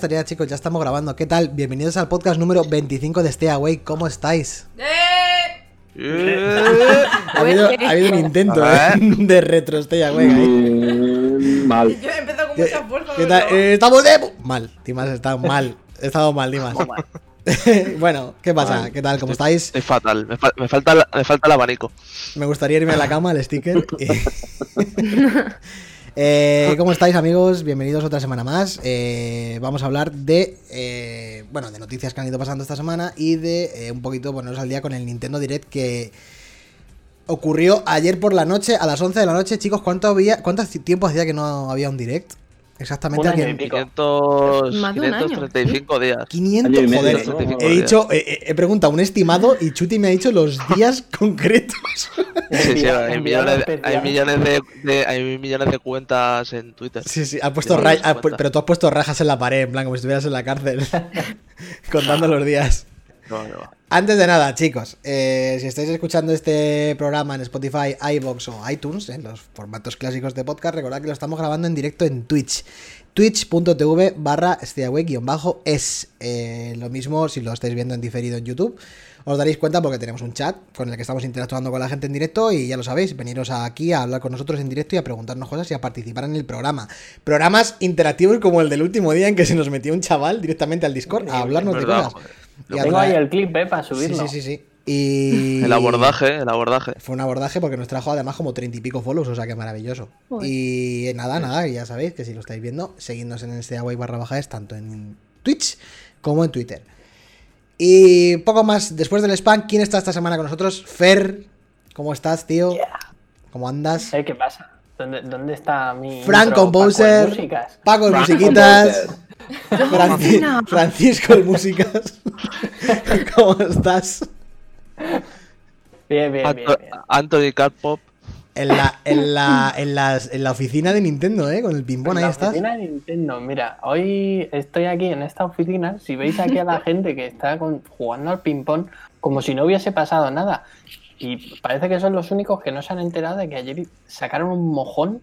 estaría, chicos, ya estamos grabando. ¿Qué tal? Bienvenidos al podcast número 25 de Stay Away. ¿Cómo estáis? ¡Eh! Ha habido, ha habido un intento ¿eh? de retro Stay Away ahí. Mm, Mal. Yo he empezado con ¿Qué, mucha fuerza. qué tal? Eh, estamos de... Mal, Dimas está mal. He estado mal, Dimas. bueno, ¿qué pasa? Mal. ¿Qué tal? ¿Cómo estáis? Estoy fatal, me, fa- me falta, me falta el abanico. Me gustaría irme a la cama, al sticker. Eh, ¿Cómo estáis amigos? Bienvenidos otra semana más. Eh, vamos a hablar de, eh, bueno, de noticias que han ido pasando esta semana y de eh, un poquito ponernos al día con el Nintendo Direct que ocurrió ayer por la noche a las 11 de la noche. Chicos, ¿cuánto había, ¿cuánto tiempo hacía que no había un Direct? Exactamente Un año alguien- y pico. 500, Más de un año. 535 días. 500, Año y medio, joder, ¿no? he dicho, he, he preguntado un estimado y Chuti me ha dicho los días concretos. Sí, sí, hay millones, hay especial. millones de, de- hay millones de cuentas en Twitter. Sí, sí, ha puesto sí, ha pero tú has puesto rajas en la pared, en plan, como si estuvieras en la cárcel, contando los días. No, no. Antes de nada, chicos, eh, si estáis escuchando este programa en Spotify, iBox o iTunes, en los formatos clásicos de podcast, recordad que lo estamos grabando en directo en Twitch. Twitch.tv barra bajo es lo mismo si lo estáis viendo en diferido en YouTube. Os daréis cuenta porque tenemos un chat con el que estamos interactuando con la gente en directo y ya lo sabéis, veniros aquí a hablar con nosotros en directo y a preguntarnos cosas y a participar en el programa. Programas interactivos como el del último día en que se nos metió un chaval directamente al Discord a hablarnos de cosas. Tengo ahí el clip, ¿eh? Para Sí, subirlo. sí, sí, sí. Y... El abordaje, el abordaje. Fue un abordaje porque nos trajo además como treinta y pico follows, o sea que maravilloso. Y nada, nada, ya sabéis que si lo estáis viendo, seguidnos en este agua y barra baja es tanto en Twitch como en Twitter. Y poco más, después del spam, ¿quién está esta semana con nosotros? Fer, ¿cómo estás, tío? ¿Cómo andas? Eh, ¿Qué pasa? ¿Dónde, dónde está mi. Frank intro, Composer, Paco de Musiquitas, Composer. Franci- Francisco el Músicas. ¿Cómo estás? Bien, bien, bien. Anto- bien. Anthony Carpop. En la, en la, en las- en la oficina de Nintendo, ¿eh? Con el ping-pong, ahí la estás. oficina de Nintendo, mira, hoy estoy aquí en esta oficina. Si veis aquí a la gente que está con- jugando al ping-pong como si no hubiese pasado nada. Y parece que son los únicos que no se han enterado de que ayer sacaron un mojón.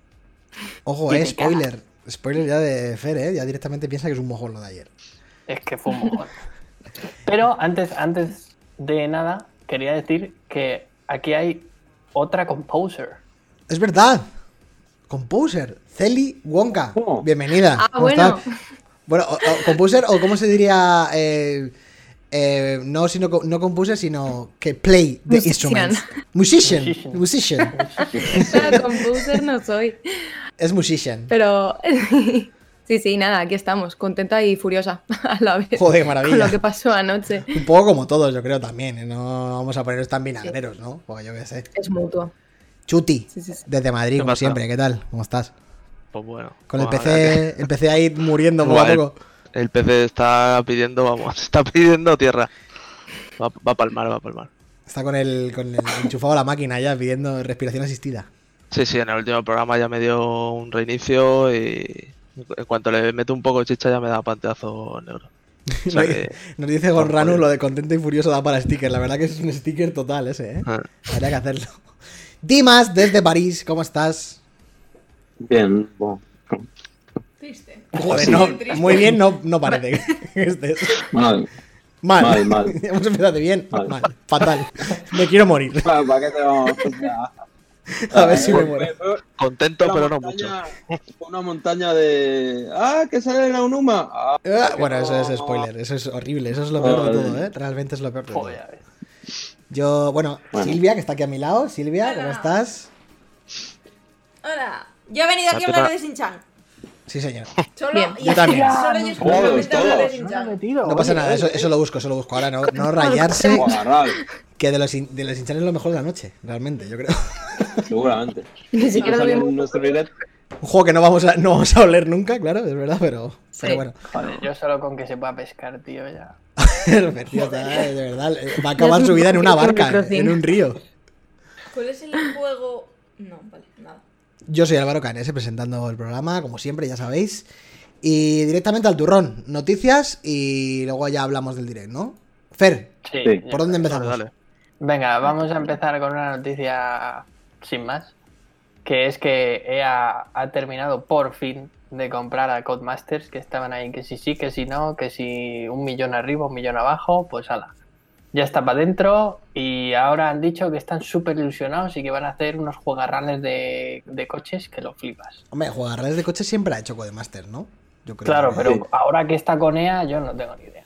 Ojo, eh, spoiler. Spoiler ya de Fer, eh. Ya directamente piensa que es un mojón lo de ayer. Es que fue un mojón. Pero antes, antes de nada, quería decir que aquí hay otra composer. Es verdad. Composer. Celi Wonka. ¿Cómo? Bienvenida. Ah, ¿Cómo bueno. estás? Bueno, o- o composer o cómo se diría. eh, eh, no, sino, no composer, sino que play the Musician. instruments. Musician. Musician. Musician. Composer no soy. Es musician. Pero. Sí, sí, nada, aquí estamos, contenta y furiosa a la vez. Joder, Con maravilla. lo que pasó anoche. Un poco como todos, yo creo también. ¿eh? No vamos a ponernos tan vinagreros, ¿no? Porque yo qué sé. Es mutuo. Chuti, Sí, sí, sí. desde Madrid, ¿Qué como pasa? siempre. ¿Qué tal? ¿Cómo estás? Pues bueno. Con el pues, PC, el PC ahí muriendo poco a poco. El PC está pidiendo, vamos, está pidiendo tierra. Va, va a palmar, va a palmar. Está con el, con el enchufado a la máquina ya pidiendo respiración asistida. Sí, sí, en el último programa ya me dio un reinicio y en cuanto le meto un poco de chicha ya me da panteazo negro. O sea que- Nos dice Gonranu joder. lo de contento y furioso da para sticker. La verdad que es un sticker total ese, ¿eh? ah. Habría que hacerlo. Dimas, desde París, ¿cómo estás? Bien, bueno. Triste. Joder, Sí. no, Triste. muy bien no, no parece que estés. Mal. Mal. Mal, mal. Hemos empezado bien. Mal. Mal. Fatal. Me quiero morir. ¿Para, para qué te vamos a A ver si me muero. Contento, Una pero no montaña- mucho. Una montaña de. ¡Ah, que sale la Unuma! Ah, Ah, Bueno, eso es spoiler. Eso es horrible. Eso es lo peor de todo, ¿eh? Realmente es lo peor de todo. Joder, a ver. Yo, bueno, Bueno. Silvia, que está aquí a mi lado. Silvia, ¿cómo estás? Hola. Yo he venido aquí a hablar de Shin-Chan. Sí, señor. Solo, Bien. y Yo también. Solo yo Todos, exclusivamente hablo de todos. No pasa nada, eso, lo busco, eso lo busco. Ahora no, no rayarse, que de los, de los es lo mejor de la noche, realmente, yo creo. seguramente. Ni siquiera lo vimos. Un juego que no vamos a, no vamos a oler nunca, claro, es verdad, pero, pero bueno. Joder, yo solo con que se pueda pescar, tío, ya. Tío de verdad, eh, va a acabar su vida en una barca, en un río. ¿Cuál es el juego? No, vale. Yo soy Álvaro Canese presentando el programa, como siempre, ya sabéis. Y directamente al turrón, noticias y luego ya hablamos del direct, ¿no? Fer, Sí. ¿por dónde empezamos? Dale, dale. Venga, vamos a empezar con una noticia sin más. Que es que EA ha terminado por fin de comprar a Codemasters que estaban ahí, que si sí, que si no, que si un millón arriba, un millón abajo, pues ala. Ya está para adentro y ahora han dicho que están súper ilusionados y que van a hacer unos juegarrales de, de coches que lo flipas. Hombre, jugarrales de coches siempre ha hecho Codemaster, ¿no? Yo creo Claro, que- pero ahora que está con EA yo no tengo ni idea.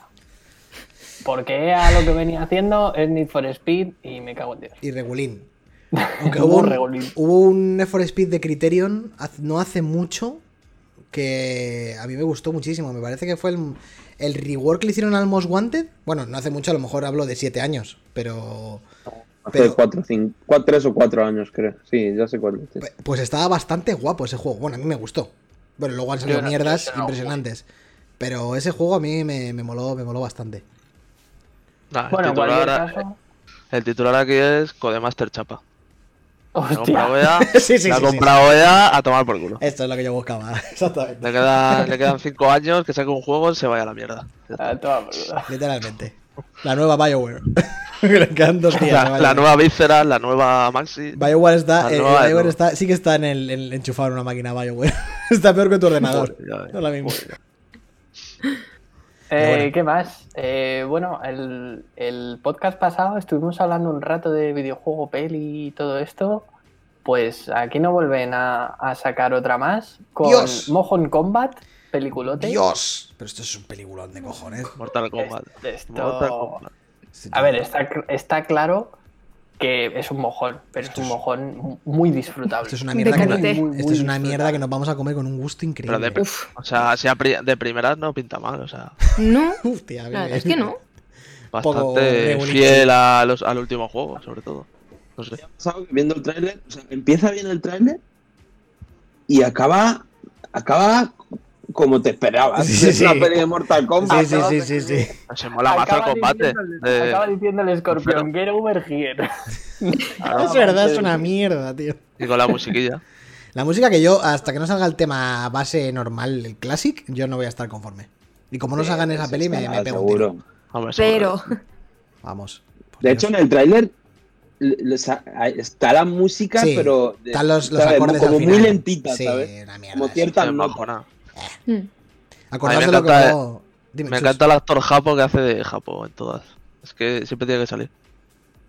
Porque EA lo que venía haciendo es Need for Speed y me cago en Dios. Y Regulín. Aunque Hubo un, hubo un Need for Speed de Criterion no hace mucho que a mí me gustó muchísimo. Me parece que fue el, el rework que le hicieron al Most Wanted. Bueno, no hace mucho, a lo mejor hablo de 7 años, pero Hace Pero- cuatro, cinco, cuatro, tres o cuatro años, creo. Sí, ya sé cuál. es. Pe- Pues estaba bastante guapo ese juego. Bueno, a mí me gustó. Bueno, luego han salido no- mierdas no impresionantes. Pero ese juego a mí me, me moló, me moló bastante. Nah, el, Bueno, en titular, caso. el titular aquí es Codemaster Chapa. La ha Hostia. comprado EA, Sí, sí, la ha sí, sí. comprado EA a tomar por culo. Esto es lo que yo buscaba, exactamente. Le, queda- le quedan 5 años que saque un juego y se vaya a la mierda. Ah, toma por culo. Literalmente. La nueva BioWare. Le quedan dos días. La, la nueva Visceral, la nueva Maxi. BioWare está, La eh, BioWare está, sí que está en el, en- enchufado en una máquina BioWare. está peor que tu ordenador. No es la misma. Eh, bueno. ¿Qué más? Eh, bueno, el, el podcast pasado estuvimos hablando un rato de videojuego, peli y todo esto. Pues aquí no vuelven a, a sacar otra más con Dios. Mojon Combat, peliculote. Dios. Pero esto es un peliculón de cojones. Mortal Kombat. Es- esto- Mortal Kombat. A ver, está, está claro que es un mojón, pero Esto es un es- mojón muy disfrutable. Esto es una mierda, que, calidad. no- Muy, esto muy es una mierda disfrutable. que nos vamos a comer con un gusto increíble. Pero de, Uf. o sea, si a pri- de primeras no pinta mal, o sea, No, Hostia, es que no. Bastante fiel a los, al último juego, sobre todo. No sé. viendo el tráiler, o sea, empieza bien el tráiler y acaba, acaba como te esperabas. Sí, sí, es una sí. peli de Mortal Kombat. Sí, sí, sí, sí, sí. Se mola más el combate. de- Acaba diciendo el escorpión, get over here. Claro. Es verdad, es una mierda, tío. y con la musiquilla. La música que yo, hasta que no salga el tema base normal, el classic, yo no voy a estar conforme. Y como no salgan esa peli, me, me pego un tiro. seguro. Hombre, Pero, seguro. Vamos. De hecho, en el tráiler está la música, Sí, pero de- están los, acordes como al muy lentita, sí, ¿sabes? una mierda. Como ciertas notas. Mm, de me lo que encanta- luego- Dime, Me Chus. encanta el actor Japo que hace de Japo en todas. Es que siempre tiene que salir.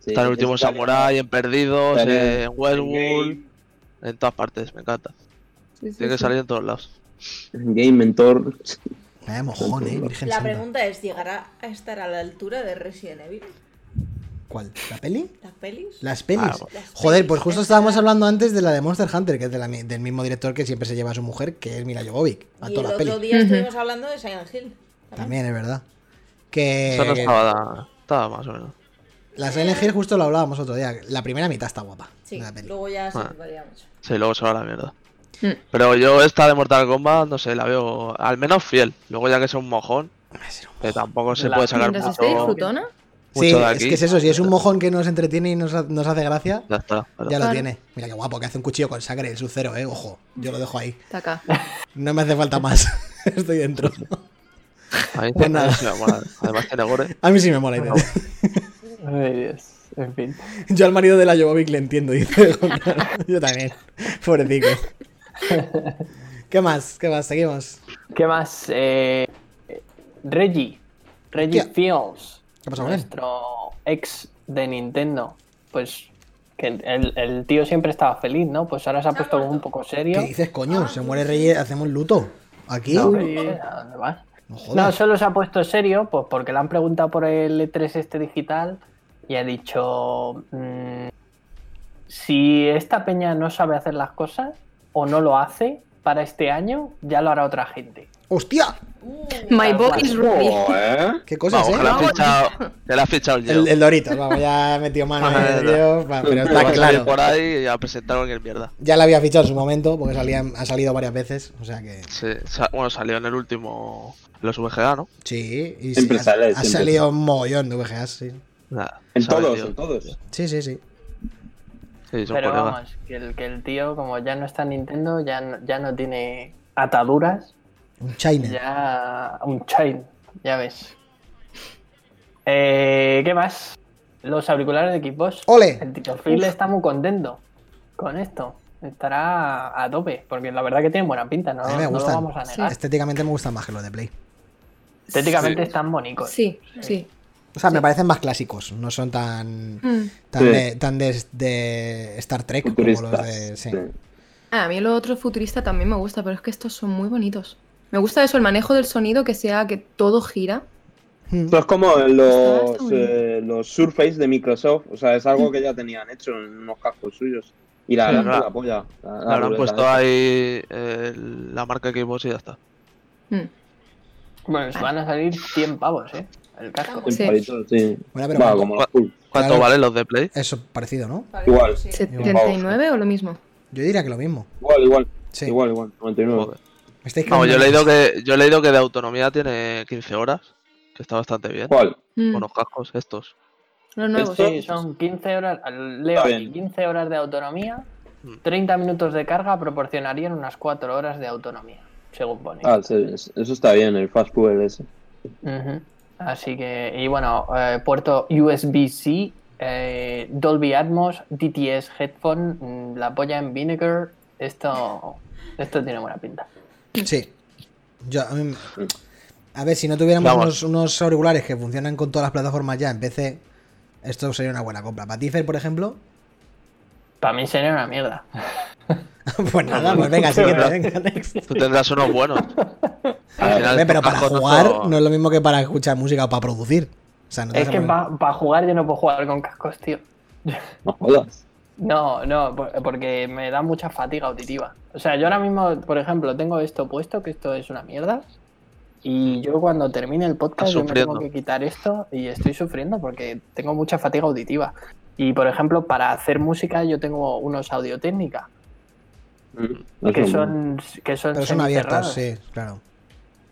Sí, Está en el último Samurai, en Perdidos, en Game, en todas partes, me encanta. sí, sí, Tiene que salir en todos lados. en Game Mentor. Vaya mojón, eh, Virgen La pregunta es, ¿llegará a estar a la altura de Resident Evil? ¿Cuál? ¿La peli? ¿Las pelis? Las pelis. Ah, Joder, pues justo estábamos hablando antes de la de Monster Hunter, que es de la mi- del mismo director que siempre se lleva a su mujer, que es Mila Jovovich. A Y el todas las otro día estuvimos hablando de Silent Hill. También es verdad. Que Eso no estaba, estaba más o menos. la Silent Hill justo lo hablábamos otro día. La primera mitad está guapa. Sí, de la peli. luego ya se varía mucho. Sí, luego se va a la mierda. Mm. Pero yo esta de Mortal Kombat, no sé, la veo al menos fiel. Luego ya que es un mojón, que tampoco se La- puede sacar Mientras mucho, esté disfrutona, mucho Sí, de es que es eso, si es un mojón que nos entretiene y nos, ha- nos hace gracia, Ya está. pero- ya lo Claro. tiene. Mira qué guapo, que hace un cuchillo con sangre, el sub-zero, eh. Ojo, yo lo dejo ahí. está acá. No me hace falta más. Estoy dentro. A mí Pues sí- nada. sí me mola. Además tiene gore. A mí sí me mola. Ay, Dios. En fin. Yo al marido de la Jovovic le entiendo, dice. Yo también. Pobrecito. ¿Qué más? ¿Qué más? Seguimos. ¿Qué más? Eh, Reggie. Reggie Hostia. Fields. ¿Qué pasa con él? Nuestro ex de Nintendo. Pues que el, el tío siempre estaba feliz, ¿no? Pues ahora se ha puesto un poco serio. ¿Qué dices, coño? Se muere Reyes, hacemos luto. ¿Aquí? No, No, oye, ¿a dónde vas? No, solo se ha puesto serio, pues porque le han preguntado por el E3 este digital y ha dicho, mm, si esta peña no sabe hacer las cosas o no lo hace para este año, ya lo hará otra gente. ¡Hostia! Uh, My boy is ready. Joder. ¿Qué cosas, Vamos, eh? ha fichado, que le ha fichado el El, el Doritos, vamos, ya ha metido mano en el lío, va, pero está claro. por ahí y a presentar cualquier mierda. Ya la había fichado en su momento, porque salía, ha salido varias veces, o sea que... Sí, sa- bueno, salió en el último. Los VGA, ¿no? Sí, y Siempre sí, sale, ha, siempre salido un mogollón de VGAs, sí. Nada, En todos, en todos. Sí, sí, sí. Sí, Pero vamos, que el, que el tío, como ya no está en Nintendo, ya no, ya no tiene ataduras, Un China. ya un chain, ya ves. Eh, ¿Qué más? Los auriculares de Xbox. ¡Ole! El tío Phil está muy contento con esto. estará a tope, porque la verdad que tiene buena pinta, no, a mí me no lo gustan. vamos a negar. Estéticamente me gustan más que los de Play. Estéticamente Sí. están bonitos. Sí, sí. O sea, me parecen más clásicos. No son tan. Mm. Tan, Sí. de, tan de, de Star Trek como los Futuristas. de. sí. sí. Ah, a mí lo otro futurista también me gusta, pero es que estos son muy bonitos. Me gusta eso, el manejo del sonido, que sea que todo gira. Mm. Esto es como los, eh, los Surface de Microsoft. O sea, es algo que ya tenían hecho en unos cascos suyos. Y la Sí, verdad es que claro. la polla. La, la Le habrán ruleta puesto ahí eh, la marca Xbox y ya está. Mm. Bueno, se van a salir 100 pavos, ¿eh? El casco. Sí. palito, sí. Bueno, pero Va, ¿cuánto- como los full. ¿Cuánto Claro. valen los de Play? Eso parecido, ¿no? Igual. Sí. ¿79 o lo mismo? Yo diría que lo mismo. Igual, igual. Sí. Igual, igual. 99. Joder. Me estáis Vamos, yo he leído que yo he leído que de autonomía tiene 15 horas, que está bastante bien. ¿Cuál? Mm. Con los cascos estos. Los nuevos. Sí, son 15 horas, leo aquí, bien. 15 horas de autonomía, Mm. 30 minutos de carga proporcionarían unas 4 horas de autonomía, según pone. Ah, sí, es- eso está bien, el Fast ese. Ujú. Así que, y bueno, eh, puerto USB-C, eh, Dolby Atmos, DTS Headphone, mm, la polla en Vinegar, esto, esto tiene buena pinta. Sí. Yo, a, mí- a ver, si no tuviéramos unos, unos auriculares que funcionan con todas las plataformas ya en PC, esto sería una buena compra. Para ti, Fer, por ejemplo, Para mí sería una mierda. pues nada, pues venga, siguiente, venga, next. Tú tendrás unos buenos. Al final Hombre, pero para jugar no es lo mismo que para escuchar música o para producir. O sea, no te Es que para jugar yo no puedo jugar con cascos, tío. No jodas. No, no, por- porque me da mucha fatiga auditiva. O sea, yo ahora mismo, por ejemplo, tengo esto puesto, que esto es una mierda. Y yo cuando termine el podcast yo me tengo que quitar esto y estoy sufriendo porque tengo mucha fatiga auditiva. Y por ejemplo, para hacer música yo tengo unos audio técnica Mm, que son que son Pero son abiertos, sí, claro.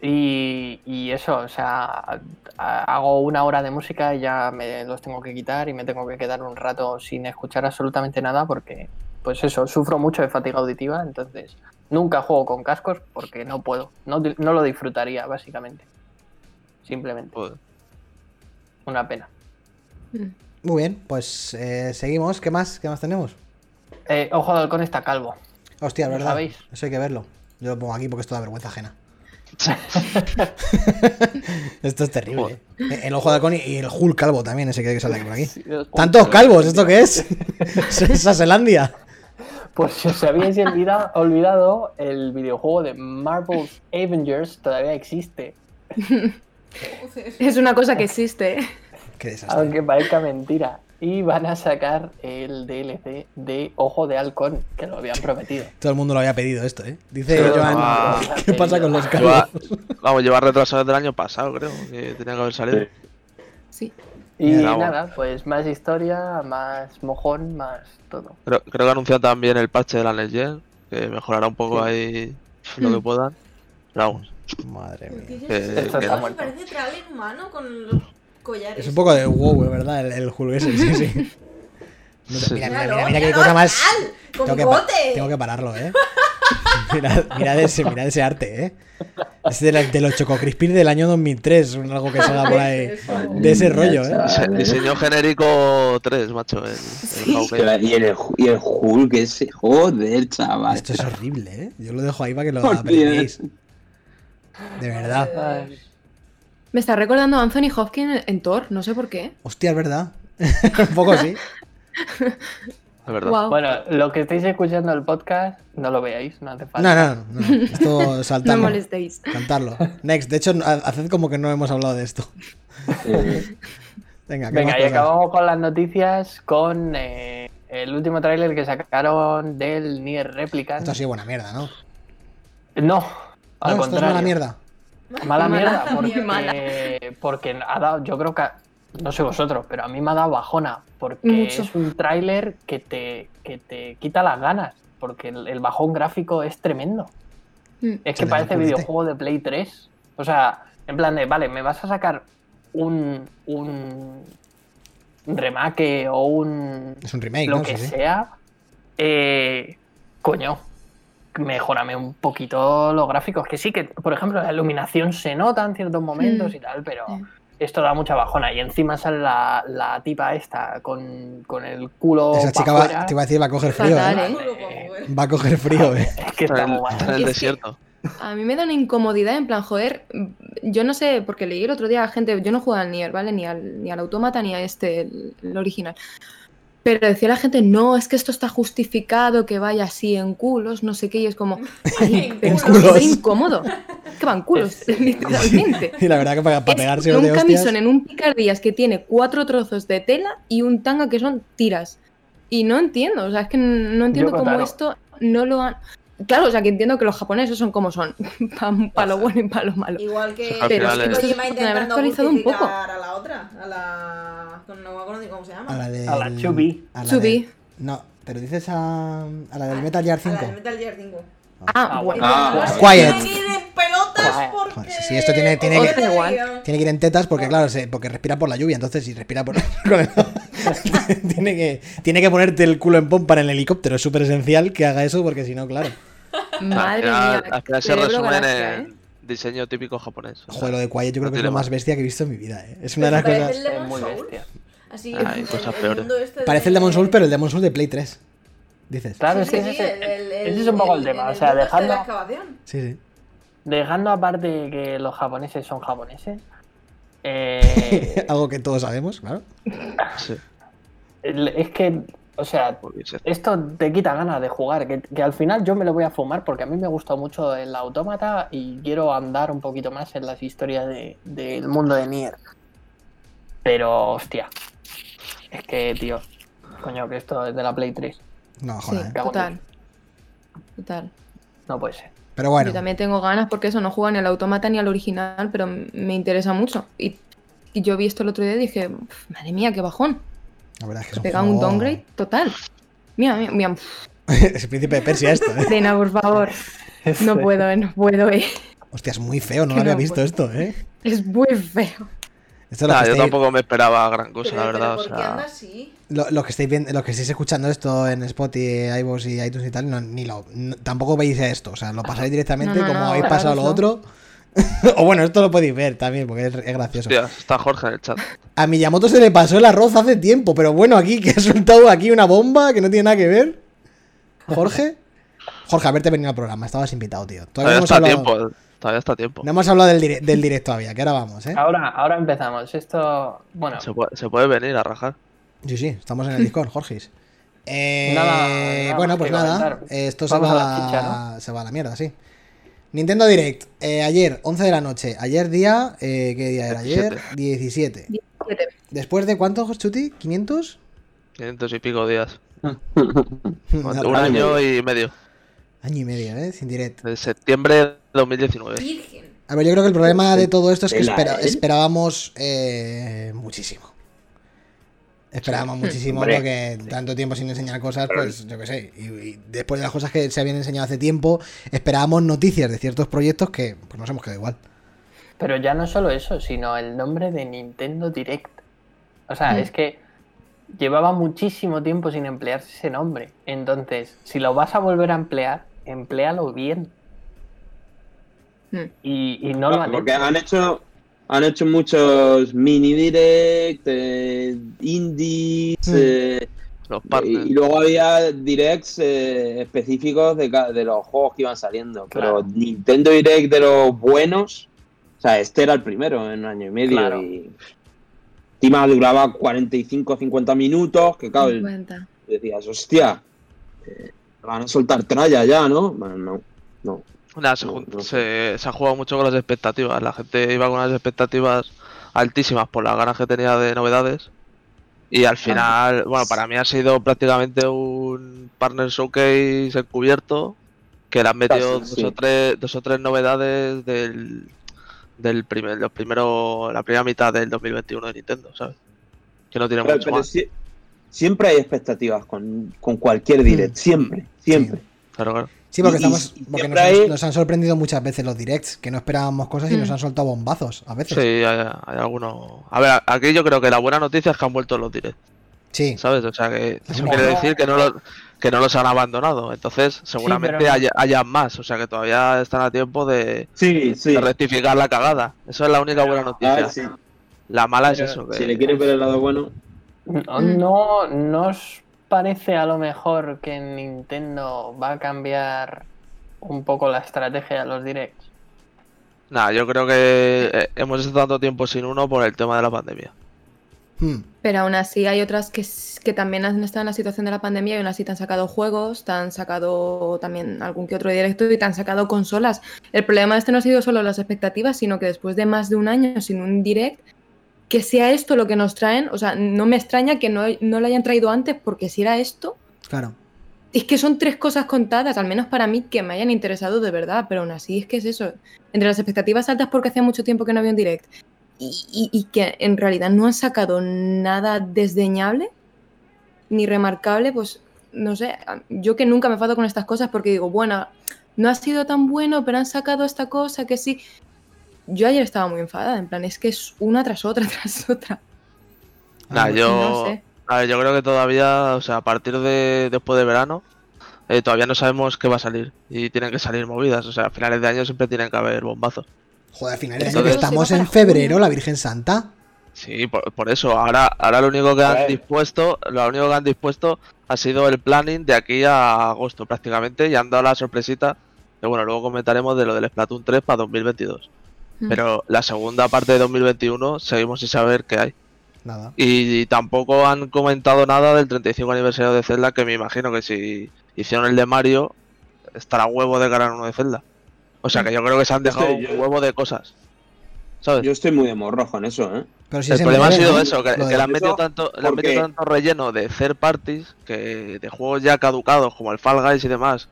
Y, y eso, o sea, hago una hora de música y ya me los tengo que quitar y me tengo que quedar un rato sin escuchar absolutamente nada porque, pues eso, sufro mucho de fatiga auditiva, entonces nunca juego con cascos porque no puedo, no, lo disfrutaría, básicamente. Simplemente, Joder. una pena. Mm. Muy bien, pues eh, seguimos. ¿Qué más? ¿Qué más tenemos? Eh, ojo de halcón está calvo. Hostia, ¿Lo ¿verdad? sabéis? Eso hay que verlo. Yo lo pongo aquí porque esto da vergüenza ajena. esto es terrible. ¿eh? El ojo de halcón y y el Hulk calvo también, ese que sale por aquí. ¿Tantos calvos? ¿Esto qué es? ¿Es Aselandia? Pues si os habíais olvidado, el videojuego de Marvel's Avengers todavía existe. Es una cosa que existe. ¿eh? Qué desastre. Aunque parezca mentira. Y van a sacar el DLC de Ojo de Halcón, que lo habían prometido. Todo el mundo lo había pedido esto, ¿eh? Dice Todo Joan, Ah, ¿qué pasa con los calvos? vamos, lleva retrasado desde el año pasado, creo. Que tenía que haber salido. Sí. Y nada, pues más historia, más mojón, más todo. Creo, creo que anuncian también el parche de la Gen, que mejorará un poco Sí. ahí lo que puedan. Pero vamos, Madre mía. Esto que está no. muerto. parece trailer humano con los collares. Es un poco de wow, ¿verdad? El, el Hulk ese, sí, sí. No Sí. Mira, mira, mira, mira qué cosa más. con Tengo que, tengo que pararlo, ¿eh? Mirad, mirad ese, mirad ese arte, ¿eh? Es de, la- de los Choco Crispies del año 2003, un- algo que salga por ahí. De ese rollo, ¿eh? Dise- Diseño genérico 3, macho. El, el Sí. Y el, y el Hulk ese, joder, chaval. Esto es horrible, ¿eh? Yo lo dejo ahí para que lo Por apreciéis. De verdad. Me está recordando a Anthony Hopkins en Thor, no sé por qué. Hostia, es verdad. Un poco sí. De verdad. Wow. Bueno, lo que estáis escuchando el podcast, no lo veáis, no hace No, falta. no, no. no. Esto no saltarlo. molestéis. Cantarlo. Next. De hecho, ha- haced como que no hemos hablado de esto. Eh, Venga, ¿qué Venga, y acabamos con las noticias con eh, el último tráiler que sacaron del Nier Replicant. Esto ha sido buena mierda, ¿no? No, al no, esto es mala mierda. Mala Mala, mierda, porque, mala. porque ha dado, yo creo que, no sé vosotros, pero a mí me ha dado bajona, porque Mucho. es un tráiler que te, que te quita las ganas, porque el, el bajón gráfico es tremendo. Mm. Es que parece videojuego de Play 3. O sea, en plan de, vale, me vas a sacar un, un remake o un Es un remake, lo ¿no? que Sí, sí. sea, eh, coño, mejorame un poquito los gráficos. Que sí, que por ejemplo la iluminación se nota en ciertos momentos Mm. y tal, pero, Sí. esto da mucha bajona. Y encima sale la, la tipa esta con, con el culo. Esa pa' chica va, te iba a decir, va a coger frío, Fatal, ¿eh? ¿eh? Va a coger frío, ¿eh? Es que Está muy en el desierto. A mí me da una incomodidad en plan, joder, yo no sé, porque leí el otro día a gente, yo no juego al Nier, ¿vale? Ni al, ni al Autómata ni a este, el, el original. Pero decía la gente, no, es que esto está justificado, que vaya así en culos, no sé qué, y es como, ay, pero es que es incómodo. Van culos, literalmente. Y la verdad que para, para Es pegarse un de hostias... camisón en un picardías que tiene cuatro trozos de tela y un tanga que son tiras. Y no entiendo, o sea, es que no entiendo cómo esto no lo han... Claro, o sea, que entiendo que los japoneses son como son, para lo bueno y para lo malo. Igual que Pero es que Kojima intentando actualizado un poco. a la otra, a la... No me acuerdo ni cómo se llama. A la de... A la Chubby. a la Chubby. de- No, pero dices a, a la del Metal Gear A la 5. del Metal Gear 5. Ah, Ah, bueno. Ah, Quiet. Tiene que ir en pelotas porque... Joder, sí, esto tiene- tiene que-. Tiene que ir en tetas porque, claro, se- porque respira por la lluvia. Entonces, si respira por. tiene, que, tiene que ponerte el culo en pompa en el helicóptero. Es súper esencial que haga eso porque si no, claro. Madre mía. al final se resumen en ¿eh? diseño típico japonés. Joder, lo de Quiet yo creo no que es lo más bestia que he visto en mi vida. ¿eh? Es una de las cosas. Es muy bestia. Así, cosas peores. este Parece el de- Demon Souls, pero el Demon Souls de Play 3. Dices. Claro, Sí, es que sí, ese, el- el- ese es un poco el el- tema. el O sea, este de dejando, excavación. Sí, sí. dejando aparte que los japoneses son japoneses, eh, Algo que todos sabemos, claro. sí, es que, o sea, porque se- esto te quita ganas de jugar, que, que al final yo me lo voy a fumar porque a mí me gustó mucho el autómata y quiero andar un poquito más en las historias de- del mundo de Nier. Pero, hostia, es que, tío, coño, que esto es de la Play 3, No, Sí, joder. en total. Total. no puede ser. Pero bueno. Yo también tengo ganas porque eso no juega ni al automata ni al original, pero me interesa mucho. Y, y yo vi esto el otro día y dije, "Pf, madre mía, qué bajón. La verdad es que es un pega un downgrade total. Mira, mira, mira. es el príncipe de Persia esto, ¿eh? Elena, por favor. No puedo, eh, no puedo, eh. Hostia, es muy feo, no lo había no visto puedo. esto, ¿eh? Es muy feo. Esto Nah, yo estáis- tampoco me esperaba gran cosa, Pero, la verdad. pero O ¿por qué sea, así? Lo, lo que estáis viendo, lo que estáis escuchando esto en Spotify, iVoox y iTunes y tal, no, ni lo, no- tampoco veis esto, o sea, lo pasáis directamente No, no, como no, habéis pasado lo no. otro. o bueno, esto lo podéis ver también, porque es, es gracioso. hostia, está Jorge en el chat. A Miyamoto se le pasó el arroz hace tiempo, pero bueno, aquí que ha soltado aquí una bomba que no tiene nada que ver. Jorge. Jorge, haberte venido al programa, estabas invitado, tío. Todavía Todavía no hemos está a hablado, tiempo, todavía está tiempo. no hemos hablado del, dire- del directo todavía, que ahora vamos, ¿eh? Ahora, ahora empezamos. Esto, bueno, Se puede, se puede venir a rajar. Sí, sí, estamos en el Discord, Jorgis. Eh, Nada- nada bueno, pues nada, esto se a va, la chicha, se va a la mierda, sí. Nintendo Direct, eh, ayer, 11 de la noche. Ayer día, eh, ¿qué día era? Ayer, 17. 17. ¿Después de cuántos, Chuti? ¿500? 500 y pico días. Un Un año y medio. año y medio, ¿eh? Sin Direct. De septiembre de 2019. Virgen. A ver, yo creo que el problema de todo esto es que esperábamos eh, muchísimo. Esperábamos muchísimo Hombre. porque tanto tiempo sin enseñar cosas, pues yo qué sé. Y, y después de las cosas que se habían enseñado hace tiempo, esperábamos noticias de ciertos proyectos que pues nos hemos quedado igual. pero ya no solo eso, sino el nombre de Nintendo Direct. O sea, Mm. es que llevaba muchísimo tiempo sin emplearse ese nombre. Entonces, si lo vas a volver a emplear, empléalo bien. Mm. Y, y no lo han Porque hecho. han hecho, han hecho muchos mini direct, eh, indies, Mm. eh, Los y, y luego había directs eh, específicos de, de los juegos que iban saliendo. Claro. Pero Nintendo Direct de los buenos, o sea, este era el primero en un año y medio. Claro. Y encima duraba 45 50 minutos, que claro, 50. decías, hostia, eh, van a soltar tralla ya, ¿no? Bueno, no, no. Nah, se, No, jun- no se- se ha jugado mucho con las expectativas. La gente iba con unas expectativas altísimas por las ganas que tenía de novedades. Y al final, bueno, para mí ha sido prácticamente un partner showcase encubierto que le han metido Casi, dos, sí. o tres, dos o tres novedades del, del primer, los primeros, la primera mitad del 2021 de Nintendo, ¿sabes? Que no tiene Pero, mucho pero más. sie- siempre hay expectativas con, con cualquier direct, Mm. siempre, siempre. Claro, claro. Sí, porque, Y- estamos, y porque nos, han, hay- nos han sorprendido muchas veces los directs, que no esperábamos cosas y Mm. nos han soltado bombazos a veces. Sí, hay, hay algunos. A ver, aquí yo creo que la buena noticia es que han vuelto los directs. Sí. ¿sabes? O sea que eso quiere decir que no, los, que no los han abandonado. Entonces, seguramente pero- haya, haya más. O sea que todavía están a tiempo de, Sí, sí. de rectificar la cagada. Eso es la única buena A noticia. ver, sí. La mala es eso. Que... Si le quieres ver el lado bueno, ¿No, Mm. no, ¿no os parece a lo mejor que Nintendo va a cambiar un poco la estrategia de los directs? Nah, yo creo que eh, hemos estado tanto tiempo sin uno por el tema de la pandemia. Hmm. Pero aún así hay otras que, que también han estado en la situación de la pandemia y aún así te han sacado juegos, te han sacado también algún que otro directo y te han sacado consolas. El problema de este no ha sido solo las expectativas, sino que después de más de un año sin un direct, que sea esto lo que nos traen, o sea, no me extraña que no, no lo hayan traído antes, porque si era esto, Claro. es que son tres cosas contadas, al menos para mí, que me hayan interesado de verdad, pero aún así es que es eso. Entre las expectativas altas porque hacía mucho tiempo que no había un direct y, y- y que en realidad no han sacado nada desdeñable ni remarcable, pues no sé, yo que nunca me enfado con estas cosas porque digo, bueno, no ha sido tan bueno, pero han sacado esta cosa que sí. Yo ayer estaba muy enfadada, en plan, es que es una tras otra, tras otra. Nah, Ah, yo, No sé. a ver, yo creo que todavía, o sea, a partir de después de verano, eh, todavía no sabemos qué va a salir y tienen que salir movidas. O sea, a finales de año siempre tienen que haber bombazos. Joder, al final de año que estamos en febrero, junio. la Virgen Santa. Sí, por, por eso. Ahora, ahora lo único que A han dispuesto, lo único que han dispuesto ha sido el planning de aquí a agosto prácticamente y han dado la sorpresita. Que bueno, luego comentaremos de lo del Splatoon 3 para 2022. Mm. Pero la segunda parte de 2021 seguimos sin saber qué hay. Nada. Y, tampoco han comentado nada del 35 aniversario de Zelda, que me imagino que si hicieron el de Mario, estará huevo de ganar uno de Zelda. O sea que yo creo que se han dejado yo- un huevo de cosas. ¿Sabes? yo estoy muy de morrojo en eso, ¿eh? Pero si el problema ha sido ¿no? eso, que, que le han metido tanto, le han metido tanto relleno de third parties, que de juegos ya caducados como el Fall Guys y demás,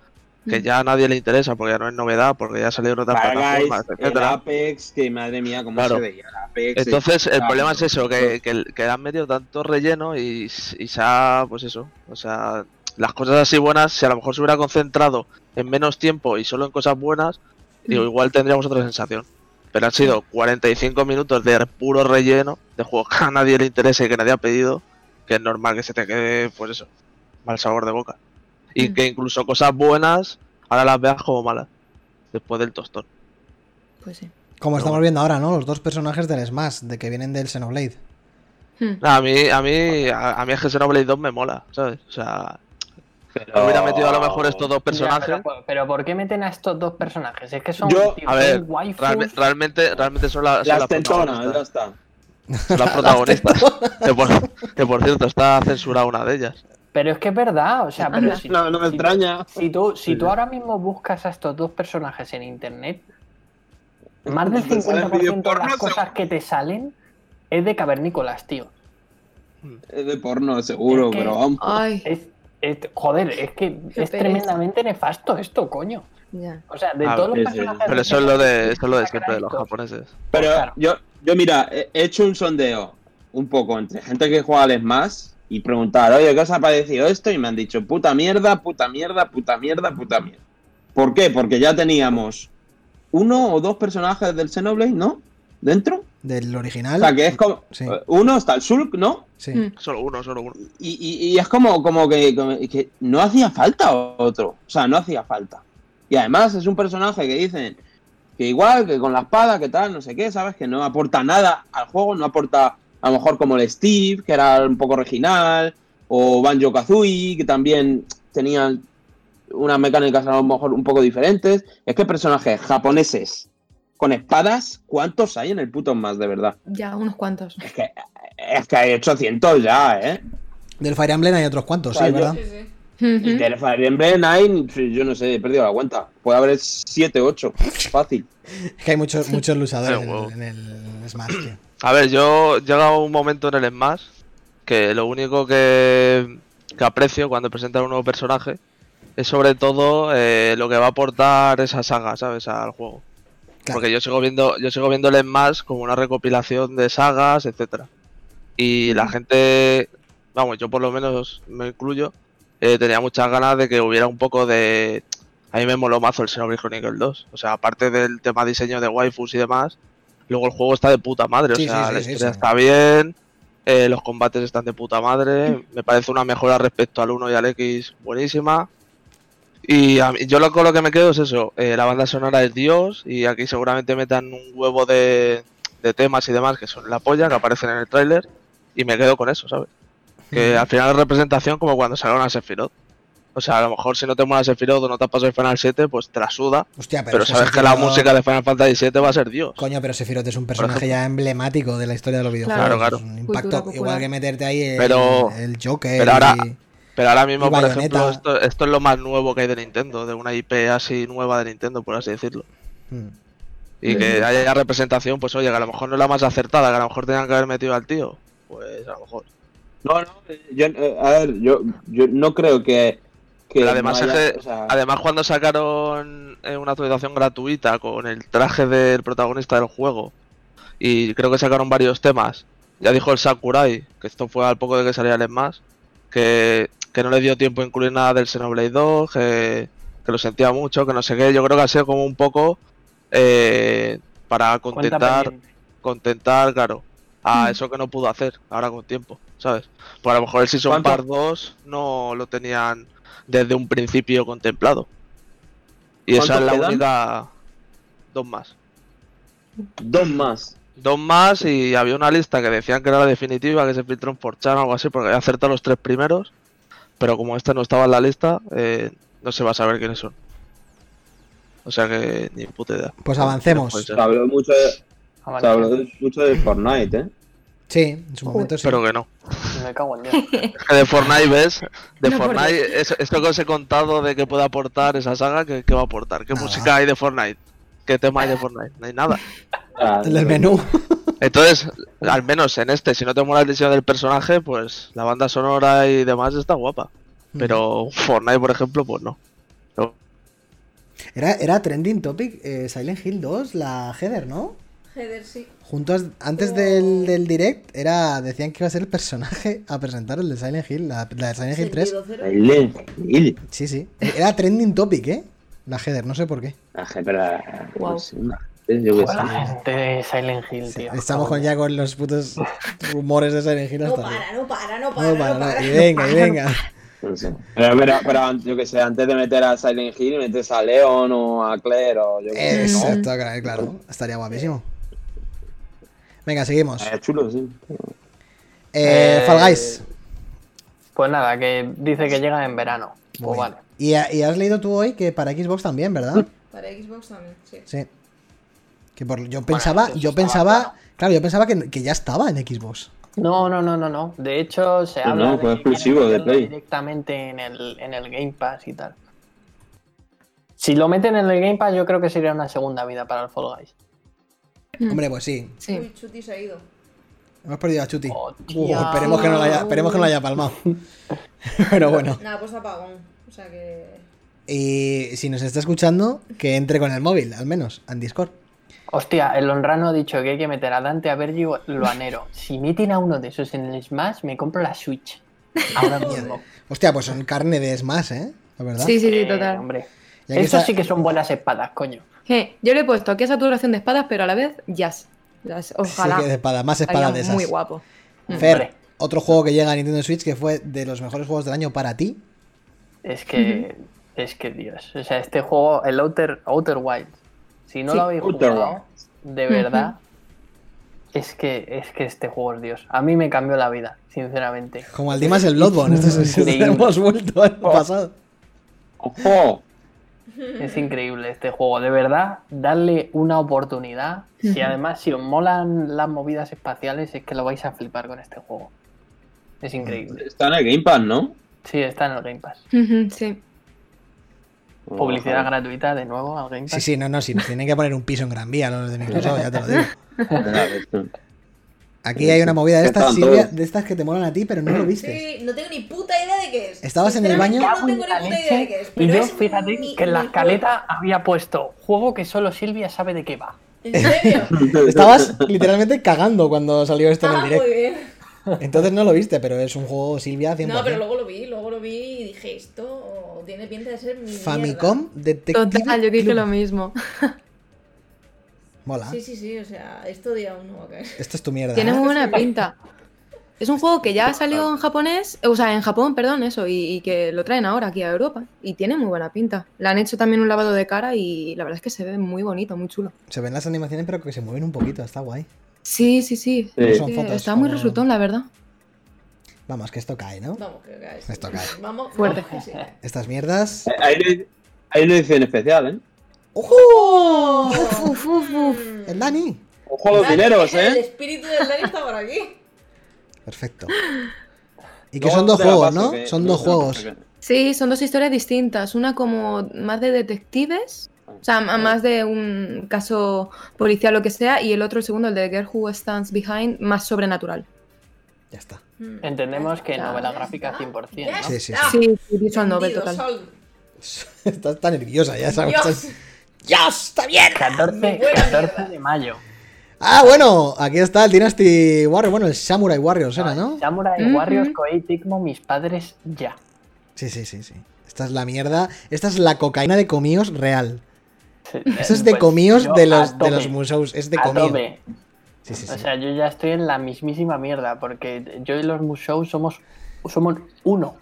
que ya a nadie le interesa porque ya no es novedad, porque ya ha salido en otras plataformas. Apex, que madre mía, cómo Claro. se veía el Apex. Entonces, el problema es eso, que, que, que han metido tanto relleno y, y se ha, pues eso, o sea, las cosas así buenas, si a lo mejor se hubiera concentrado en menos tiempo y solo en cosas buenas, digo, Mm. igual tendríamos otra sensación. Pero han sido 45 minutos de puro relleno, de juegos que a nadie le interesa y que nadie ha pedido, que es normal que se te quede, pues eso, mal sabor de boca. Y Mm. que incluso cosas buenas, ahora las veas como malas, después del tostón. Pues sí. Como Pero estamos bueno. viendo ahora, ¿no? Los dos personajes del Smash, de que vienen del Xenoblade. Hmm. A mí, a mí, a, a mí es que Xenoblade 2 me mola, ¿sabes? O sea, Pero- hubiera metido a lo mejor estos dos personajes. Ya, pero, pero ¿por qué meten a estos dos personajes? Es que son, Yo- tío, A ver, son waifus. realme- realmente, realmente son, la- son Las las tentonas, ya protagonistas. está. Son las protagonistas. que, por, que por cierto, está censurada una de ellas. Pero es que es verdad, o sea, pero si, No, no me si- extraña. Si tú, si tú ahora mismo buscas a estos dos personajes en internet, más del Te salen 50% de las cosas que te salen es de cavernícolas, tío. Es de porno, seguro, Es que- pero vamos. Ay, Es, es- joder, es que Qué es pereza. tremendamente nefasto esto, coño. O sea, de Ah, todos los sí, sí. personajes. Pero eso es lo de, eso es lo de siempre de los japoneses. Pero claro. yo, yo, mira, he he hecho un sondeo un poco entre gente que juega al Smash y preguntar, oye, ¿qué os ha parecido esto? Y me han dicho, puta mierda, puta mierda, puta mierda, puta mierda. ¿Por qué? Porque ya teníamos uno o dos personajes del Xenoblade, ¿no? ¿Dentro? Del O original. sea, que es como... Sí. eh, Uno está el Sulk, ¿no? Sí. Mm. Solo uno, solo uno. Y, y- y es como, como que, como que no hacía falta otro. O sea, no hacía falta. Y además es un personaje que dicen que igual, que con la espada, que tal, no sé qué, ¿sabes? Que no aporta nada al juego, no aporta a lo mejor como el Steve, que era un poco original, o Banjo Kazooie, que también tenían unas mecánicas a lo mejor un poco diferentes. Es que personajes japoneses con espadas, ¿cuántos hay en el puto más de verdad? Ya, unos cuantos. Es que, es que hay 800 ya, ¿eh? Del Fire Emblem hay otros cuantos, O sea, sí, yo- ¿verdad? Sí, sí. Y del Fire Emblem hay, yo no sé, he perdido la cuenta. Puede haber 7, 8. Fácil. Es que hay muchos, muchos luchadores en el Smash, tío. A ver, yo llega un momento en el Smash que lo único que, que aprecio cuando presentan un nuevo personaje es sobre todo eh, lo que va a aportar esa saga, ¿sabes? Al juego. Claro. Porque yo sigo viendo, yo sigo viendo el Smash como una recopilación de sagas, etcétera. Y la gente, vamos, yo por lo menos me incluyo, eh, tenía muchas ganas de que hubiera un poco de. A mí me moló mazo el Xenoblade Chronicles 2. O sea, aparte del tema diseño de waifus y demás, luego el juego está de puta madre. Sí, o sea, sí, sí, la historia está bien, eh, los combates están de puta madre. Me parece una mejora respecto al 1 y al X buenísima. Y a mí- yo lo, con lo que me quedo es eso, eh, la banda sonora es Dios y aquí seguramente metan un huevo de, de temas y demás que son la polla, que aparecen en el tráiler, y me quedo con eso, ¿sabes? Que al final es representación como cuando sacaron a Sephiroth. O sea, a lo mejor si no te mola Sephiroth o no te has pasado el Final 7, pues te la suda. Hostia, pero, Pero, es sabes que la música de Final Fantasy 7 va a ser Dios. Coño, pero Sephiroth es un personaje ejemplo. ya emblemático de la historia de los videojuegos. Claro, claro. Es un impacto, igual que meterte ahí el, Pero- el Joker. pero ahora- y- Pero ahora mismo, por ejemplo, esto, esto es lo más nuevo que hay de Nintendo, de una IP así nueva de Nintendo, por así decirlo. Hmm. Y que haya representación, pues oye, que a lo mejor no es la más acertada, que a lo mejor tenían que haber metido al tío. Pues a lo mejor. No, no, yo, eh, a ver, yo, yo no creo que. Que Pero además, no es haya- que- o sea, además cuando sacaron eh, una actualización gratuita con el traje del protagonista del juego, y creo que sacaron varios temas, ya dijo el Sakurai, que esto fue al poco de que saliera el más, que, que no le dio tiempo a incluir nada del Xenoblade 2, que, que lo sentía mucho, que no sé qué. Yo creo que ha sido como un poco eh, para contentar, contentar, claro, a Mm. eso que no pudo hacer ahora con tiempo, ¿sabes? Pues a lo mejor el Season ¿Cuánto? Part 2 no lo tenían desde un principio contemplado. Y esa es ¿Cuántos la quedan? única. Dos más. dos más. Dos más y había una lista que decían que era la definitiva, que se filtró en 4chan o algo así, porque había acertado los tres primeros. Pero como este no estaba en la lista, eh, no se va a saber quiénes son. O sea que ni puta idea. Pues avancemos. Se habló mucho de, se habló de- mucho de Fortnite, ¿eh? Sí, en su momento sí. Pero que no. Me cago en Dios. Es que de Fortnite ves, de No, Fortnite, es- esto que os he contado de que puede aportar esa saga, ¿qué, qué va a aportar? ¿Qué Nada. música hay de Fortnite? ¿Qué tema hay de Fortnite? No hay nada. Ah, El del menú. Entonces, al menos en este, si no te mola el diseño del personaje, pues la banda sonora y demás está guapa. Pero Fortnite, por ejemplo, pues no. Era, era trending topic eh, Silent Hill 2, la header, ¿no? Heather, sí. Juntos, antes del, del direct, era decían que iba a ser el personaje a presentar el de Silent Hill, la, la de Silent Hill 3. Sentido cero. Silent Hill. Sí, sí. Era trending topic, ¿eh? La header, no sé por qué. La Guau. no sé, una gente, yo de Silent Hill, tío. Estamos con ya con los putos rumores de Silent Hill No hasta para, no para, no para, No, no para, para. no, y venga, y venga. No sé. Pero, pero, pero, yo que sé, antes de meter a Silent Hill, metes a Leon o a Claire o yo qué sé, ¿no? Exacto, claro, claro. Estaría guapísimo. Venga, seguimos. Eh, chulo, sí. Eh, Eh, Fall Guys. Pues nada, que dice que llega en verano. Pues vale. Y, ha- y has leído tú hoy que para Xbox también, ¿verdad? Para Xbox también, sí. Sí. Que por, yo pensaba, yo pensaba, claro. claro, yo pensaba que, que ya estaba en Xbox. No, no, no, no, no. De hecho, se No, habla no, de fue que quieren exclusivo de Play. directamente en el, en el Game Pass y tal. Si lo meten en el Game Pass, yo creo que sería una segunda vida para el Fall Guys. Mm. Hombre, pues sí. Sí. Uy, Chuti se ha ido. Hemos perdido a Chuti. Oh, Uh, esperemos, que no lo haya, esperemos que no lo haya palmado. Pero bueno. Nada, pues apagón. O sea que. Y si nos está escuchando, que entre con el móvil, al menos, en Discord. Hostia, el Honrano ha dicho que hay que meter a Dante, a Vergi o lo anero. Si meten a uno de esos en el Smash, me compro la Switch. Ahora mismo. Hostia, pues son carne de Smash, ¿eh? La verdad. Sí, sí, sí, Eh, total. hombre. Estos está- sí que son buenas espadas, coño. Yo le he puesto aquí saturación de espadas, pero a la vez jazz. Las- Ojalá. Sí, que de espada, más espadas de esas. Muy guapo. Mm. Fer, otro juego que llega a Nintendo Switch que fue de los mejores juegos del año para ti. Es que, es que Dios. O sea, este juego, el Outer, Outer Wild, si no Sí. lo habéis Outer jugado, de verdad, es que, es que este juego es Dios. A mí me cambió la vida, sinceramente. Como al Dimas el Bloodborne. Esto es, hemos vuelto al Oh. pasado. ¡Ojo! Es increíble este juego, de verdad, darle una oportunidad. Y además, si os molan las movidas espaciales, es que lo vais a flipar con este juego. Es increíble. Está en el Game Pass, ¿no? Sí, está en el Game Pass. Sí. Publicidad Ojalá. gratuita de nuevo al Game Pass. Sí, sí, no, no, sí, nos tienen que poner un piso en Gran Vía los de Microsoft, ya te lo digo. Aquí hay una movida de estas, Silvia, de estas que te molan a ti, pero no lo viste. Sí, no tengo ni puta idea de qué es. ¿Estabas en el baño? No tengo ni La puta idea de qué es. y pero yo, es fíjate mi- que en la escaleta había puesto juego que solo Silvia sabe de qué va. ¿En serio? Estabas literalmente cagando cuando salió esto en el Ah, muy direct. bien. Entonces no lo viste, pero es un juego Silvia 100%. No, pero luego lo vi, luego lo vi y dije, esto tiene pinta de ser mi Famicom Detective Total, yo dije Club. lo mismo. Mola. Sí, sí, sí, o sea, esto día uno va a caer. Esto es tu mierda. Tiene ¿eh? muy buena pinta. Es un juego que ya ha salido en japonés, o sea, en Japón, perdón, eso, y, y que lo traen ahora aquí a Europa. Y tiene muy buena pinta. Le han hecho también un lavado de cara y la verdad es que se ve muy bonito, muy chulo. Se ven las animaciones, pero que se mueven un poquito, está guay. Sí, sí, sí. Sí. Son Sí, fotos Está muy como- resultón, la verdad. Vamos, que esto cae, ¿no? Vamos, que caes. Esto cae. Vamos, Fuerte. vamos que sí. Estas mierdas. Eh, Hay hay una edición especial, ¿eh? ¡Ojo! Uf, uf, uf. El Dani. Ojo a los Dani, dineros, El ¿eh? espíritu del Dani está por aquí. Perfecto. Y que son dos juegos, paso, ¿no? que- Son no dos juegos. Sí, son dos historias distintas. Una como más de detectives, o sea, más de un caso policial o lo que sea, y el otro, el segundo, el de Girl Who Stands Behind, más sobrenatural. Ya está. Mm. Entendemos que novela gráfica 100%, Ya ¿no? Sí, sí, está. Sí, sí, visual novel total. Estás tan nerviosa, ya sabes. Dios. ¡Dios! ¡Está bien! 14, Buena 14 mierda. de mayo. Ah, bueno, aquí está el Dynasty Warrior. Bueno, el Samurai Warriors era, ¿no? Samurai Ujú. Warriors, Koei Tecmo, mis padres ya. Sí, sí, sí, sí. Esta es la mierda. Esta es la cocaína de comíos real. Sí, Eso es de pues comíos de los, de los museos. Es de a comío. tope. Sí, sí, sí. O sea, yo ya estoy en la mismísima mierda, porque yo y los museos somos, somos uno,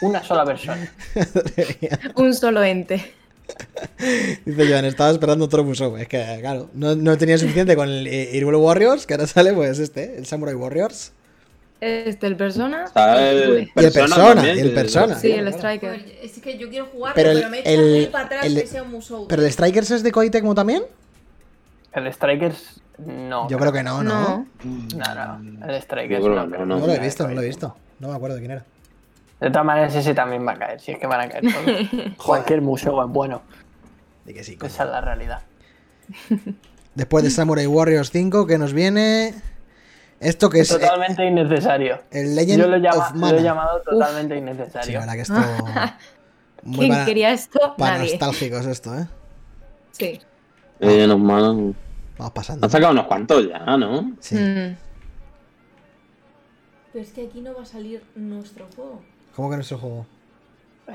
una sola persona. Un solo ente. Dice Joan, estaba esperando otro museo. Es que, claro, no, no tenía suficiente con el Hyrule Warriors, que ahora sale, pues este, el Samurai Warriors. Este, el persona. El Ule. Y el Persona persona, también, y el persona. Sí, el. Striker. Es que yo quiero jugarlo, Pero me he hecho el- muy para atrás el- que sea un musou. Pero el Strikers es de Koei Tecmo también? El Strikers, no. Yo creo que no, ¿no? No. No, no, el Strikers no. No, no. lo he visto, no lo he visto. No me acuerdo de quién era. De todas maneras, ese también va a caer, si es que van a caer todos. Cualquier museo es bueno, De que sí, coño. esa es la realidad. Después de Samurai Warriors 5, que nos viene. Esto que es eh, Totalmente innecesario. el Legend Yo lo, llama- of lo Mana. he llamado totalmente Sí, innecesario. la verdad que esto. muy ¿Quién para, quería esto? para Nadie. nostálgicos esto, ¿eh? Sí. Eh, nos mandan- Vamos pasando. Han sacado unos cuantos ya, ¿no? Sí. Mm. Pero es que aquí no va a salir nuestro juego. ¿Cómo que nuestro juego?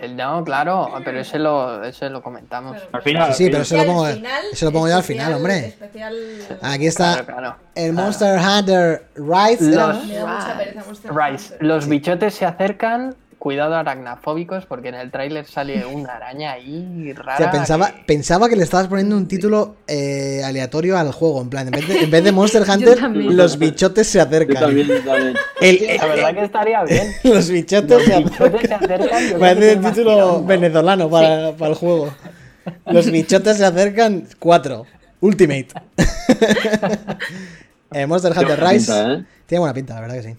El- No, claro, pero ese lo, ese lo comentamos. Al final. Sí, sí, pero eso lo Y al pongo, final, eso lo pongo yo al final, hombre. Especial... Aquí está Claro, claro. el Monster Hunter Rise. ¿era, Los- no? Hunter. los bichotes se acercan, cuidado aracnafóbicos, porque en el tráiler sale una araña ahí rara. O sea, pensaba, que- pensaba que le estabas poniendo un título eh, aleatorio al juego. En plan, en vez de, en vez de Monster Hunter, los bichotes se Yo acercan. también, yo también. El- La verdad que estaría bien. los bichotes Los se bichotes acercan. se acercan. Parece el título tirando. venezolano para, para el juego. Los bichotes se acercan 4. Ultimate. Eh, Monster Hunter Rise. pinta, ¿eh? Tiene buena pinta, la verdad que sí.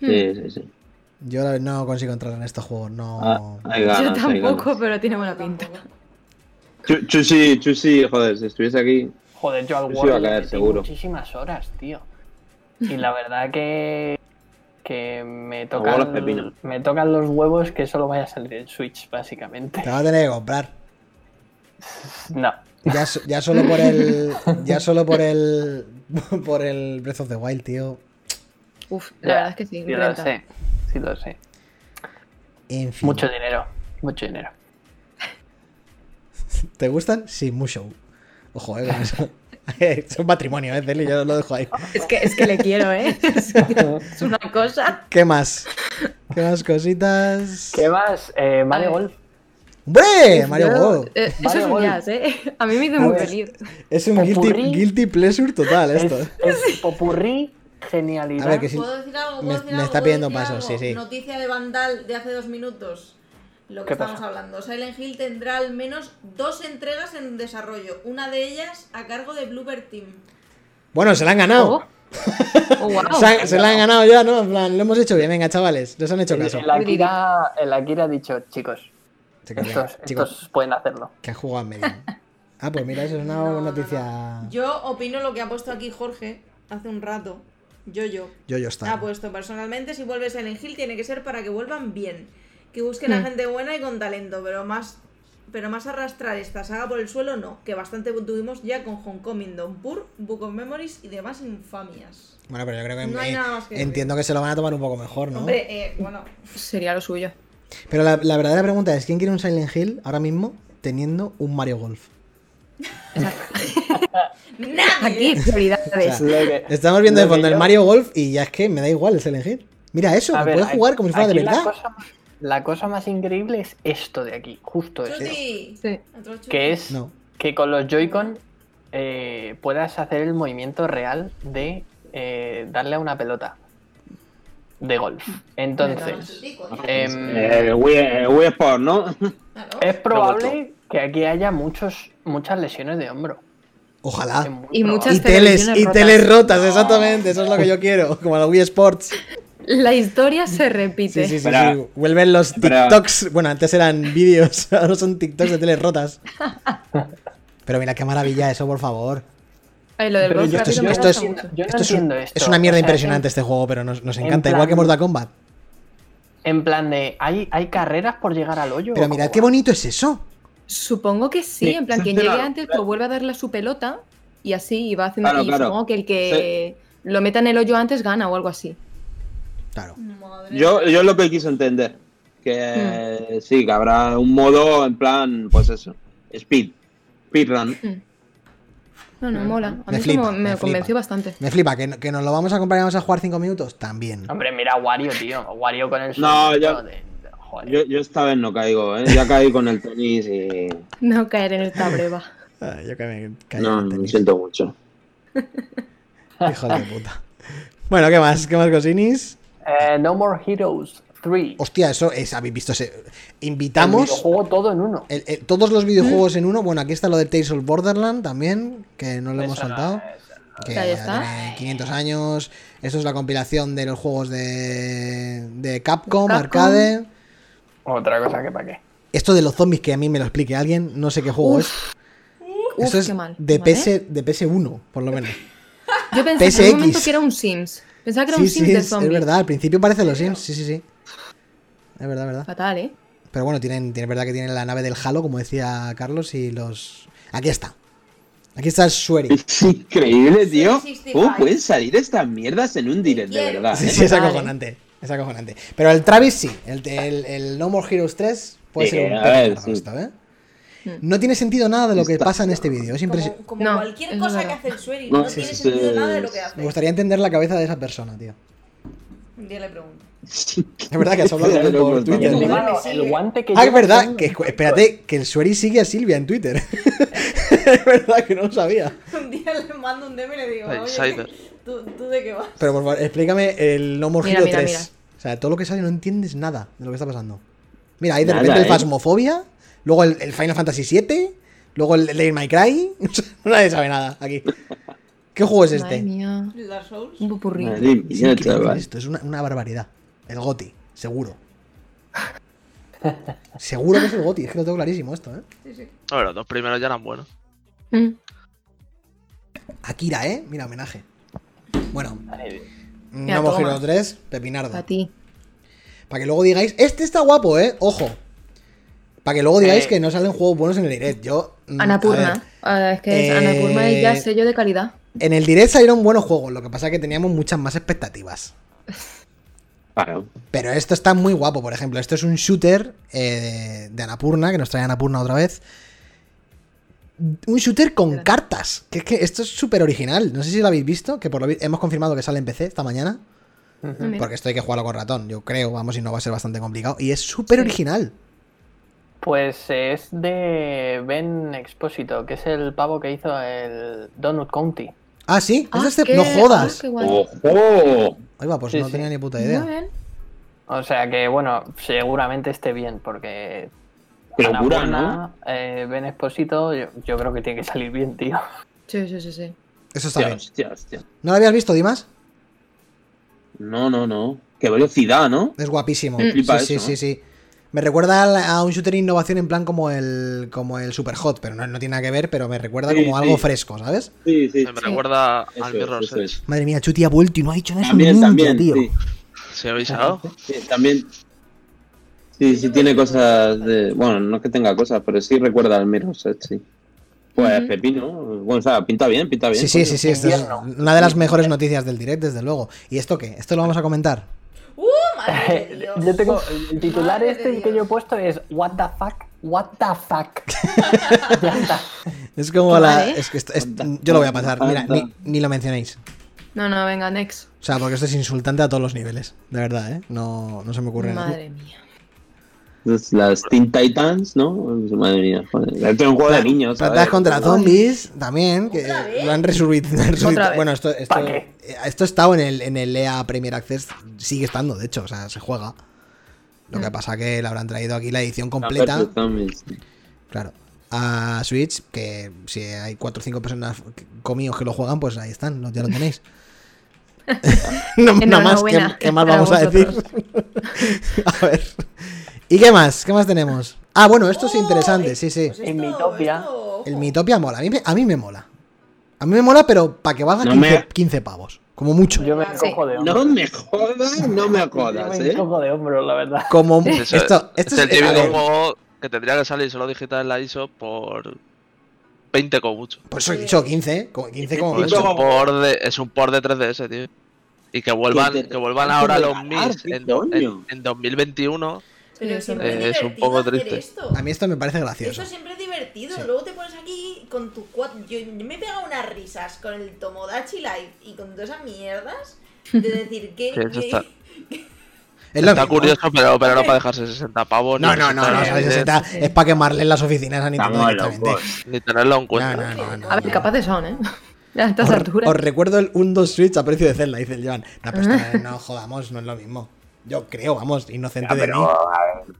Sí, sí, sí. Yo no consigo entrar en estos juegos, no. Ah, Yo tampoco, pero tiene buena pinta. Chu- Chusi, Chusi, joder, si estuviese aquí. Joder, yo al Yo iba a le caer, seguro. muchísimas horas, tío. Y la verdad que que me tocan me tocan los huevos que solo vaya a salir en Switch, básicamente. Te vas a tener que comprar. No. Ya, so- ya solo por el. Ya solo por el. Por el Breath of the Wild, tío. Uf, la verdad es que sí. Sí lo renta. Sí. En fin. Mucho dinero. Mucho dinero. ¿Te gustan? Sí, mucho. Ojo, eh, con eso. es un matrimonio, eh, Celi, yo lo dejo ahí. Es que, es que le quiero, ¿eh? Es, es una cosa. ¿Qué más? ¿Qué más cositas? ¿Qué más? Eh, Mario. Golf. ¡Hombre! Mario Yo- Golf. eh, eso Mario es un Golf. jazz, ¿eh? A mí me hizo muy feliz. Es un guilty, pleasure total Es, esto. es popurrí, genialidad. A ver, que sí. ¿Puedo decir algo? Me- ¿Puedo decir me algo? está ¿Puedo pidiendo pasos, sí, sí. Noticia de Vandal de hace dos minutos. Lo que ¿Qué estamos pasa? hablando. Silent Hill tendrá al menos dos entregas en desarrollo. Una de ellas a cargo de Bluebird Team. Bueno, se la han ganado. Oh. Oh, wow. Se, han- se la han ganado ya, ¿no? En plan, lo hemos hecho bien, venga, chavales. Les han hecho caso. el Akira, el Akira ha dicho, chicos, estos, chicos, estos pueden hacerlo. que han jugado en medio. Ah, pues mira, eso es una No, no, noticia. no. Yo opino lo que ha puesto aquí Jorge hace un rato. Yo, yo. Yo, yo está. Ha puesto personalmente, si vuelve Silent Hill tiene que ser para que vuelvan bien. Que busquen a Hmm. gente buena y con talento, pero más pero más arrastrar esta saga por el suelo no, que bastante tuvimos ya con Homecoming, Downpour, Book of Memories y demás infamias. Bueno, pero yo creo que No hay eh, nada más que decir. entiendo que se lo van a tomar un poco mejor, ¿no? Hombre, eh, bueno, Sería lo suyo. Pero la, la verdadera pregunta es: ¿quién quiere un Silent Hill ahora mismo teniendo un Mario Golf? Aquí, prioridades. O sea, Estamos viendo de fondo el Mario Golf y ya es que me da igual el Silent Hill. Mira eso, A que ver, puedes jugar como si fuera de verdad. La cosa, la cosa más increíble es esto de aquí, justo esto. Sí. Que es No. que con los Joy-Con eh, puedas hacer el movimiento real de eh, darle a una pelota de golf. Entonces, em, Eh, Wii, Wii Sport, ¿no? Es probable que aquí haya muchos, muchas lesiones de hombro. Ojalá. Y muchas Y teles, y rotas. teles rotas, exactamente. Eso es lo que yo quiero. Como la Wii Sports. La historia se repite. Sí, sí, sí. Vuelven los. TikToks. Bueno, antes eran vídeos, ahora son TikToks de teles rotas. Pero mira qué maravilla eso, por favor. Ay, lo del Pero yo- Esto es, esto es- yo no esto es un- esto. es una mierda O sea, impresionante en- este juego, pero nos, nos en encanta. plan- Igual que Mortal Kombat. En plan de, ¿hay, hay carreras por llegar al hoyo? Pero ¿O mirad qué bonito es eso. Supongo que sí, Sí, en plan, quien llegue claro, antes, claro. pues vuelve a darle a su pelota y así y va haciendo. Claro, y claro. supongo que el que lo meta en el hoyo antes gana o algo así. Claro. Madre Yo, yo lo que quiso entender. Que eh, sí, que habrá un modo en plan, pues eso, speed, speedrun. No, no, mola. A Me mí flipa, me, me convenció flipa. bastante. Me flipa, que, que nos lo vamos a comprar y vamos a jugar 5 minutos. También. Hombre, mira Wario, tío. Wario con el No, yo- de- joder. Yo, yo esta vez no caigo, ¿eh? Ya caí con el tenis y. No caer en esta breva. Ah, yo que me callo No, el lo tenis. siento mucho. Hijo de puta. Bueno, ¿qué más? ¿Qué más cosinis? Eh, no More Heroes 3. Hostia, eso es. ¿Habéis visto ese? El Invitamos. videojuego todo en uno. el- el- todos los videojuegos en uno. Bueno, aquí está lo de Tales of Borderland también, que no lo hemos Esa- saltado. esa- Que Ahí ya está. tiene 500 años. Esto es la compilación de los juegos de, de Capcom, Capcom. arcade. Otra cosa que para qué. Esto de los zombies, que a mí me lo explique alguien, no sé qué juego Uf. es. Uf, Eso es qué mal. de, ¿Vale? PS, de PS1, por lo menos. Yo pensé en PSX. un momento que era un Sims. Pensaba que era Sí, un sí, Sims de es, es zombies. verdad. Al principio parece los Sims, sí, sí, sí. Es verdad, verdad. Fatal, ¿eh? Pero bueno, tienen, tiene verdad que tienen la nave del Halo, como decía Carlos, y los. Aquí está. Aquí está el Swery. Es increíble, tío. 365. ¿Cómo pueden salir estas mierdas en un direct, de verdad? Sí, eh? sí, es acojonante. Es acojonante. Pero el Travis sí. El, el- el No More Heroes 3 puede Sí, ser un a ver, sí. esto, ¿eh? No tiene sentido nada de lo que Está- pasa en este vídeo. Es impresionante. Como, como No, cualquier cosa que hace el Sueri, No, no, sí, tiene sí, sentido sí. nada de lo que Me hace. gustaría entender la cabeza de esa persona, tío. Un día le pregunto. Es verdad que has hablado Pero por Twitter. lo- sigue. el guante que Ah, es verdad. Que, espérate, que el Swery sigue a Silvia en Twitter. es verdad que no lo sabía. Un día le mando un DM y le digo, oye. ¿tú, ¿tú de qué vas? Pero por favor, explícame el No More Mira, Hero mira, 3. mira. O sea, todo lo que sale no entiendes nada de lo que está pasando. Mira, hay de Nada, repente el ¿eh? Phasmophobia, luego el, el Final Fantasy VII, luego el Devil My Cry. Nadie sabe nada aquí. ¿Qué juego es Madre este? mía. Dark Souls. Un popurrí. Madre mía, chaval. esto, es una, una barbaridad. El Goti, seguro. Seguro que es el Goti, es que lo tengo clarísimo esto, ¿eh? Sí, sí. A ver, los dos primeros ya eran buenos. Mm. Akira, ¿eh? Mira, homenaje. Bueno, No toma. Hero 3, Pepinardo. Para ti. Para que luego digáis, este está guapo, ¿eh? Ojo. Para que luego digáis Eh. que no salen juegos buenos en el direct. Yo. mm, Anapurna. Ah, es que es- Eh, Anapurna es ya sello de calidad. En el direct salieron buenos juegos, lo que pasa es que teníamos muchas más expectativas. Claro. Pero esto está muy guapo, por ejemplo. Esto es un shooter eh, de Anapurna, que nos trae Anapurna otra vez. Un shooter con cartas. Que es que esto es súper original. No sé si lo habéis visto, que por lo vi- hemos confirmado que sale en PC esta mañana. Porque esto hay que jugarlo con ratón, yo creo. Vamos, y no va a ser bastante complicado. Y es súper Sí. original. Pues es de Ben Expósito, que es el pavo que hizo el Donut County. Ah, sí, es Ah, de este- qué- No ah, jodas. guay. ¡Ojo! Ahí va, pues Sí, no sí. tenía ni puta Muy idea. bien. O sea que, bueno, seguramente esté bien, porque. Qué locura, Annapurna, eh, Ben Expósito, yo, yo creo que tiene que salir bien, tío. Sí, sí, sí, sí. Eso está Hostia, bien. hostia, hostia. ¿No lo habías visto, Dimas? No, no, no. Qué velocidad, ¿no? Es guapísimo. Mm. Sí, sí, eso, sí, ¿no? sí. Me recuerda a un shooter de innovación en plan como el, como el Super Hot, pero no, no tiene nada que ver, pero me recuerda Sí, como algo fresco, ¿sabes? Sí, sí. Me recuerda al Mirror eso. Madre mía, Chuti ha vuelto y no ha dicho nada. También, también. tío. Sí. ¿Se habéis avisado? Sí, también. Sí, sí tiene cosas de. Bueno, no es que tenga cosas, pero sí recuerda al Mirror Set, sí. Pues. Pepino. Bueno, o sea, pinta bien, pinta bien. Sí, sí, sí, sí. Esto es Invierno. una de las mejores noticias del direct, desde luego. ¿Y esto qué? ¿Esto lo vamos a comentar? ¡Uh, madre de Dios! Yo tengo. El titular Madre este que yo he puesto es What the fuck? What the fuck? ya está. Es como la. ¿eh? Es que esto- es- yo lo voy a pasar. Mira, ni, ni lo mencionéis. No, no, venga, next. O sea, porque esto es insultante a todos los niveles. De verdad, ¿eh? No, no se me ocurre nada. Madre mía. Es las Teen Titans, ¿no? Madre mía, joder. Es un juego de niños. ¿sabes? contra zombies también, que lo han vez. Bueno, esto, esto, eh, esto ha estado en el, en el EA Premier Access, sigue estando, de hecho, o sea, se juega. Lo Mm. que pasa que le habrán traído aquí la edición Plants completa, claro, a Switch, que si hay 4 o 5 personas conmigo que lo juegan, pues ahí están, ya lo tenéis. no, nada más, ¿qué, más vamos a decir? a ver. ¿Y qué más? ¿Qué más tenemos? Ah, bueno, esto es interesante, sí, sí. Pues En Mitopia. esto- El Mitopia mola. A mí, me- a mí me mola. A mí me mola, pero para que valga No 15, me- 15 pavos. Como mucho. Yo me Sí. cojo de hombros. No me jodas, no me Yo jodas, me ¿eh? cojo de hombros, la verdad. Como Eso- esto, esto es es, el típico juego que tendría que salir solo digital en la ISO por 20 como mucho. Pues he dicho 15, como 15 como Pues es, mucho. un port de, es un port de 3DS, tío. Y que vuelvan, Que vuelvan ahora los MIS ¿qué en, en, en 2021. Pero Sí, eso siempre Eh, es un divertido poco triste. Esto. A mí esto me parece gracioso. Esto siempre es divertido. Sí. Luego te pones aquí con tu cuatro. Yo, yo me he pegado unas risas con el Tomodachi Life y con todas esas mierdas. De decir que. Eso que- está- Es lo Está mismo. curioso, pero, pero no para dejarse 60 pavos. No, ni no, no, no, 60 ¿sabes? ni- 60 es para quemarle en las oficinas a Nintendo directamente. Ni tenerlo en No, cuenta. no, no, no, A ver, no. capaces son, ¿eh? A estas Os, alturas. os recuerdo el 1-2 Switch a precio de Zelda, dice el Joan. No, pero no jodamos, no es lo mismo. Yo creo, vamos, inocente Ya, de mí. a ver.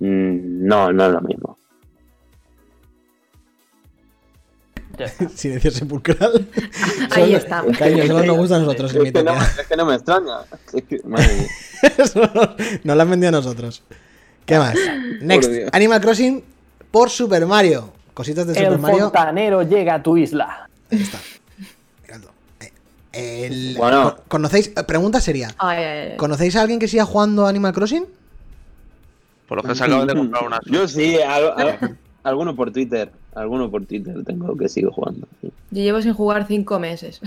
Mm, No, no es lo mismo. Silencio sepulcral. Ahí está. Cariño, solo nos gusta a nosotros el Es que, no, Mitopia. es que no me extraña. Es que, madre no, no lo han vendido a nosotros. ¿Qué más? Next. Animal Crossing por Super Mario. Cositas de Super El Mario. fontanero llega a tu isla. Ahí está. El- Bueno. ¿con- ¿Conocéis? eh, Pregunta sería: Ay, ay, ay. ¿conocéis a alguien que siga jugando Animal Crossing? Por lo que se acaban de comprar una. Yo sí, al- al- alguno por Twitter. Alguno por Twitter tengo que sigo jugando. Sí. Yo llevo sin jugar cinco meses.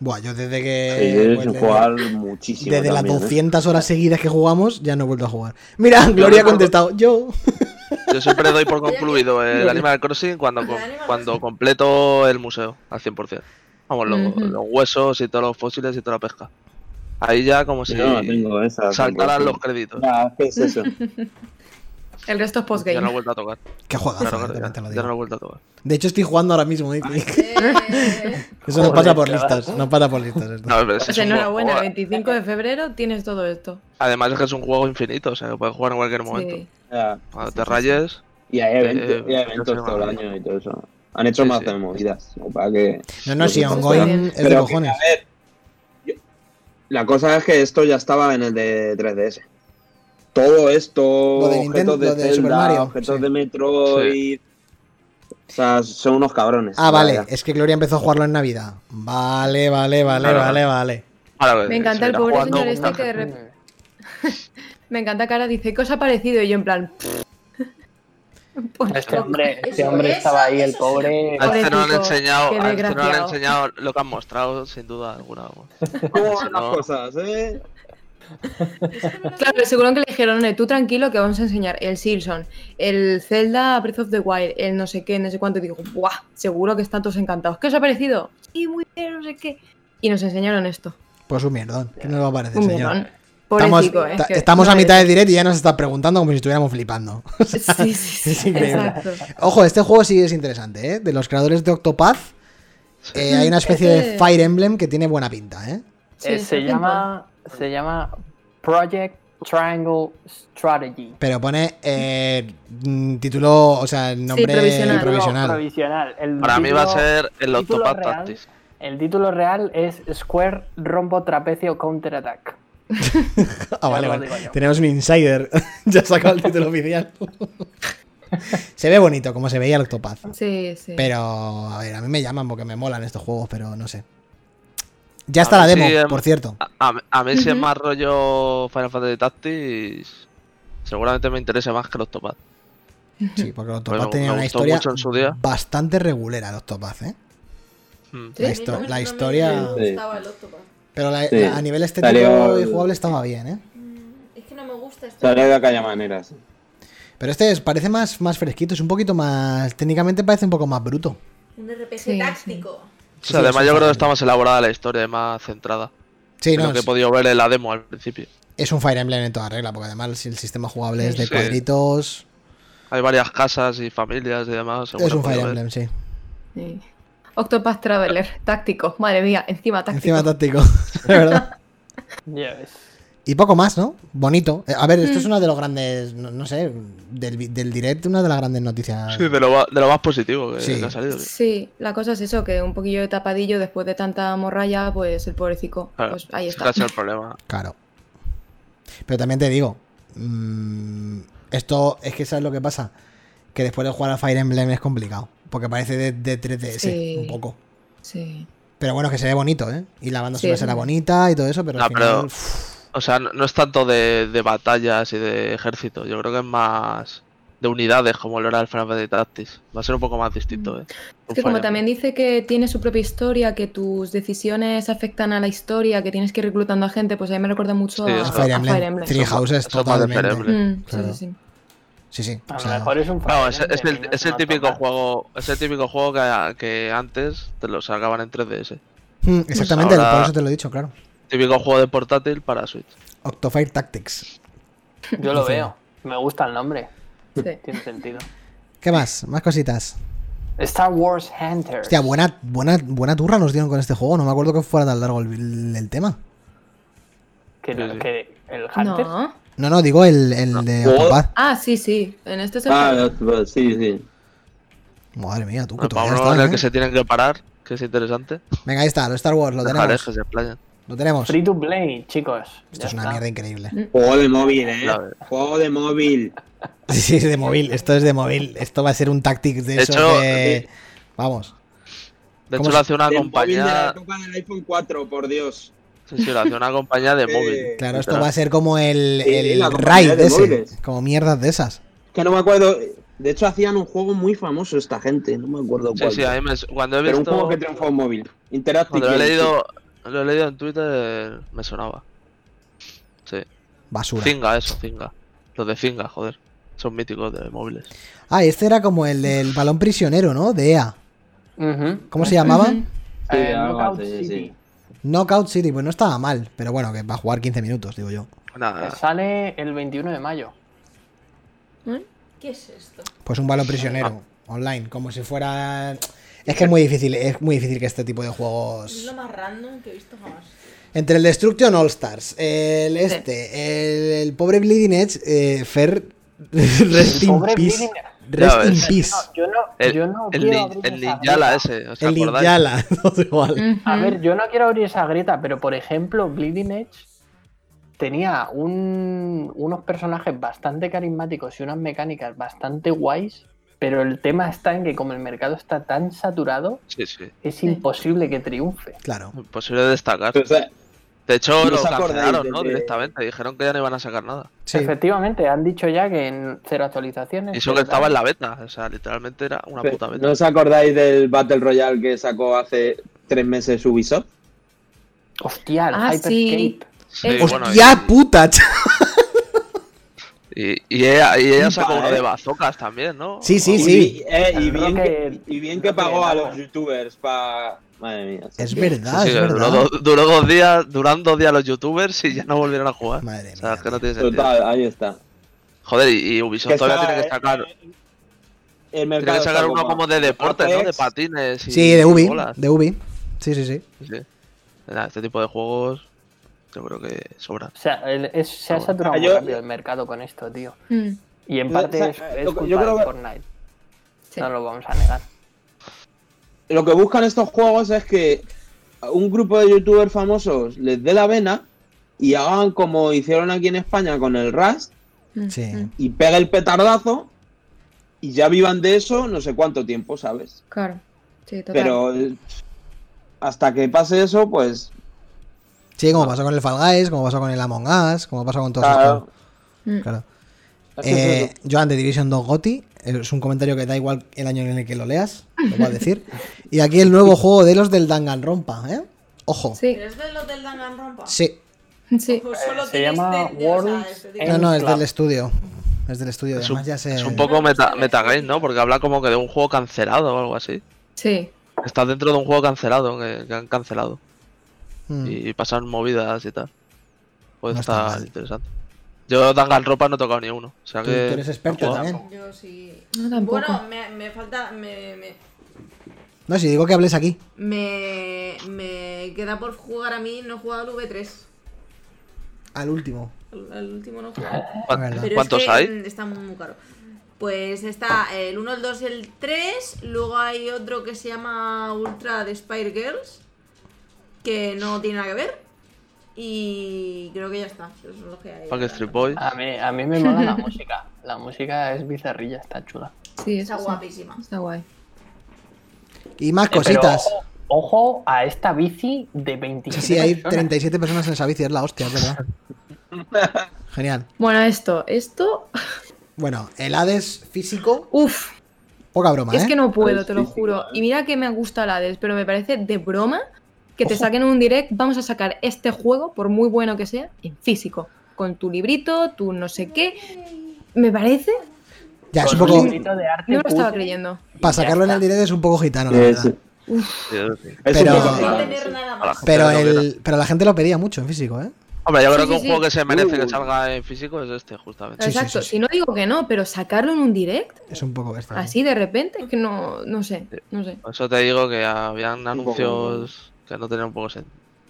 Buah, yo desde Sí, que. yo pues, sin desde- jugar muchísimo. desde las también, ¿eh? 200 horas seguidas que jugamos, ya no he vuelto a jugar. Mira, Gloria ha contestado: Yo. Yo siempre doy por concluido el Animal Crossing cuando, cuando completo el museo al 100%. Vamos, los, huesos y todos los fósiles y toda la pesca. Ahí ya como si Yo no tengo esa. saltaran los créditos. Ya, ¿qué es eso? El resto es Ya postgame. no he vuelto a tocar. Qué juegazo, Claro, lo ya, ya no he vuelto a tocar. De hecho, estoy jugando ahora mismo. ¿eh? Eso no pasa por listas. No pasa por listas. esto. No, pero es un buen enhorabuena, juego. 25 de febrero tienes todo esto. Además es que es un juego infinito, o sea, que puedes jugar en cualquier momento. Sí. Ya. Cuando te rayes, Y hay eventos, Eh, y hay eventos todo el año y todo eso. Han hecho Sí, más sí. de movidas. ¿no? Para que... No, no, si ongoing es de que, cojones. a ver, yo- la cosa es que esto ya estaba en el de 3DS. Todo esto, Lo de Nintendo- objetos de, lo de Super Zelda, Mario, objetos sí. de Metroid. O sea, son unos cabrones. Ah, vale. Vaya. Es que Gloria empezó a jugarlo en Navidad. Vale, vale, vale, Claro. vale, vale. ahora Me encanta se el pobre señor este que de gente. rep- Me encanta que ahora dice, ¿qué os ha parecido? Y yo en plan... Pues, Este hombre, este hombre eso, estaba ahí, el pobre. A este no le han enseñado, a este no le han enseñado lo que han mostrado, sin duda alguna. ¿Cómo van las cosas, eh? Claro, seguro que le dijeron, "Nene, tú tranquilo que vamos a enseñar el Silson, el Zelda Breath of the Wild, el no sé qué, no sé cuánto. Y digo, ¡buah! Seguro que están todos encantados. ¿Qué os ha parecido? Sí, muy bien, no sé qué. Y nos enseñaron esto. Pues un mierdón. ¿Qué nos va a parecer, Un señor? mierdón. Estamos, que- a mitad de directo y ya nos está preguntando como si estuviéramos flipando. Sí, sí, sí. Es increíble. Exacto. Ojo, este juego sí es interesante, ¿eh? De los creadores de Octopath. eh, hay una especie de Fire Emblem que tiene buena pinta, ¿eh? Sí, Eh, se llama. Se llama Project Triangle Strategy. Pero pone eh, mm, título, o sea, el nombre provisional. provisional. Provisional. El Para mí va a ser el Octopath real- Tactics. El título real es Square Rombo Trapecio Counter Attack. Ah, vale, vale. Tenemos un insider. ya ha sacado el título oficial. se ve bonito, como se veía el Octopath. Sí, sí. Pero, a ver, a mí me llaman porque me molan estos juegos, pero no sé. Ya está A la demo, si, em, por cierto. A, a- a mí si es más rollo Final Fantasy Tactics, seguramente me interese más que el Octopath. Sí, porque el Octopath tenía una historia mucho en su día. bastante regulera, el Octopath, ¿eh? Hmm. Sí, La, a mí histo- no me- la no me historia... Sí. gustaba el Octopath. Pero la- Sí. la- a nivel estético Salió y jugable estaba bien, ¿eh? Mm, Es que no me gusta este. Sale de aquella manera. sí. Pero este es- parece más, más fresquito, es un poquito más... Técnicamente parece un poco más bruto. Un RPG Sí, táctico. O Sí, sea, además yo creo que está más elaborada la historia más centrada. Sí, no, lo que he podido ver en la demo al principio. Es un Fire Emblem en toda regla, porque además el sistema jugable es de Sí. cuadritos. Hay varias casas y familias y demás. Es un Fire. Emblem, sí. Octopath Traveler, táctico. Madre mía, encima táctico. Encima táctico, de verdad. Ya ves. Y poco más, ¿no? Bonito. Eh, A ver, esto es Mm. uno de los grandes, no, no sé, del, direct, una de las grandes noticias. Sí, de lo, va- de lo más positivo que, Sí. que ha salido. sí. Sí, la cosa es eso, que un poquillo de tapadillo después de tanta morralla, pues el pobrecico, Claro, pues ahí está. sido el problema. Claro. Pero también te digo, mm, esto es que sabes lo que pasa, que después de jugar a Fire Emblem es complicado, porque parece de, de 3DS Sí. un poco. Sí. Pero bueno, que se ve bonito, ¿eh? Y la banda Sí, sonora será bonita y todo eso, pero No, al final, pero- O sea, no, no es tanto de, de batallas y de ejércitos. Yo creo que es más de unidades, como lo era el Final Fantasy Tactics. Va a ser un poco más distinto, ¿eh? Es que como también dice que tiene su propia historia, que tus decisiones afectan a la historia, que tienes que ir reclutando a gente, pues a mí me recuerda mucho Sí, a, Fire a Emblem, Fire Emblem. Three Houses totalmente. Mm, Claro. sí, sí. Sí, sí. A o lo sea, mejor es un Claro, es, el, Emblem, es no el típico juego, es el típico juego que, que antes te lo sacaban en 3DS. mm, exactamente, ahora- por eso te lo he dicho, claro. Típico juego de portátil para Switch. Octofire Tactics. Yo lo veo. Me gusta el nombre. Sí. Tiene sentido. ¿Qué más? Más cositas. Star Wars Hunters. Hostia, buena, buena, buena turra nos dieron con este juego. No me acuerdo que fuera tan largo el, el tema. Que, Sí, sí. que el Hunter. No. No, no, digo el, el de Octopath. Ah, sí, sí. En este es el Ah, sí, sí. Madre mía, tú, que en estás, el ¿eh? que se tienen que parar, que es interesante. Venga, ahí está, lo Star Wars, lo tenemos. que se explayen. Lo tenemos. Free to play, chicos. Esto Ya es una está. mierda increíble. Juego de móvil, eh. Juego de móvil. Sí, sí, es de móvil. Esto es de móvil. Esto va a ser un Tactics de De esos hecho, de... Vamos. De ¿Cómo hecho, se- lo hace una móvil de la compañía. época del iPhone 4, por Dios. Sí, sí, lo hace una compañía de móvil. Claro, esto va a ser como el, Sí, el raid de ese. móviles. Como mierdas de esas. Que no me acuerdo. De hecho, hacían un juego muy famoso esta gente. No me acuerdo Sí, cuál. sí, a mí me, cuando he Pero un juego visto. que triunfó en móvil. Interactive. Cuando lo he leído, lo he leído en Twitter, me sonaba. Sí. Basura. Zinga, eso, Zinga. Los de Zinga, joder. Son míticos de móviles. Ah, y este era como el del balón prisionero, ¿no? De EA. ¿Cómo se llamaba? Ujú. Sí, Eh, Knockout City. sí. Knockout City, pues no estaba mal. Pero bueno, que va a jugar 15 minutos, digo yo. Nada, Sale el 21 de mayo. ¿Eh? ¿Qué es esto? Pues un balón prisionero online, como si fuera. Es que es muy difícil, es muy difícil que este tipo de Es juegos. lo más random que he visto jamás. Entre el Destruction All Stars, el este, el, el pobre Bleeding Edge, eh, Fer. Rest El in pobre peace. Bleeding- Rest in peace. Yo no, el, yo no el, quiero abrir el esa ese, ¿os El? Ninjala. A ver, yo no quiero abrir esa grieta, pero por ejemplo, Bleeding Edge tenía un- unos personajes bastante carismáticos y unas mecánicas bastante guays, pero el tema está en que como el mercado está tan saturado, Sí, sí. es imposible que triunfe. Claro. Imposible de destacar. Pero, o sea, De hecho, ¿no lo cancelaron, de ¿no? Directamente. Dijeron que ya no iban a sacar nada. Sí. Efectivamente, han dicho ya que en cero actualizaciones. Y eso que estaba en la beta. O sea, literalmente era una pero, puta beta. ¿No os acordáis del Battle Royale que sacó hace tres meses Ubisoft? Hostia, el Ah, Hyperscape. sí. Sí, bueno, ¡Hostia puta! ch- y, y ella, y ella sacó Puta, uno de bazocas también, ¿no? Sí, sí, y, sí. eh, y bien, que, y bien que pagó a los youtubers para... Madre mía. Es verdad, Sí, es sí, duró, verdad. do- duró dos días, duran dos días los youtubers y ya no volvieron a jugar. Madre o sea, mía, es que no tío. tiene sentido. Total, ahí está. Joder, y, y Ubisoft Que todavía está, tiene que eh, sacar, eh, el tiene que sacar uno como de deporte, ¿no? De patines y Sí, de Ubi. bolas. De Ubi. Sí, sí, sí. Este tipo de juegos yo creo que sobran. O sea, el- es- se ha saturado Ah, muy rápido el mercado con esto, tío. Mm, Y en parte o sea, es, es yo culpa creo de Fortnite. sí. No lo vamos a negar. Lo que buscan estos juegos es que un grupo de youtubers famosos les dé la vena y hagan como hicieron aquí en España con el Rust Mm, Sí. mm, y pegue el petardazo y ya vivan de eso no sé cuánto tiempo, ¿sabes? Claro. Sí, total. Pero hasta que pase eso, pues Sí, como pasó con el Fall Guys, como pasó con el Among Us, como pasó con todos claro, Mm. estos. Claro. Eh. Joan de Division 2 Gotti, es un comentario que da igual el año en el que lo leas, lo voy a decir. Y aquí el nuevo juego de los del Danganronpa, ¿eh? Ojo. Sí, ¿Es de los del Danganronpa? Sí. sí. Pues solo se tiene llama de- World. No, no, es del estudio. Es del estudio, Es un, además ya se... es un poco meta, metagame, ¿no? Porque habla como que de un juego cancelado o algo así. Sí. Está dentro de un juego cancelado, que, que han cancelado. Mm. Y pasan movidas y tal. puede No está estar mal. interesante. Yo Danganronpa no he tocado ni uno. O sea Tú, que. tú eres experto no, también. Yo sí. No, tampoco. Bueno, me, me falta. Me, me, No, si digo que hables aquí. me, me queda por jugar a mí. No he jugado al V3. Al último. Al, al último no he jugado. ¿Cuán- verdad. Pero ¿Cuántos es que hay? mm, Está muy caro. Pues está el 1, el 2 y el 3. Luego hay otro que se llama Ultra de Spire Girls. Que no tiene nada que ver. Y creo que ya está. Esos son los que hay. Backstreet Boys. A mí, a mí me mola la música. La música es bizarrilla, está chula. Sí, Está sí. guapísima. Está guay. Y más Eh, pero cositas. ojo, ojo a esta bici de 27 Sí, sí, hay personas. 37 personas en esa bici, es la hostia, es verdad. Genial. Bueno, esto, esto. Bueno, el Hades físico, Uf, poca broma, es ¿eh? que no puedo, te lo juro. ¿eh? Y mira que me gusta la Hades, pero me parece de broma que te Ojo. saquen un direct. Vamos a sacar este juego, por muy bueno que sea, en físico. Con tu librito, tu no sé qué. Me parece. Ya, es un poco. librito de arte No lo estaba creyendo. Para sacarlo en el está. directo es un poco gitano, la verdad. Sí, eso sí. es Pero- un Pero, que el, pero la gente lo pedía mucho en físico, ¿eh? Hombre, yo creo Sí, que un sí. juego que se merece que Uy. salga en físico es este, justamente. Exacto, sí, sí. si no digo que no, pero sacarlo en un direct, Es un poco bestia. así de repente, es que no, no sé, no sé. Por eso te digo que habían anuncios que no tenían un poco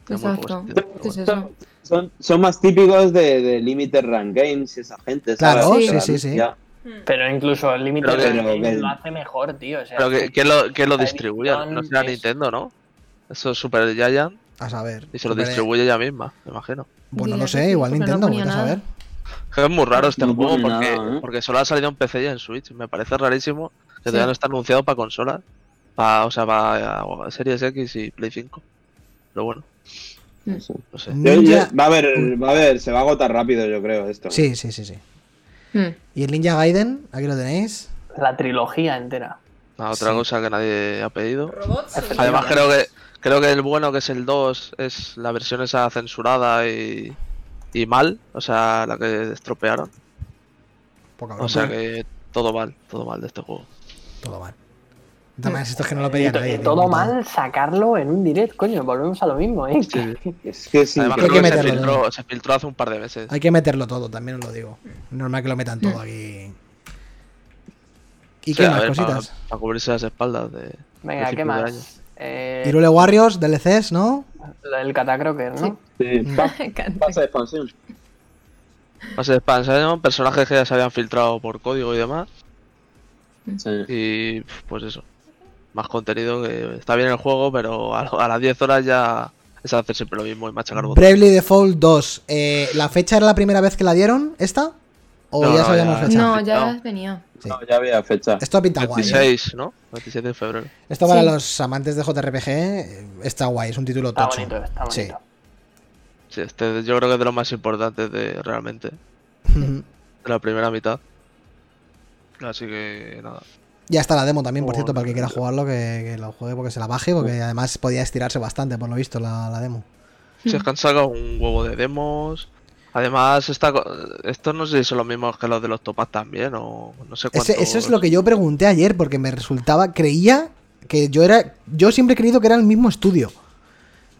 Exacto. sentido. pero ¿Qué es bueno. eso? Son, son más típicos de, de Limited Run Games y esa gente, ¿sabes? Claro, sí, sí, sí. ya- Pero incluso el de que- Games lo hace mejor, tío. O sea, Pero que, que lo, que lo la distribuya, no será es- Nintendo, ¿no? Eso es Super Giant A saber. y se lo distribuye ella misma, me imagino. Pues no sé, igual no Nintendo, vete a saber. Es muy raro este No juego porque, nada, ¿eh? porque solo ha salido en PC y en Switch. Me parece rarísimo que Sí. todavía no está anunciado para consolas. Para, o sea, para Series X y Play 5. Pero bueno, no sé. Yo- Ninja- yo- va a haber, va a haber, se va a agotar rápido, yo creo, esto. Sí, sí, sí, sí. Hmm. Y el Ninja Gaiden, aquí lo tenéis. la trilogía entera. Ah, otra Sí. cosa que nadie ha pedido. Robots. Además creo que creo que el bueno que es el 2 es la versión esa censurada y, y mal, o sea, la que estropearon. Poca O sea que todo mal, todo mal de este juego. Todo mal. Además, esto es que no lo pedía nadie. todo mal sacarlo en un direct, coño. Volvemos a lo mismo, ¿eh? Es que sí. Además hay creo que que, se, meterlo filtró, se filtró hace un par de meses. Hay que meterlo todo, también os lo digo. Normal que lo metan todo aquí. ¿Y Sí, qué más ver, cositas? Para cubrirse las espaldas de... Venga, ¿qué más? Eh, Irule Warriors, DLCs, ¿no? el Catacroker, ¿no? Sí. Encanta. Pasa de expansión. Pase de expansión, personajes que ya se habían filtrado por código y demás. Sí. Y pues eso. Más contenido que está bien el juego, pero a, a las 10 horas ya es hacer siempre lo mismo y machacar botones. Bravely Default 2. Eh, ¿La fecha era la primera vez que la dieron? ¿Esta? ¿O No, ya no, sabíamos ya- fecha? No, ya No. venía. Sí. No, ya había fecha. Esto pinta guay. ¿eh? 26, ¿no? 27 de febrero. Esto para Sí. los amantes de JRPG eh, está guay, es un título Está tocho. bonito, está Sí. Sí, este yo creo que es de los más importantes de realmente. De la primera mitad. Así que nada. Ya está la demo también, por Oh, cierto, para el que quiera jugarlo, que, que lo juegue porque se la baje, porque además podía estirarse bastante, por lo visto, la, la demo. Si es que han sacado un huevo de demos. Además, esta, estos no sé si son los mismos que los de los topas también, o no sé cuántos. Ese- eso es lo que yo pregunté ayer, porque me resultaba, creía que yo era, yo siempre he creído que era el mismo estudio.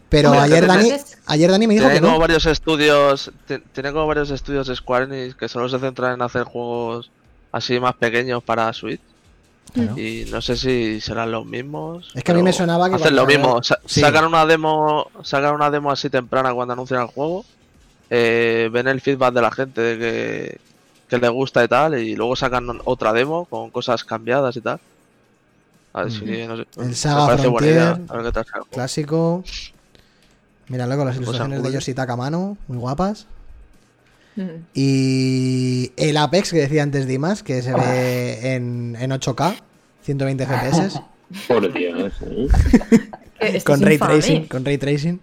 Pero Hombre, ayer Dani, ayer Dani me dijo Tiene que como no. varios estudios. ti- Tiene como varios estudios Square Enix que solo se centran en hacer juegos así más pequeños para Switch. Claro. Y no sé si serán los mismos. Es que a mí me sonaba que Hacen lo mismo. sa- Sí. Sacan una demo. Sacan una demo así temprana cuando anuncian el juego. eh, ven el feedback de la gente de que, que le gusta y tal. Y luego sacan otra demo con cosas cambiadas y tal. A ver si no sé. El Saga Frontier, idea. A ver qué tal. Clásico. Mira, luego las Cosas ilustraciones de cool. Yoshitaka a mano, muy guapas. Y el Apex que decía antes Dimas, que se ve en, en 8K, 120 FPS, Por Dios. ¿eh? Con ray infame. tracing, con ray tracing.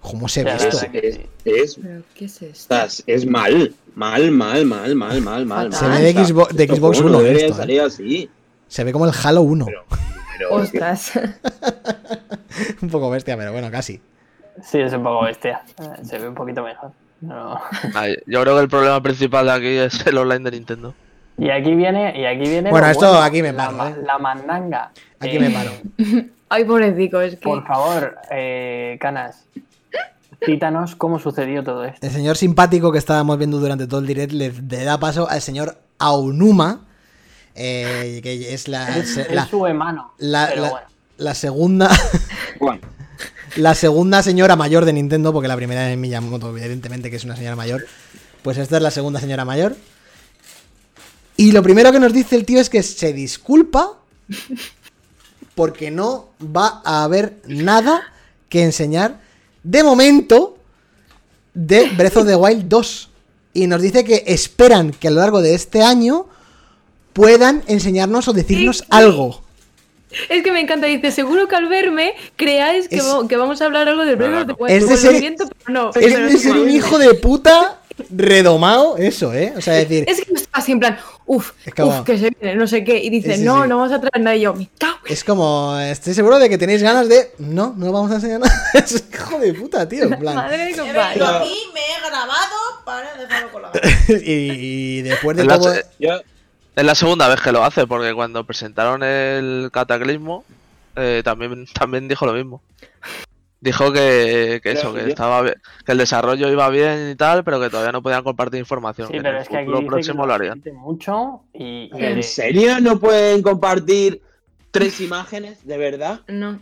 ¿Cómo se ve esto? Es, es, ¿Pero qué es esto? es mal. Mal, mal, mal, mal, mal, mal. Se ve de O sea, Xbox- de Xbox juegos no One deberían esto, ¿eh? salir así. Se ve como el Halo 1. Pero, pero Ostras. Un poco bestia, pero bueno, casi. Sí, es un poco bestia. Eh, Se ve un poquito mejor. No. Ay, Yo creo que el problema principal de aquí es el online de Nintendo. Y aquí viene, y aquí viene. Bueno, esto bueno, aquí me la paro, ¿eh? La mandanga. Aquí Eh, me paro. Ay, pobrecito, es que. Por favor, eh, Canas. Cítanos cómo sucedió todo esto. El señor simpático que estábamos viendo durante todo el direct le, le da paso al señor Aonuma, eh, que es la, Es, es la, su hermano. la- pero la- bueno. la segunda Bueno, la segunda señora mayor de Nintendo, porque la primera es Miyamoto, evidentemente que es una señora mayor. Pues esta es la segunda señora mayor. Y lo primero que nos dice el tío es que se disculpa porque no va a haber nada que enseñar de momento de Breath of the Wild 2. Y nos dice que esperan que a lo largo de este año puedan enseñarnos o decirnos algo. Es que me encanta, dice, seguro que al verme creáis que, Es- va- que vamos a hablar algo del Breath of the Wild. Es de ser- siento, pero no. Es pero de ser no. un hijo de puta redomado, eso, ¿eh? O sea, decir, Es que está así en plan, uff, Es uf, que se viene, no sé qué. Y dice, Sí, sí, no, sí. no vamos a traer nada. Y yo, me cago. es como, estoy seguro de que tenéis ganas de, no, no vamos a enseñar nada. Es hijo de puta, tío, en plan. Madre de He compadre. venido aquí, me he grabado para dejarlo colgado. y, y después de todo... yo, es la segunda vez que lo hace, porque cuando presentaron el cataclismo, eh, también, también dijo lo mismo. Dijo que, eso, que yo- estaba bien- que el desarrollo iba bien y tal, pero que todavía no podían compartir información. Sí, que en pero el es que aquí dice próximo que lo harían. mucho y, y ¿En serio no pueden compartir tres imágenes? ¿De verdad? No.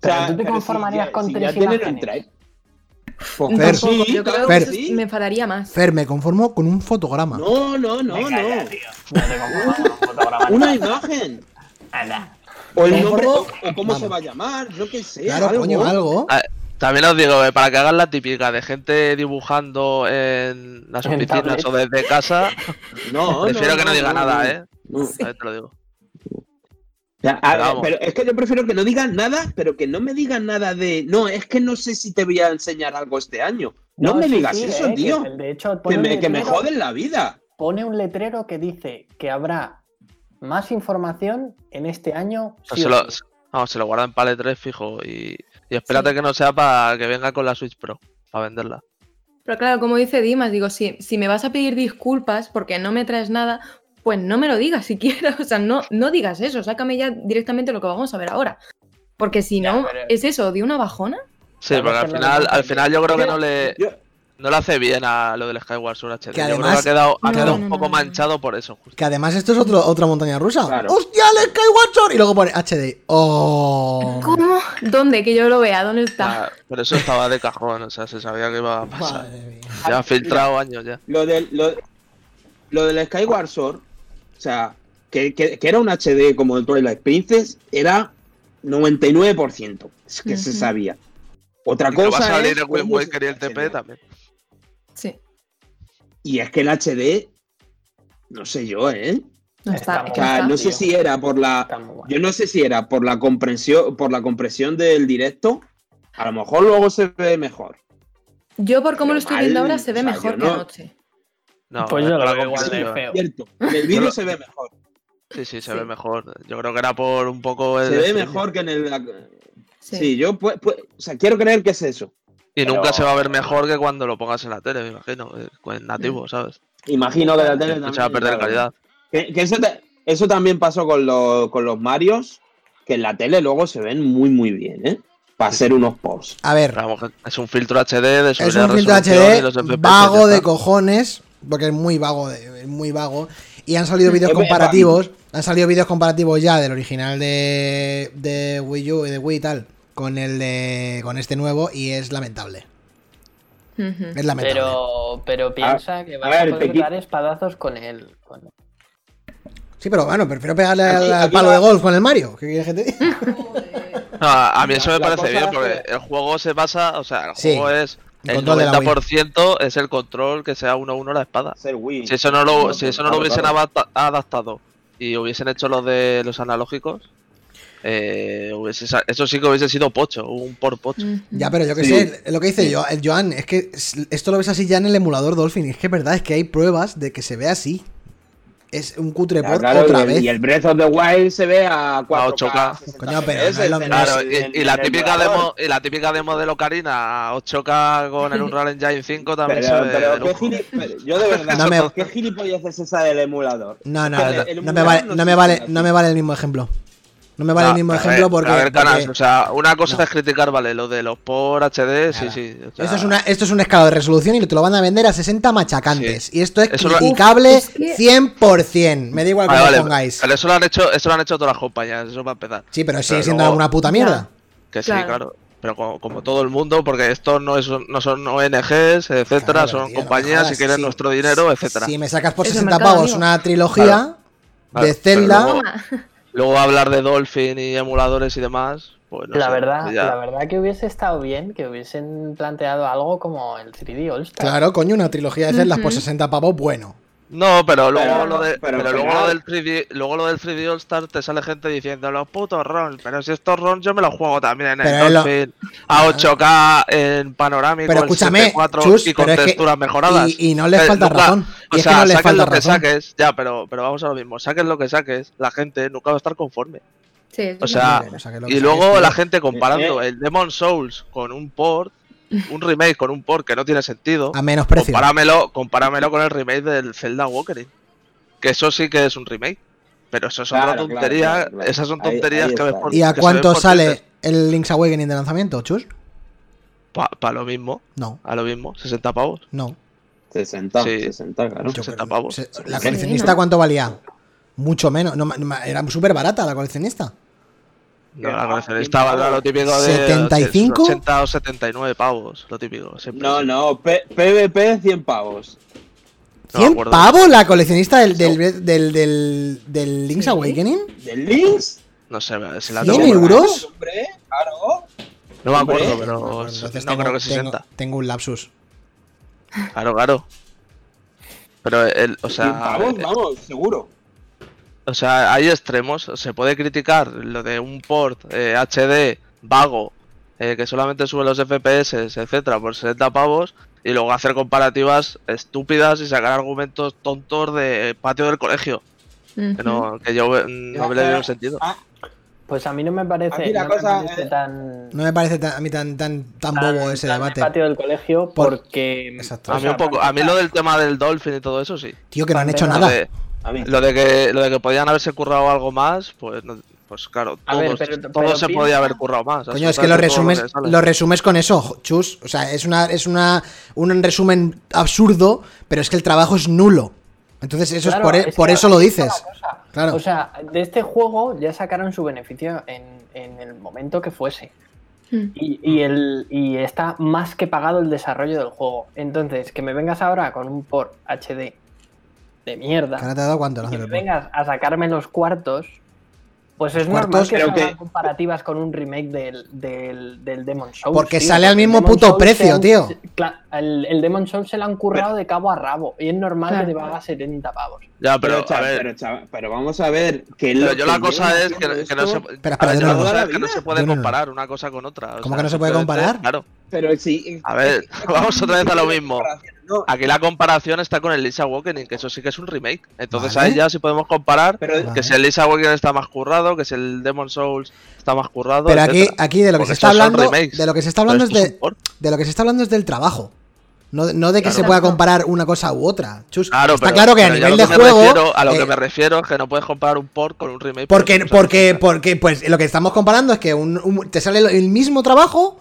Pero tú te si conformarías ya- con si tres ya tienen un imágenes. Pues Fer, sí, yo creo que sí. me enfadaría más. Fer, me conformo con un fotograma. No, no, no, Venga, no. ya, tío. No te conformas con un fotograma. Una imagen. Anda. O el nombre, o, o cómo Vamos. se va a llamar, yo qué sé. claro, algo. coño, algo. Ah, También os digo, eh, para que hagan la típica de gente dibujando en las oficinas o desde casa, No, prefiero que no diga nada, no. ¿eh? No. A ver, te lo digo. O sea, a Pero ver, vamos. pero es que yo prefiero que no digan nada, pero que no me digan nada de. No, es que no sé si te voy a enseñar algo este año. No, me sí, digas sí, eso, eh, que tío. De hecho, Que pone, un me, que me letrero- joden la vida. pone un letrero que dice que habrá más información en este año. Sí se, o lo, sí. vamos, se lo guardan para el 3 fijo y, y espérate que no sea para que venga con la Switch Pro, para venderla. Pero claro, como dice Dimas, digo, si, si me vas a pedir disculpas porque no me traes nada, pues no me lo digas siquiera. O sea, no, no digas eso, sácame ya directamente lo que vamos a ver ahora. Porque si Ya, no, pero- ¿es eso? ¿De una bajona? Sí, porque al final, al final yo creo que no le, no le hace bien a lo del Skyward Sword HD. Que yo creo además- que ha quedado, ha No, quedado no, un poco no, no. manchado por eso. justo. Que además esto es otro, otra montaña rusa. Claro. ¡Hostia, el Skyward Sword! Y luego pone HD. ¡Oh! ¿Cómo? ¿Dónde? Que yo lo vea, ¿dónde está? Ah, pero eso estaba de cajón, o sea, se sabía que iba a pasar. Ya ha filtrado años ya. Lo del, lo, lo del Skyward Sword, sea, que, que- que era un HD como el Twilight Princess, era 99%. Es que se sabía. Otra Y que va a cosa salir es el Wind cómo se- Waker y el TP también. Sí. Y es que el HD, no sé yo, ¿eh? No Está O sea, está. no sé tío. si era por la. Bueno. Yo no sé si era por la compresión, por la compresión del directo. A lo mejor luego se ve mejor. Yo por cómo Pero lo estoy mal, viendo ahora se ve o sea, mejor que no- anoche. No, Pues es yo lo la veo igual de feo. Cierto. En el vídeo se ve mejor. Sí, sí, se Sí. ve mejor. Yo creo que era por un poco el Se ve mejor que en el. la- Sí. Sí, yo pues, pues, o sea, quiero creer que es eso. Y nunca Pero- se va a ver mejor que cuando lo pongas en la tele, me imagino. eh, En Mm. nativo, ¿sabes? Imagino que la tele No también. se va a perder claro. calidad. Que, que eso, te- eso también pasó con, los con los Marios, que en la tele luego se ven muy, muy bien, ¿eh? Para ser unos posts. A ver, que es un filtro HD de es un filtro HD vago de cojones, porque es muy vago, de- es muy vago. Y han salido vídeos comparativos, han salido vídeos comparativos ya del original de, de Wii U y de Wii y tal, con el de con este nuevo y es lamentable. Es lamentable. Pero, pero piensa que a vas a, ver, poder dar espadazos con él. con- Sí, pero bueno, prefiero pegarle al, Aquí- al aquí palo va- de golf con el Mario. ¿Qué quieres que te diga? No, a mí eso me La parece bien, porque que- el juego se basa, o sea, el Sí, juego es el control de la Wii. 90% es el control que sea 1-1 la espada. Wii. Si eso no lo, si eso no lo hubiesen adaptado y hubiesen hecho los de los analógicos, eh, hubiese eso sí que hubiese sido pocho, un por pocho. Ya, pero yo que Sí. sé, lo que dice yo, Joan, es que esto lo ves así ya en el emulador Dolphin. y Es que es verdad, es que hay pruebas de que se ve así. Es un cutre por claro, otra y, el, vez. y el Breath of the Wild se ve a 4K. 8K. 60 Coño, pero es lo en Claro, el- y, y la el típica demo, y la típica demo de Locarina a 8K con el Unreal Engine 5 también Pero, se ve pero de ¿qué lujo. gili- pero yo de verdad, No me- ¿qué gilipollas es esa del emulador? No, no, El- no, el no me vale, no no me vale, no me vale el mismo ejemplo. No me vale No, el mismo ejemplo porque. A ver, Canas, porque o sea, una cosa No. es criticar, vale, lo de los por HD, sí, Nada. sí. o sea, esto, es una, esto es un escalado de resolución y te lo van a vender a 60 machacantes. Y esto es Eso lo- criticable que- 100%. Me da igual que Vale, lo vale, pongáis. pero eso lo han hecho, eso lo han hecho todas las compañías, eso va a empezar. Sí, pero sigue pero siendo luego- una puta mierda. Que sí, Claro. claro. Pero como, como todo el mundo, porque esto no, es, no son ONGs, etcétera, Claro, son tío, no compañías jodas, y quieren sí. nuestro dinero, etcétera. Si me sacas por Es el 60 mercado, pavos una trilogía Claro. De Zelda. Luego- hablar de Dolphin y emuladores y demás, pues no la sé, verdad, ya. la verdad que hubiese estado bien que hubiesen planteado algo como el 3D All Star. Claro, coño, una trilogía de Zelda por Ujú. 60 pavos, bueno. No, pero luego Pero- lo de, pero luego final- lo del 3D, luego lo del 3D All Star te sale gente diciendo los putos ROMs, pero si estos ROMs yo me los juego también en Pero el es lo- Dolphin a 8K en panorámico Pero escúchame, 74 Chus, y con es que- texturas mejoradas. y- y no les Eh, falta nunca- razón. Y O es que sea, no les saques falta lo que razón. saques, ya, pero pero vamos a lo mismo, saques lo que saques, la gente nunca va a estar conforme. Sí, O es sea, o que que Y luego la gente comparando Eh, el Demon Souls con un port, un remake con un port que no tiene sentido. A menos precio. Compáramelo, compáramelo con el remake del Zelda Walkering. Que eso sí que es un remake. Pero eso es Claro, otra claro, tontería. claro, claro. Esas son Ahí- tonterías ahí que ves por ¿Y a cuánto por sale el Link's Awakening de lanzamiento, Chus? Pa, pa lo mismo, No, a lo mismo, 60 pavos. no. 60, Sí. 60, claro. Yo 60 creo- pavos. se- ¿La coleccionista cuánto valía? Mucho menos. No, era súper barata la coleccionista. No, Que la va, coleccionista ¿quién valdrá paga? lo típico de 75? 80 o 79 pavos, lo típico. siempre. No, no, P- PvP 100 pavos. No me ¿100 acuerdo. pavos la coleccionista del, del, del, del, del Link's Awakening? ¿Del Links? No sé, si la 100 tengo por ahí. euros? Hombre, claro. No me Hombre. acuerdo, pero entonces no tengo, creo que tengo- 60. tengo un lapsus. Claro, claro. Pero, el, o 100 sea, pavos, eh, vamos, seguro. O sea, hay extremos. Se puede criticar lo de un port eh, HD vago eh, que solamente sube los FPS, etcétera, por 60 pavos y luego hacer comparativas estúpidas y sacar argumentos tontos de patio del colegio. Que, no, que yo eh, no le veo sentido. Ah, Pues a mí no me parece, Aquí la no me cosa, parece eh, tan, No me parece tan- a mí tan, tan, tan tan- bobo ese tan debate. de patio del colegio Por- porque Exacto. A mí, un poco, a mí lo del tema del Dolphin y todo eso sí. Tío, que no han hecho nada. de. Lo de que lo de que podían haberse currado algo más, pues no- pues claro, ver, todos- pero- todo pero se podía haber currado más. Coño, es que lo resumes, lo resumes con eso, chus. O sea, es una, es una, un resumen absurdo, pero es que el trabajo es nulo. Entonces, eso Claro, es por, e- es por que eso lo dices. Claro. O sea, de este juego ya sacaron su beneficio en, en el momento que fuese. Mm. Y, y el, y está más que pagado el desarrollo del juego. Entonces, que me vengas ahora con un port HD de mierda. Te ha dado cuánto el y me vengas a sacarme los cuartos, pues es cuartos, normal que hagan que- comparativas con un remake del, del, del Demon Souls. Porque tío, sale al mismo Demon puto Souls precio, han- tío. El, el Demon Souls se lo han currado de cabo a rabo. Y es normal Claro. que te pagas 70 pavos. Ya, Pero, pero, ver, pero, vamos a ver que pero lo yo la cosa es que, no se, esto- Espera, a ver, espera, yo de la nuevo. cosa es que no se puede comparar una cosa con otra. o ¿Cómo sea, que no se puede comparar? Claro. Pero sí. A ver, vamos otra vez a lo mismo. No, Aquí la comparación está con el Lisa Awakening, que eso sí que es un remake. Entonces Vale. ahí ya sí podemos comparar pero Vale. que si el Lisa Awakening está más currado, que si el Demon Souls está más currado. Pero aquí, etcétera. aquí de lo que Porque se está hablando, de lo que se está hablando es de, de lo que se está hablando es del trabajo. No, no de que Claro. se pueda comparar una cosa u otra. Chus, Claro, está pero- claro que a nivel de que juego. refiero- a lo eh, que me refiero es que no puedes comparar un port con un remake. Porque, porque, porque, pues lo que estamos comparando es que un- un- te sale el mismo trabajo,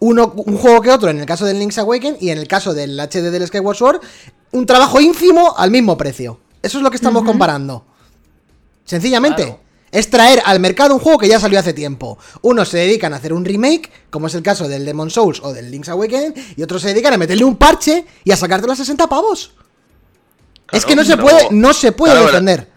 uno, un juego que otro, en el caso del Link's Awakening y en el caso del HD del Skyward Sword, un trabajo ínfimo al mismo precio. Eso es lo que estamos comparando. Sencillamente. Claro. Es traer al mercado un juego que ya salió hace tiempo. Unos se dedican a hacer un remake, como es el caso del Demon Souls o del Link's Awakening, y otros se dedican a meterle un parche y a sacártelo a 60 pavos. es que no se puede, no se puede Claro, pero- defender.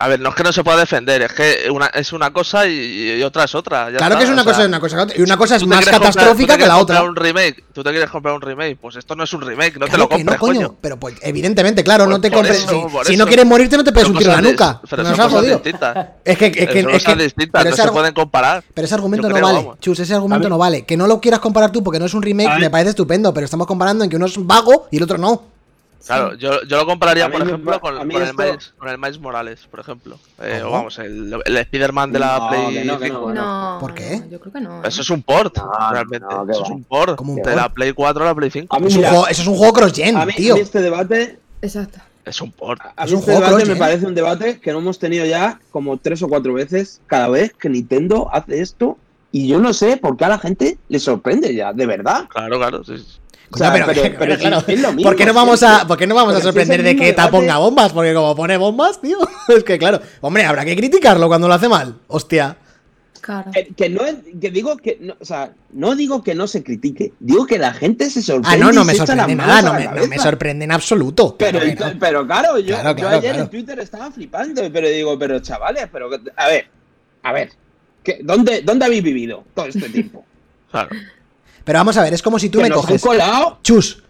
A ver, no es que no se pueda defender, es que una, es una cosa y, y otra es otra. ya Claro está, que es una sea, cosa y una cosa y una cosa es más comprar- catastrófica que la otra. un remake, tú te quieres comprar un remake, pues esto no es un remake, no te lo que compres, no, coño. coño. Pero pues evidentemente, claro, Por- no te compres. eso, si no quieres morirte, no te pegues un tiro en la nuca. Pero Nos jodido. distintas. Es que, es que, es que- distintas, pero no se pueden comparar. pero ese argumento no vale. vamos. Chus, ese argumento no vale. Que no lo quieras comparar tú porque no es un remake, me parece estupendo, pero estamos comparando en que uno es vago y el otro no. Claro, yo, yo lo compararía, por ejemplo, con, con el esto- Miles, con el Miles Morales, por ejemplo. Eh, o vamos, el, el Spider-Man de la No, Play que no, que 5. no. No, ¿Por qué? yo creo que no. Eso es un port, No, realmente. Eso es un port. ¿Cómo un de port? la Play 4 a la Play 5. A mí, Es mira, juego- eso es un juego cross-gen, a mí, tío. a mí este debate Exacto. Es un port. A Es mí un este juego debate cross-gen. me parece un debate que no hemos tenido ya como tres o cuatro veces cada vez que Nintendo hace esto. Y yo no sé por qué a la gente le sorprende ya, de verdad. Claro, claro. sí, sí. O sea, pero, pero- pero claro, es lo mismo ¿por qué no vamos a. ¿por qué no vamos a sorprender de que ETA ponga bombas? Porque como pone bombas, tío, es que claro, hombre, habrá que criticarlo cuando lo hace mal. Hostia. Claro. Que, que no es- que digo que no, o sea, no digo que no se critique, digo que la gente se Ah, sorprende. no, no y me sorprende nada, no me, no me sorprende en absoluto. Pero, Claro que no. pero claro, yo, Claro, yo claro, ayer claro. en Twitter estaba flipando, pero digo, pero chavales, pero a ver, a ver, ¿qué- dónde, ¿dónde habéis vivido todo este tiempo? Claro. Pero vamos a ver, es como si tú me coges. colado. Chus,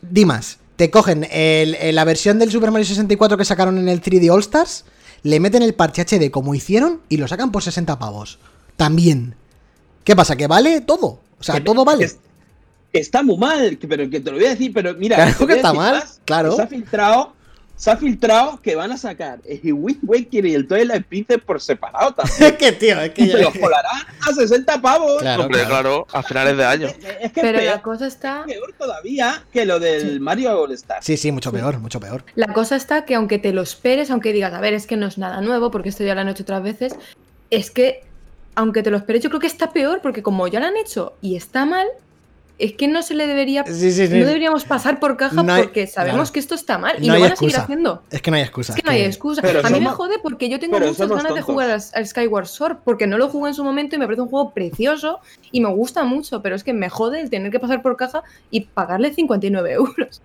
Dimas, te cogen el- el- la versión del Super Mario 64 que sacaron en el 3D All Stars, le meten el parche HD como hicieron y lo sacan por 60 pavos. También. ¿Qué pasa? ¿Que vale todo? O sea, todo vale. es- está muy mal, pero que te lo voy a decir, pero mira, Claro que está mal, más, claro. Se ha filtrado, se ha filtrado que van a sacar el Wind Waker y el Twilight Princess por separado también. Es que, tío, es que y ya- los colarán a 60 pavos. Claro, Hombre, claro. claro, a finales de año. Es que Pero es la peor, cosa está. peor todavía que lo del Mario All Stars. Sí, sí, mucho peor, mucho peor. La cosa está que aunque te lo esperes, aunque digas, a ver, es que no es nada nuevo, porque esto ya lo han hecho otras veces, es que aunque te lo esperes, yo creo que está peor, porque como ya lo han hecho y está mal, es que no se le debería. Sí, sí, sí. No deberíamos pasar por caja No hay- porque sabemos claro. que esto está mal y No lo van a seguir haciendo. Es que no hay excusa. Es que no hay excusa. Pero a mí me jode porque yo tengo muchas ganas de jugar al, al Skyward Sword porque no lo jugué en su momento y me parece un juego precioso y me gusta mucho, pero es que me jode el tener que pasar por caja y pagarle 59 euros.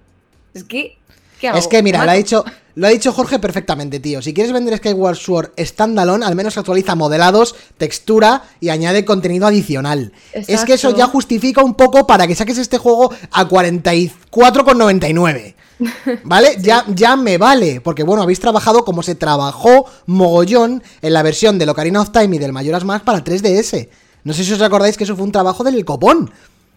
Es que. ¿Qué hago? Es que mira, lo ha dicho, lo ha dicho Jorge perfectamente, tío. Si quieres vender Skyward Sword standalone, al menos actualiza modelados, textura y añade contenido adicional. Es que eso ya justifica un poco para que saques este juego a 44,99. ¿Vale? Ya, ya me vale. Porque bueno, habéis trabajado como se trabajó mogollón en la versión del Ocarina of Time y del Majora's Mask para 3DS. No sé si os acordáis que eso fue un trabajo del copón.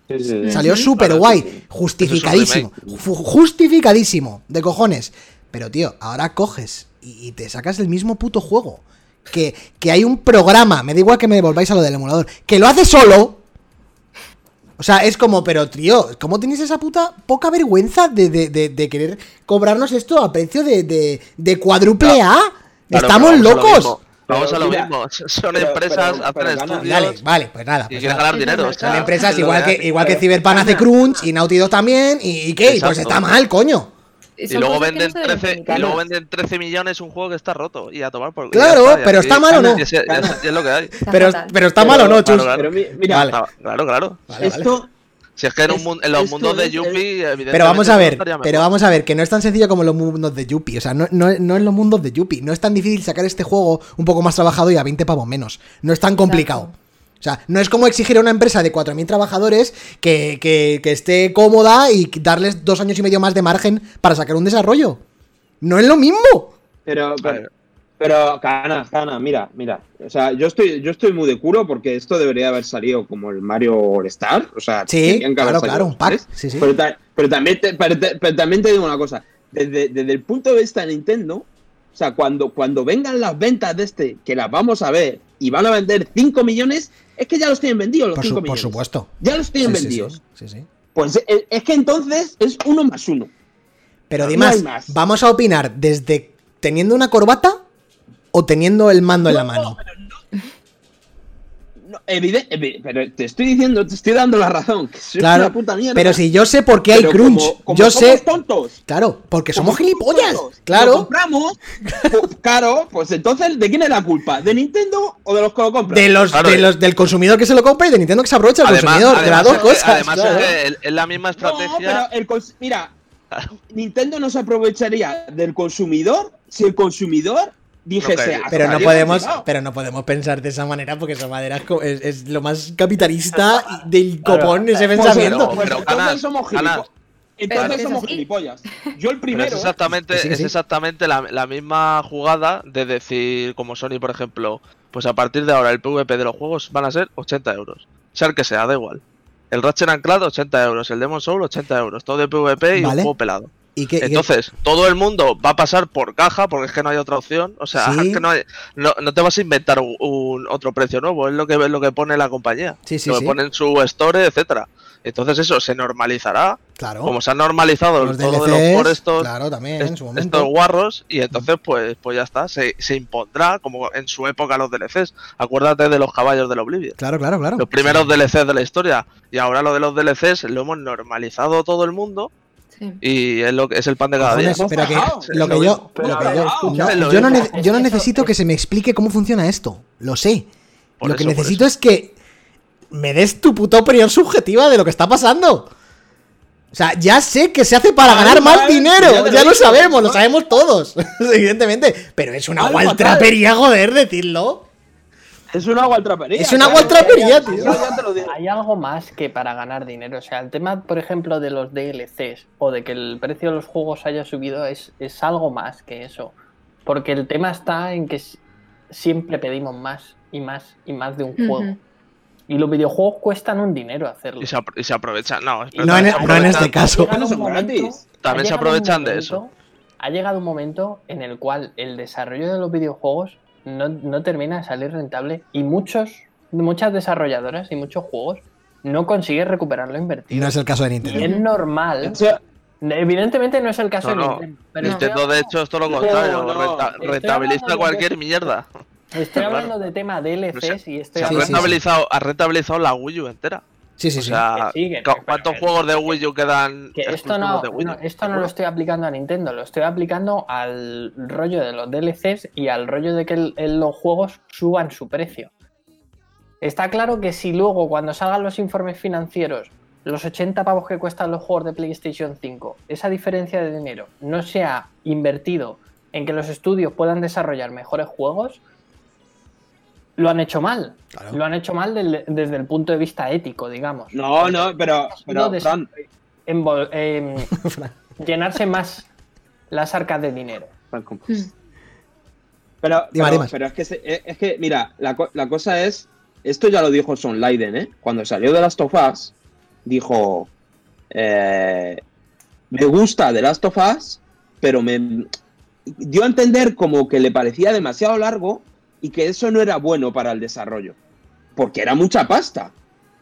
Sí, sí, sí. Salió súper guay, justificadísimo, justificadísimo, de cojones. Pero tío, ahora coges y, y te sacas el mismo puto juego. Que, que hay un programa, me da igual que me devolváis a lo del emulador, que lo hace solo. O sea, es como, pero tío, ¿cómo tenéis esa puta poca vergüenza de, de- de- de querer cobrarnos esto a precio de, de, de cuádruple A? Claro, Estamos locos. Vamos a lo mira, mismo. Son pero- empresas, pero- hacen pero gana. estudios Dale, vale, pues nada. y pues quieren nada. ganar dinero. o sea, Son empresas igual que, igual que Cyberpunk hace Crunch y Naughty Dog también. ¿Y, y qué? Pues está mal, coño. Y luego, no venden se deben 13, y criticar. luego venden 13 millones un juego que está roto y a tomar por Claro, pero ¿está mal o no? Pero, pero está Pero- mal o no, Chus. claro, claro. Pero mi- mira, Vale. Está- Claro, claro. Vale, vale. esto, Si es que en, Es- en los mundos de Yuppie, evidentemente. Pero vamos a ver, pero vamos a ver, que no es tan sencillo como los mundos de Yuppie. O sea, no, no, no es los mundos de Yuppie. No es tan difícil sacar este juego un poco más trabajado y a 20 pavos menos. No es tan complicado. O sea, no es como exigir a una empresa de 4.000 trabajadores que, que- que esté cómoda y darles dos años y medio más de margen para sacar un desarrollo. No es lo mismo. Pero. Pero, Cana, Cana, mira, mira. O sea, yo estoy, yo estoy muy de culo porque esto debería haber salido como el Mario All Star. O sea, Sí, que claro, claro, un pack. Sí, sí. Pero, ta- pero también te, pero te- pero también te digo una cosa. Desde, desde el punto de vista de Nintendo, o sea, cuando, cuando vengan las ventas de este, que las vamos a ver y van a vender 5 millones, es que ya los tienen vendidos los Por, 5 su- por millones. supuesto. Ya los tienen vendidos. sí, sí. Pues es, es que entonces es uno más uno. Pero No además, hay más. vamos a opinar desde teniendo una corbata o teniendo el mando en la mano. No, evide- evi- pero te estoy diciendo, te estoy dando la razón. Que soy Claro, una puta mierda. pero si yo sé por qué hay Pero crunch, como- como yo somos sé, tontos. claro, porque como somos gilipollas, tontos, Lo claro, compramos, pues, claro, pues entonces, ¿de quién es la culpa? ¿De Nintendo o de los que lo compran? de los, Claro. de los del consumidor que se lo compra y de Nintendo que se aprovecha el consumidor, de las además dos cosas. además claro. es la misma No, estrategia. pero el cons- mira, Nintendo no se aprovecharía del consumidor si el consumidor dijese. Ok, "Hasta Pero no podemos, hemos llegado". pero no podemos pensar de esa manera porque esa manera es, es- es lo más capitalista del copón ese Pues, pensamiento. Pero, entonces somos gilipollas. Entonces somos. Yo el Pero primero. es ¿eh? exactamente, sí, es exactamente la, la misma jugada de decir, como Sony, por ejemplo, pues a partir de ahora el PvP de los juegos van a ser 80 euros. Sea el que sea, da igual. El Ratchet Clank 80 euros, el Demon Soul 80 euros, todo de PvP y Vale. un juego pelado. ¿Y qué- y qué- Entonces, todo el mundo va a pasar por caja porque es que no hay otra opción. O sea, Sí. es que no, hay- no, no te vas a inventar un, un otro precio nuevo, es lo que, es lo que pone la compañía. Sí, sí, lo que pone en su store, etcétera. Entonces eso se normalizará, Claro. como se han normalizado los todos DLCs, los por estos, claro, también en su estos guarros y entonces pues pues ya está, se, se impondrá como en su época los DLCs. Acuérdate de los caballos del Oblivion. Claro, claro, claro. Los primeros Sí. DLCs de la historia. Y ahora lo de los DLCs lo hemos normalizado todo el mundo Sí. y es lo que es el pan de cada día. Pero que lo que yo, lo que yo, no, yo no, ne- yo necesito que se me explique cómo funciona esto. Lo sé. Por lo que eso, necesito es que me des tu puta opinión subjetiva de lo que está pasando. O sea, ya sé que se hace para ganar más dinero. ya lo sabemos, ¿no? lo sabemos todos. Evidentemente. Pero es una gualtrapería, joder, decirlo. Es una gualtrapería. Es una gualtrapería, Yo tío. ya te lo digo. Hay algo más que para ganar dinero. O sea, el tema, por ejemplo, de los DLCs o de que el precio de los juegos haya subido es, es algo más que eso. Porque el tema está en que siempre pedimos más y más y más de un juego. Y los videojuegos cuestan un dinero hacerlo. Y se, apro- y se aprovechan. No, No en, no en este caso. Llegado No momento- gratis. ha También se aprovechan de eso. Ha llegado un momento en el cual el desarrollo de los videojuegos no, no termina de salir rentable y muchos, muchas desarrolladoras y muchos juegos no consiguen recuperar lo Y invertido. no es el caso de Y Nintendo. es normal. O sea, Evidentemente no es el caso No, no. de Nintendo. Pero Nintendo, de hecho, es todo lo contrario. no, renta- rentabiliza de- cualquier mierda. Estoy Claro. hablando de tema DLCs y estoy Se ha Sí, sí, hablando sí. rentabilizado, ha rentabilizado la Wii U entera. Sí, sí, O sí. sea, Que sigue, ¿cu- pero- ¿cuántos pero- juegos de Wii U quedan que esto no, de Wii U? no, esto no lo estoy aplicando a Nintendo, lo estoy aplicando al rollo de los DLCs y al rollo de que el- el- los juegos suban su precio. Está claro que si luego cuando salgan los informes financieros, los 80 pavos que cuestan los juegos de PlayStation 5, esa diferencia de dinero no se ha invertido en que los estudios puedan desarrollar mejores juegos, lo han hecho mal. Claro. Lo han hecho mal del- desde el punto de vista ético, digamos. no, no, pero, Fran, em, llenarse más las arcas de dinero. Mm. Pero, Dime, pero, pero es que se- eh, es que mira, la cosa es, esto ya lo dijo Son Leiden, ¿eh? Cuando salió de Last of Us, dijo, eh, me gusta The Last of Us, pero me dio a entender como que le parecía demasiado largo y que eso no era bueno para el desarrollo, porque era mucha pasta.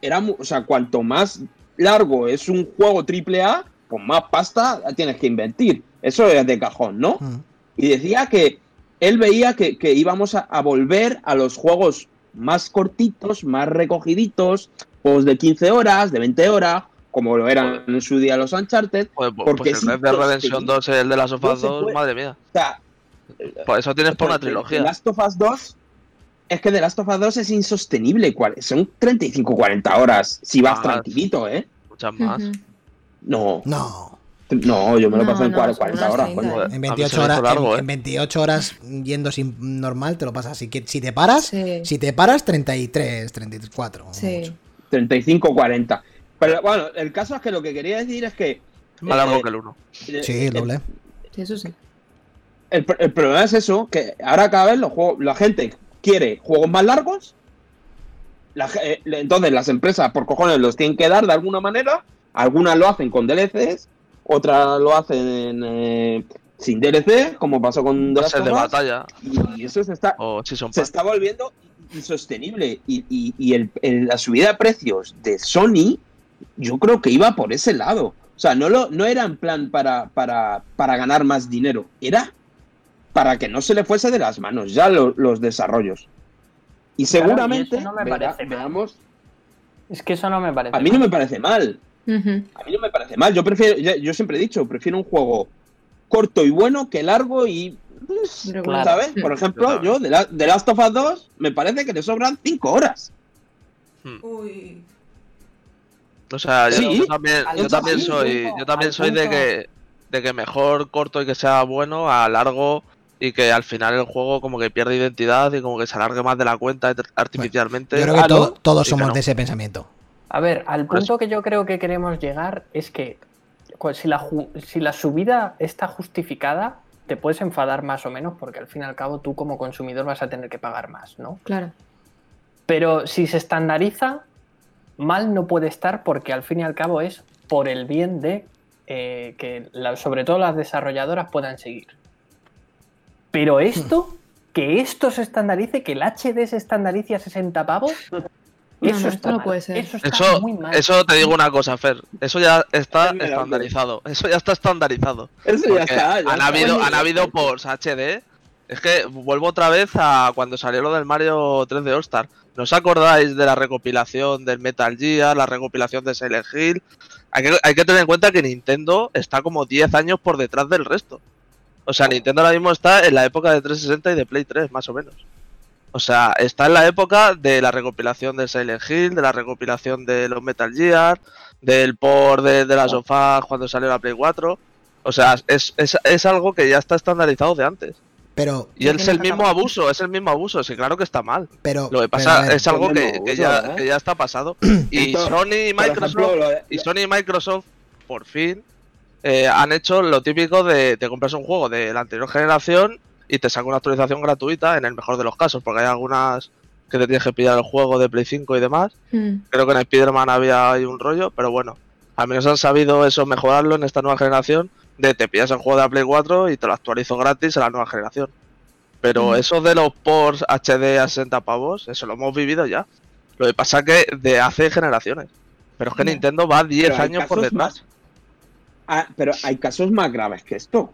Era, mu- o sea, cuanto más largo es un juego triple A, pues más pasta tienes que invertir. Eso es de cajón, ¿no? Mm. y decía que él veía que, que íbamos a, a volver a los juegos más cortitos, más recogiditos, juegos de 15 horas, de 20 horas, como lo eran en su día los Uncharted. Pues, pues, porque pues el Red los Redemption que- 2 el de las sofás se 2, puede. madre mía. O sea, Por eso tienes por una porque The trilogía. Last of Us 2 es que The Last of Us 2 es insostenible. Son 35-40 horas si vas Más. tranquilito, ¿eh? Muchas más. No, No. no, yo me lo No, paso en no, 40, son 40 unas horas. 30, coño. Joder, En a mí se 28 me horas, largo, en, ¿eh? en 28 horas yendo sin normal te lo pasas. Así que si te paras, Sí. si te paras 33, 34. como Sí. mucho. 35-40. Pero bueno, el caso es que lo que quería decir es que. Más largo eh, que el 1. eh, Sí, el doble. Sí, eso sí. El, pr- el problema es eso, que ahora cada vez los juegos, la gente quiere juegos más largos. la eh, entonces las empresas por cojones los tienen que dar de alguna manera. Algunas lo hacen con DLCs, otras lo hacen eh, sin DLC, como pasó con Pases de batalla Y eso se está, se está volviendo insostenible. Y, y- y el- el- la subida de precios de Sony, yo creo que iba por ese lado. O sea, no, lo, no era en plan para, para, para ganar más dinero, era para que no se le fuese de las manos ya lo- los desarrollos. Y Claro, y seguramente eso no me mal. veamos. Es que eso no me parece. A mí no me parece mal. A mí no me parece mal. Yo prefiero, yo siempre he dicho, prefiero un juego corto y bueno que largo y. pues, Regular. ¿Sabes? Por ejemplo, Yo yo de, la, de Last of Us 2 me parece que le sobran 5 horas. Uy. O sea, yo, Sí, yo también, yo también soy, yo también soy de que, de que mejor corto y que sea bueno a largo y que al final el juego como que pierde identidad y como que se alargue más de la cuenta artificialmente. Yo creo que Ah, todos somos de ese pensamiento. A ver, al punto que yo creo que queremos llegar es que si la, ju- si la subida está justificada, te puedes enfadar más o menos porque al fin y al cabo tú como consumidor vas a tener que pagar más, ¿no? Claro. Pero si se estandariza, mal no puede estar porque al fin y al cabo es por el bien de eh, que la- sobre todo las desarrolladoras puedan seguir. Pero esto, que esto se estandarice, que el HD se estandarice a 60 pavos, No, eso no, está esto no mal. puede ser. Eso está Eso, muy mal. eso te digo una cosa, Fer. Eso ya está estandarizado. Eso ya está estandarizado. Eso ya está. ya han está. habido, Oye, han habido ports HD. Es que vuelvo otra vez a cuando salió lo del Mario 3 de All Star. ¿No os acordáis de la recopilación del Metal Gear, la recopilación de Silent Hill? Hay que, hay que tener en cuenta que Nintendo está como 10 años por detrás del resto. O sea, Nintendo ahora mismo está en la época de 360 y de Play 3, más o menos. O sea, está en la época de la recopilación de Silent Hill, de la recopilación de los Metal Gear, del port de, de la sofá cuando salió la Play 4. O sea, es, es, es algo que ya está estandarizado de antes. Pero, Y es el mismo abuso, es el mismo abuso, sí, claro que está mal. pero. Lo que pero, pasa a ver, es algo que, ya, ¿eh? que ya está pasado. Y Esto, Sony y por Microsoft, ejemplo, lo de- y Sony y Microsoft, por fin, eh, han hecho lo típico de te compras un juego de la anterior generación y te saca una actualización gratuita, en el mejor de los casos, porque hay algunas que te tienes que pillar el juego de Play 5 y demás. Mm. Creo que en Spider-Man había un rollo, pero bueno, al menos han sabido eso mejorarlo en esta nueva generación, de te pillas el juego de la Play 4 y te lo actualizo gratis a la nueva generación. Pero Mm. eso de los ports HD a 60 pavos, eso lo hemos vivido ya. Lo que pasa que de hace generaciones. Pero es que. Nintendo va 10 Pero hay años por detrás. más- Ah, pero hay casos más graves que esto.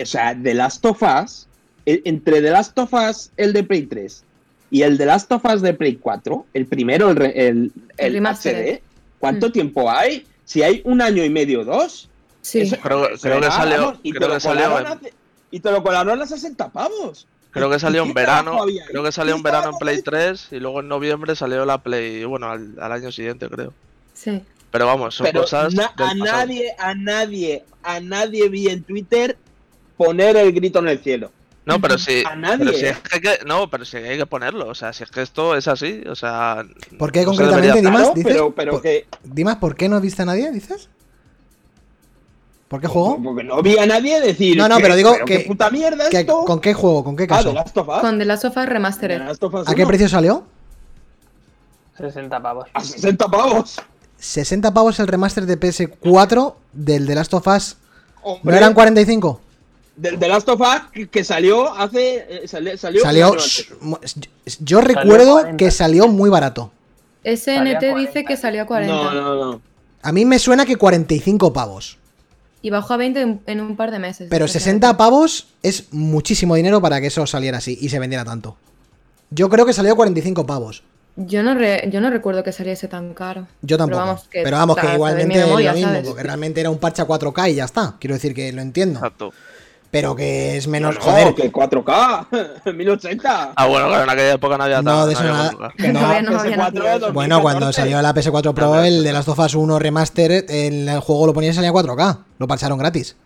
O sea, The Last of Us, e- entre The Last of Us, el de Play 3, y el The Last of Us de Play 4, el primero, el, re- el, el. HD, ¿cuánto Mm. tiempo hay? Si hay un año y medio o dos. Sí. eso- Creo- que salió- vamos, y te creo que salió en- hace- Y te lo colaron a 60 pavos. Creo que salió ¿Y en verano, creo que salió ¿Qué en verano en Play ahí? 3 y luego en noviembre salió la Play, bueno, al, al año siguiente creo. Sí. Pero vamos, son Pero cosas na- del a pasado. nadie, a nadie, a nadie vi en Twitter poner el grito en el cielo. No, pero sí. A nadie, pero si es que hay que- no, pero sí hay que ponerlo. O sea, si es que esto es así, o sea. ¿Por qué no concretamente, debería- Dimas? Claro, dices? pero, pero Por- que Dimas, ¿por qué no viste a nadie? ¿Dices? ¿Por qué juego? Porque no vi a nadie decir. No, no, que- pero digo qué que- puta mierda ¿Qué- esto. ¿Con qué juego? ¿Con qué Ah, caso? The Last of Us. Con The Last of Us Remastered. Last of Us ¿A qué 1. precio salió? 60 pavos. A 60 pavos. 60 pavos el remaster de PS4 del The Last of Us. ¿No eran 45? Del The Last of Us que, que salió hace. eh, sali- salió. Salió. Yo recuerdo 40. que salió muy barato. SNT dice 40. que salió a 40. No, no, no. A mí me suena que 45 pavos. Y bajó a 20 en, un par de meses. Pero dice 60 SNT. pavos es muchísimo dinero para que eso saliera así y se vendiera tanto. Yo creo que salió a 45 pavos. Yo no, re- yo no recuerdo que saliese tan caro. Yo tampoco. Pero vamos, que, ta- de mi igualmente memoria, es lo mismo, ¿sabes? porque realmente era un parche a 4K y ya está. Quiero decir que lo entiendo. Exacto. Pero que es menos. No, joder. que 4K. 1080. Ah, bueno, claro, en aquella época no había No, tan- de eso nada. cuatro K. Que no. Todavía no había PS4 nacido. de 2014. Bueno, cuando salió la PS4 Pro, el de Last of Us 1 Remaster, en el juego lo ponía y salía a 4K. Lo parcharon gratis.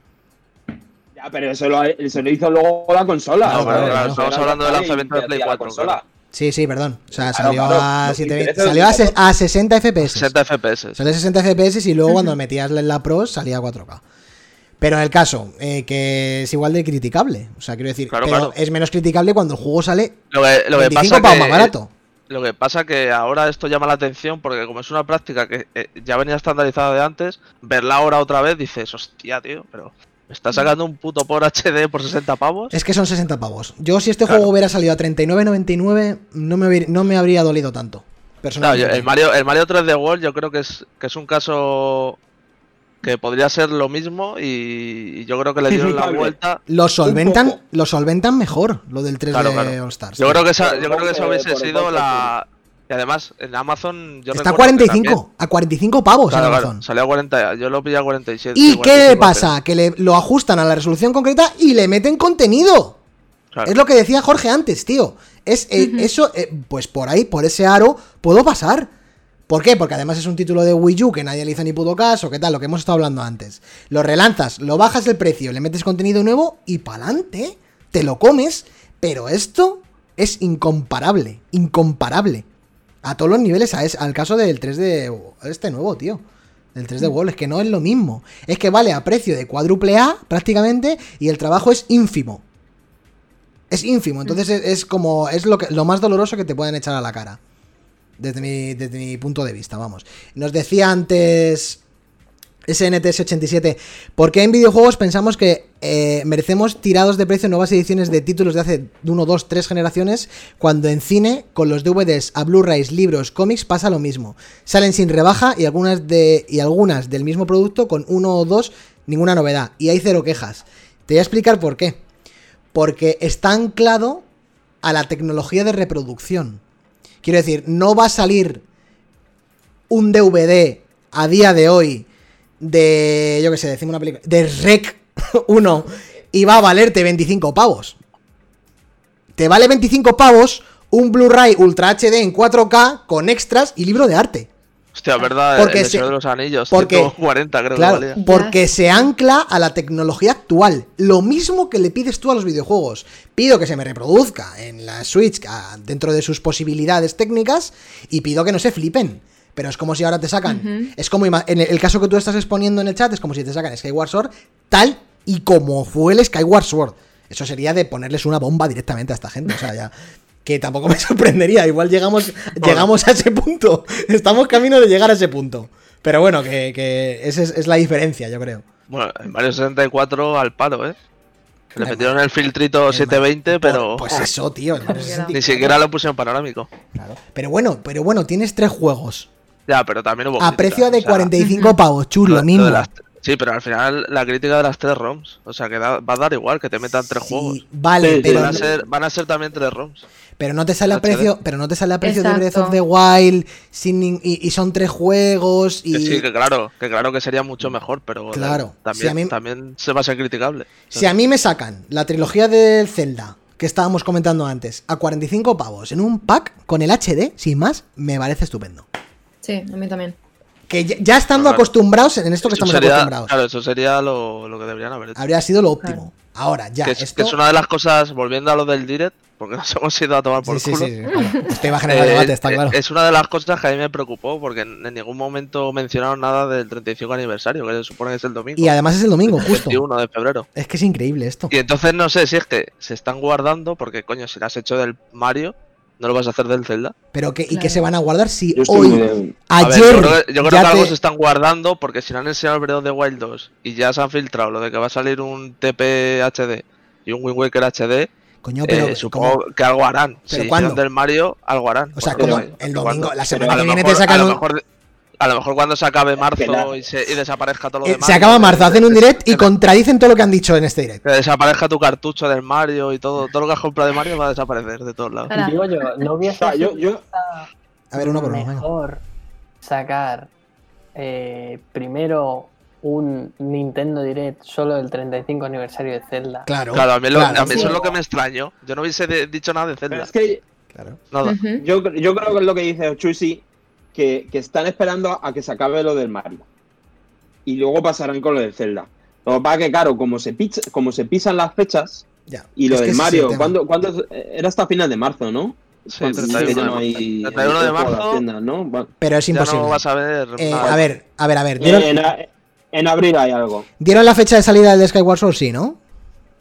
Ya, pero eso lo, eso lo hizo luego la consola. No, pero claro, era estamos la hablando del lanzamiento de Play la 4, consola. claro. Sí, sí, perdón. O sea, Claro, salió, claro, a, que 720 interesa es salió a, a 60 FPS. 60 FPS. Salió a 60 FPS y luego cuando metías en la Pro salía a 4K. Pero en el caso, eh, que es igual de criticable. O sea, quiero decir, Claro, pero claro. es menos criticable cuando el juego sale Lo que, lo que 25 pasa pavos que, más barato. Lo que pasa que ahora esto llama la atención porque como es una práctica que eh, ya venía estandarizada de antes, verla ahora otra vez dices, hostia, tío, pero me está sacando un puto por HD por 60 pavos. Es que son 60 pavos. Yo si este Claro. juego hubiera salido a 39.99 no me, no me habría dolido tanto. Claro, el Mario, el Mario 3D World yo creo que es, que es un caso que podría ser lo mismo y, y yo creo que le dieron la vuelta. Lo solventan, lo solventan mejor, lo del 3D Claro, claro. All Stars. Yo creo que esa, yo creo que esa por- hubiese sido la... Y además, en Amazon yo Está a recuerdo que 45, también- a 45 pavos Claro, en claro, Amazon. salió a 40, yo lo pillé a 47. ¿Y qué 45, pasa? Que le, lo ajustan a la resolución concreta y le meten contenido. Claro. Es lo que decía Jorge antes, tío. Es eh, eso, eh, pues por ahí, por ese aro, puedo pasar. ¿Por qué? Porque además es un título de Wii U que nadie le hizo ni puto caso, ¿qué tal? Lo que hemos estado hablando antes. Lo relanzas, lo bajas el precio, le metes contenido nuevo y pa'lante. Te lo comes, pero esto es incomparable, incomparable. A todos los niveles, a es- al caso del 3D, este nuevo, tío. Del 3D World, es que no es lo mismo. Es que vale a precio de cuádruple A prácticamente y el trabajo es ínfimo. Es ínfimo, entonces es, es como, es lo, que, lo más doloroso que te pueden echar a la cara. Desde mi, desde mi punto de vista, vamos. Nos decía antes SNTS87. ¿Por qué en videojuegos pensamos que eh, merecemos tirados de precio nuevas ediciones de títulos de hace 1, 2, 3 generaciones? Cuando en cine, con los DVDs a Blu-rays, libros, cómics, pasa lo mismo. Salen sin rebaja y algunas, de, y algunas del mismo producto con uno o dos, ninguna novedad. Y hay cero quejas. Te voy a explicar por qué. Porque está anclado a la tecnología de reproducción. Quiero decir, no va a salir un DVD a día de hoy de, yo qué sé, decimos una película, de Rec 1 y va a valerte 25 pavos. Te vale 25 pavos un Blu-ray Ultra HD en 4K con extras y libro de arte. Hostia, verdad, Porque el se- de los Anillos, porque- 140 creo Claro, que valía. porque se ancla a la tecnología actual. Lo mismo que le pides tú a los videojuegos. Pido que se me reproduzca en la Switch a- dentro de sus posibilidades técnicas y pido que no se flipen. Pero es como si ahora te sacan. Es como en el, caso que tú estás exponiendo en el chat, es como si te sacan Skyward Sword tal y como fue el Skyward Sword. Eso sería de ponerles una bomba directamente a esta gente. O sea, ya. Que tampoco me sorprendería. Igual llegamos, llegamos a ese punto. Estamos camino de llegar a ese punto. Pero bueno, que, que esa es, es la diferencia, yo creo. Bueno, en Mario 64 al palo, ¿eh? Le metieron el filtrito Eh, 720, pero Pues eso, tío. el Mario Ni 64, ni siquiera lo pusieron panorámico. claro. Pero bueno, pero bueno, tienes tres juegos. Ya, pero también hubo A precio de o sea, 45 pavos, chus, lo- mismo. de las- Sí, pero al final la crítica de las tres ROMs. O sea, que da- va a dar igual que te metan tres Sí, juegos. Vale, Sí, pero, Van a, ser, van a ser también tres ROMs. pero no te sale a precio, pero no te sale a precio de Breath of the Wild sin y, y son tres juegos y Que sí, que claro, que claro que sería mucho mejor, pero Claro, también, si a mí- también se va a ser criticable. si a mí me sacan la trilogía del Zelda que estábamos comentando antes a 45 pavos en un pack con el HD, sin más, me parece estupendo. Sí, a mí también. Que ya, ya estando Claro. acostumbrados en esto que estamos sería, acostumbrados, claro, eso sería lo, lo que deberían haber hecho. habría sido lo óptimo. Ahora, ya, que, es, esto... que es una de las cosas, volviendo a lo del direct, porque nos hemos ido a tomar por Sí, sí, culo. sí, sí, claro. Esto iba a generar Eh, debate, está eh, claro. Es una de las cosas que a mí me preocupó, porque en, en ningún momento mencionaron nada del 35 aniversario, que se supone que es el domingo. Y además es el domingo, justo. 21 de febrero. Es que es increíble esto. Y entonces no sé si es que se están guardando, porque coño, si lo has hecho del Mario, no lo vas a hacer del Zelda. Pero que, ¿y Claro. que se van a guardar si hoy, ver, ayer, yo creo que, yo creo ya que algo te- se están guardando, porque si no han enseñado el Breath of the Wild 2 y ya se han filtrado lo de que va a salir un TP HD y un Wind Waker HD, Coño, pero eh, supongo ¿cómo? que algo harán. ¿Pero si cuándo? hicieron del Mario, algo harán. O sea, Porque como el domingo, cuándo. la semana que viene te sacan a lo un- mejor, a lo mejor cuando se acabe marzo y, se- y desaparezca todo lo Eh, demás. se acaba marzo, hacen un direct y contradicen todo lo que han dicho en este direct. Que desaparezca tu cartucho del Mario y todo, todo lo que has comprado de Mario va a desaparecer de todos lados. Digo yo, no O hubiese sea, yo, yo, A ver, uno por uno, mejor sacar eh, primero un Nintendo Direct solo del 35 aniversario de Zelda. Claro, Claro, a mí, lo- claro, a mí eso es lo que me extrañó. Yo no hubiese de- dicho nada de pero Zelda. es que claro. Nada. yo, yo creo que es lo que dice Chusi, que, que están esperando a que se acabe lo del Mario. Y luego pasarán con lo del Zelda. Lo que pasa es que, claro, como se, picha- como se pisan las fechas, Ya. y lo Es del Mario. ¿cuándo, era hasta final de marzo, ¿no? Sí, Cuando 31 dice que de no marzo. hay- 31 de en todas las marzo. tiendas, ¿no? Bueno, Pero es Ya imposible. no vas a ver Eh, a ver, a ver, a ver. ¿dieron, en, a- en abril hay algo. dieron la fecha de salida del Skyward Sword? Sí, ¿no?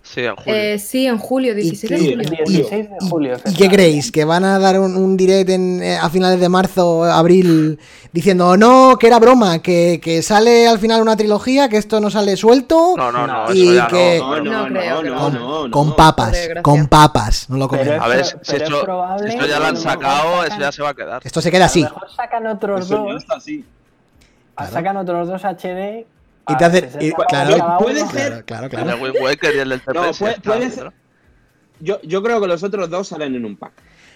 Sí, en julio. Eh, sí, en julio, 16 de julio. 16 de julio. ¿Y qué creéis? ¿Que van a dar un, un direct en, eh, a finales de marzo, abril, diciendo no, que era broma, que, que sale al final una trilogía, que esto no sale suelto? No, no, no, eso Y ya que- no. No, no, No no, creo, no, no, con, no, con papas, con papas, no lo comemos. A ver, si es esto, probable esto ya lo han a sacado, sacan- eso ya se va a quedar. Esto se queda A así. lo mejor sacan otros Eso ya dos, está así. Claro. sacan otros dos HD. Y te hacen- 60 y- claro, puede ser- Claro, claro, claro. de Wind Waker y el del TP. No, sí, puede- ser- Yo, yo creo que los otros dos salen en un pack.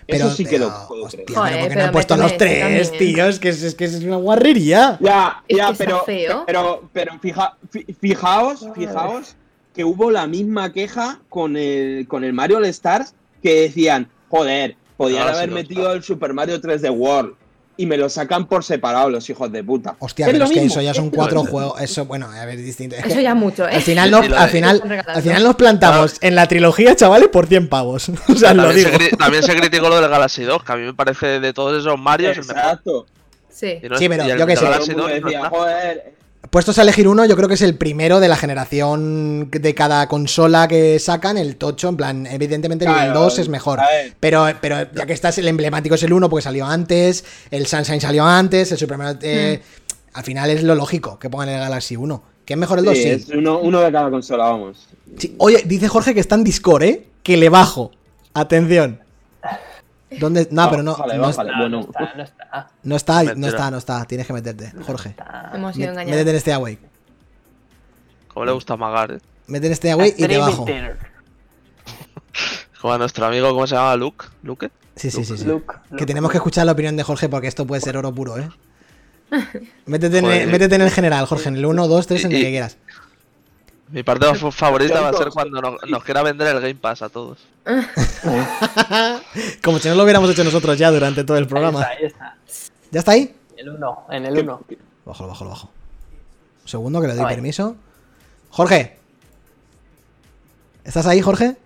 Pero, Eso sí que lo pero, puedo hostia, creer. Joder, pero ¿por qué no han puesto los tres, tío? Es que es, es que es una guarrería. Ya, Es ya, pero, feo. pero, pero fija- fi- fijaos, fijaos que hubo la misma queja con el, con el Mario All Stars que decían, joder, podían Ah, haber metido el Super Mario 3D World y me lo sacan por separado los hijos de puta. Hostia, Es pero es que mismo, eso ya son cuatro juegos. Eso, bueno, a ver, es distinto. Es que Eso ya mucho, ¿eh? al final, nos, al, final, al final nos plantamos en la trilogía, chavales, por 100 pavos. O sea, lo También digo. se, también se criticó lo del Galaxy 2, que a mí me parece de todos esos Marios el mejor. Exacto. Sí. No Sí, pero yo qué del sé. Todo Galaxy el mundo 2 no decía, joder, Puestos a elegir uno, yo creo que es el primero de la generación de cada consola que sacan, el tocho, en plan, evidentemente el Claro, 2 es mejor. Pero, pero ya que estás, el emblemático es el 1 porque salió antes, el Sunshine salió antes, el Super Mario, eh, Al final es lo lógico que pongan el Galaxy 1. ¿Que es mejor el 2? Sí, Sí. es uno, uno de cada consola, vamos. Sí. Oye, dice Jorge que está en Discord, ¿eh? Que le bajo. Atención. ¿Dónde? No, pero no. No, bueno. está, no está. no está, no está, no está. Tienes que meterte. Jorge. Hemos sido engañados. Métete en este away. Como le gusta magar, ¿eh? Métete en este away y te bajo. Como a nuestro amigo, ¿cómo se llama? Luke. ¿Luke? Sí, sí, sí. sí. Luke, Que Luke, tenemos que escuchar la opinión de Jorge porque esto puede ser oro puro, ¿eh? Métete en, el, métete en el general, Jorge, en el 1, 2, 3, en el que quieras. Mi parte fa- favorita va a ser cuando nos, nos quiera vender el Game Pass a todos. Como si no lo hubiéramos hecho nosotros ya durante todo el programa. Ahí está, ahí está. ¿Ya está ahí? En el 1, en el 1. Bájalo, bájalo, bajo. Un segundo que le doy permiso. Jorge. ¿Estás ahí, Jorge?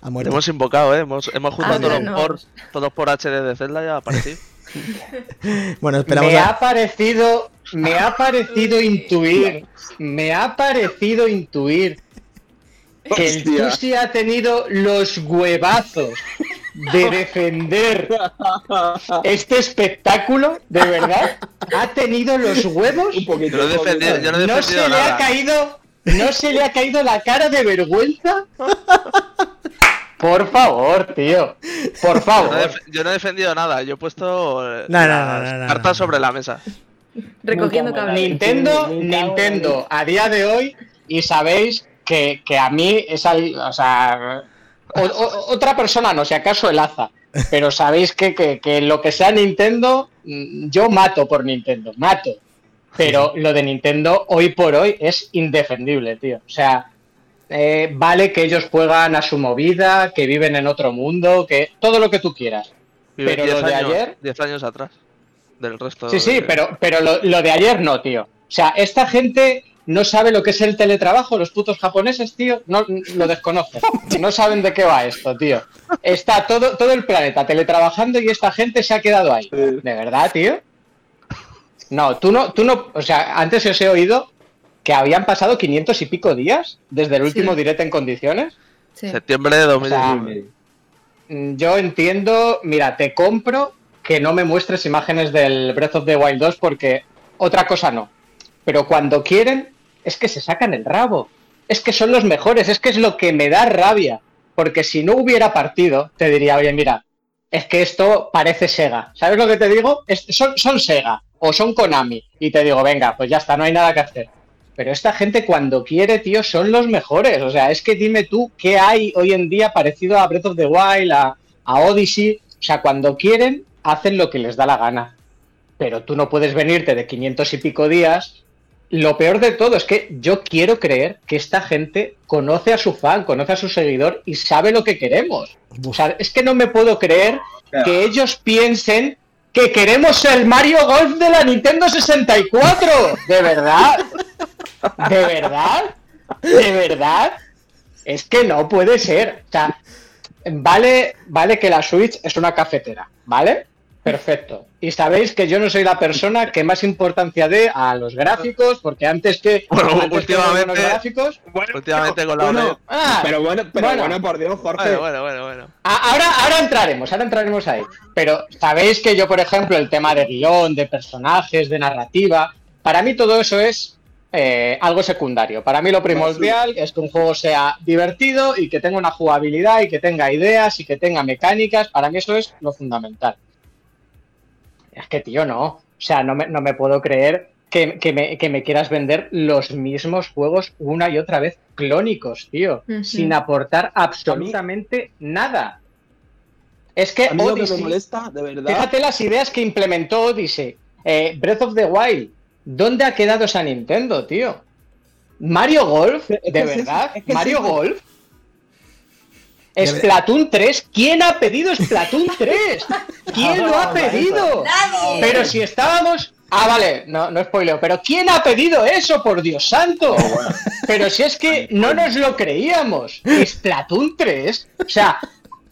Ha muerto. hemos invocado, ¿eh? Hemos, hemos juntado Ah, todos, no. por, todos por HD de Zelda y ha aparecido. Bueno, esperamos Me a... ha parecido, me ha parecido intuir, me ha parecido intuir que el. Tusi ha tenido los huevazos de defender este espectáculo, de verdad. Ha tenido los huevos. Un poquito. Yo no yo se le ha caído, no se le ha caído la cara de vergüenza. Por favor, tío. Por Yo no, he favor. yo no he defendido nada, yo he puesto eh, No, no, las no, no, no, cartas no. sobre la mesa. Recogiendo cables. Nintendo, Nintendo, a día de hoy, y sabéis que, que a mí es al- o sea, o- o- otra persona no, si acaso el Aza, pero sabéis que, que, que lo que sea Nintendo, mm, yo mato por Nintendo, mato. Pero lo de Nintendo hoy por hoy es indefendible, tío. O sea, eh, vale que ellos juegan a su movida, que viven en otro mundo, que todo lo que tú quieras. Vive Pero 10 lo de años, ayer- 10 años atrás del resto. Sí, sí, de- pero, pero lo, lo de ayer no, tío. O sea, esta gente no sabe lo que es el teletrabajo, los putos japoneses, tío, no lo desconocen. No saben de qué va esto, tío. Está todo, todo el planeta teletrabajando y esta gente se ha quedado ahí. ¿De verdad, tío? No, tú no, tú no, o sea, antes os he oído que habían pasado 500 y pico días desde el último Sí. directo en condiciones. Sí. Septiembre de 2019. O sea, Mm, Yo entiendo, mira, te compro que no me muestres imágenes del Breath of the Wild 2 porque otra cosa no. Pero cuando quieren, es que se sacan el rabo. Es que son los mejores, es que es lo que me da rabia. Porque si no hubiera partido, te diría, oye, mira, es que esto parece Sega. ¿Sabes lo que te digo? Es- son, son Sega o son Konami. Y te digo, venga, pues ya está, no hay nada que hacer. Pero esta gente cuando quiere, tío, son los mejores. O sea, es que dime tú qué hay hoy en día parecido a Breath of the Wild, a, a Odyssey. O sea, cuando quieren, hacen lo que les da la gana. Pero tú no puedes venirte de 500 y pico días. Lo peor de todo es que yo quiero creer que esta gente conoce a su fan, conoce a su seguidor y sabe lo que queremos. O sea, es que no me puedo creer que ellos piensen que queremos el Mario Golf de la Nintendo 64. ¿De verdad? ¿De verdad? ¿De verdad? Es que no puede ser. O sea, vale, vale que la Switch es una cafetera, ¿vale? Perfecto. Y sabéis que yo no soy la persona que más importancia dé a los gráficos, porque antes que, Bueno, antes que últimamente- los gráficos. Últimamente con la Bueno. Ah, pero bueno, pero bueno. bueno, por Dios, Jorge. Bueno, bueno, bueno, Ahora, ahora entraremos, ahora entraremos ahí. Pero sabéis que yo, por ejemplo, el tema de guion, de personajes, de narrativa, para mí todo eso es eh, algo secundario. Para mí lo primordial es que un juego sea divertido y que tenga una jugabilidad y que tenga ideas y que tenga mecánicas. Para mí eso es lo fundamental. Es que, tío, no. O sea, no me, no me puedo creer que, que me, que me quieras vender los mismos juegos una y otra vez clónicos, tío. Sin aportar absolutamente nada. Es que A mí lo que me Odyssey, molesta, de verdad. fíjate las ideas que implementó Odyssey. Eh, Breath of the Wild. ¿Dónde ha quedado esa Nintendo, tío? Mario Golf, de es verdad, eso, es que Mario sí. Golf. Splatoon 3, ¿quién ha pedido Splatoon 3? ¿Quién lo ha pedido? ¡Nadie! Pero si estábamos. Ah, vale, no, no spoileo, pero ¿quién ha pedido eso, por Dios santo? Pero si es que no nos lo creíamos. Splatoon 3, o sea,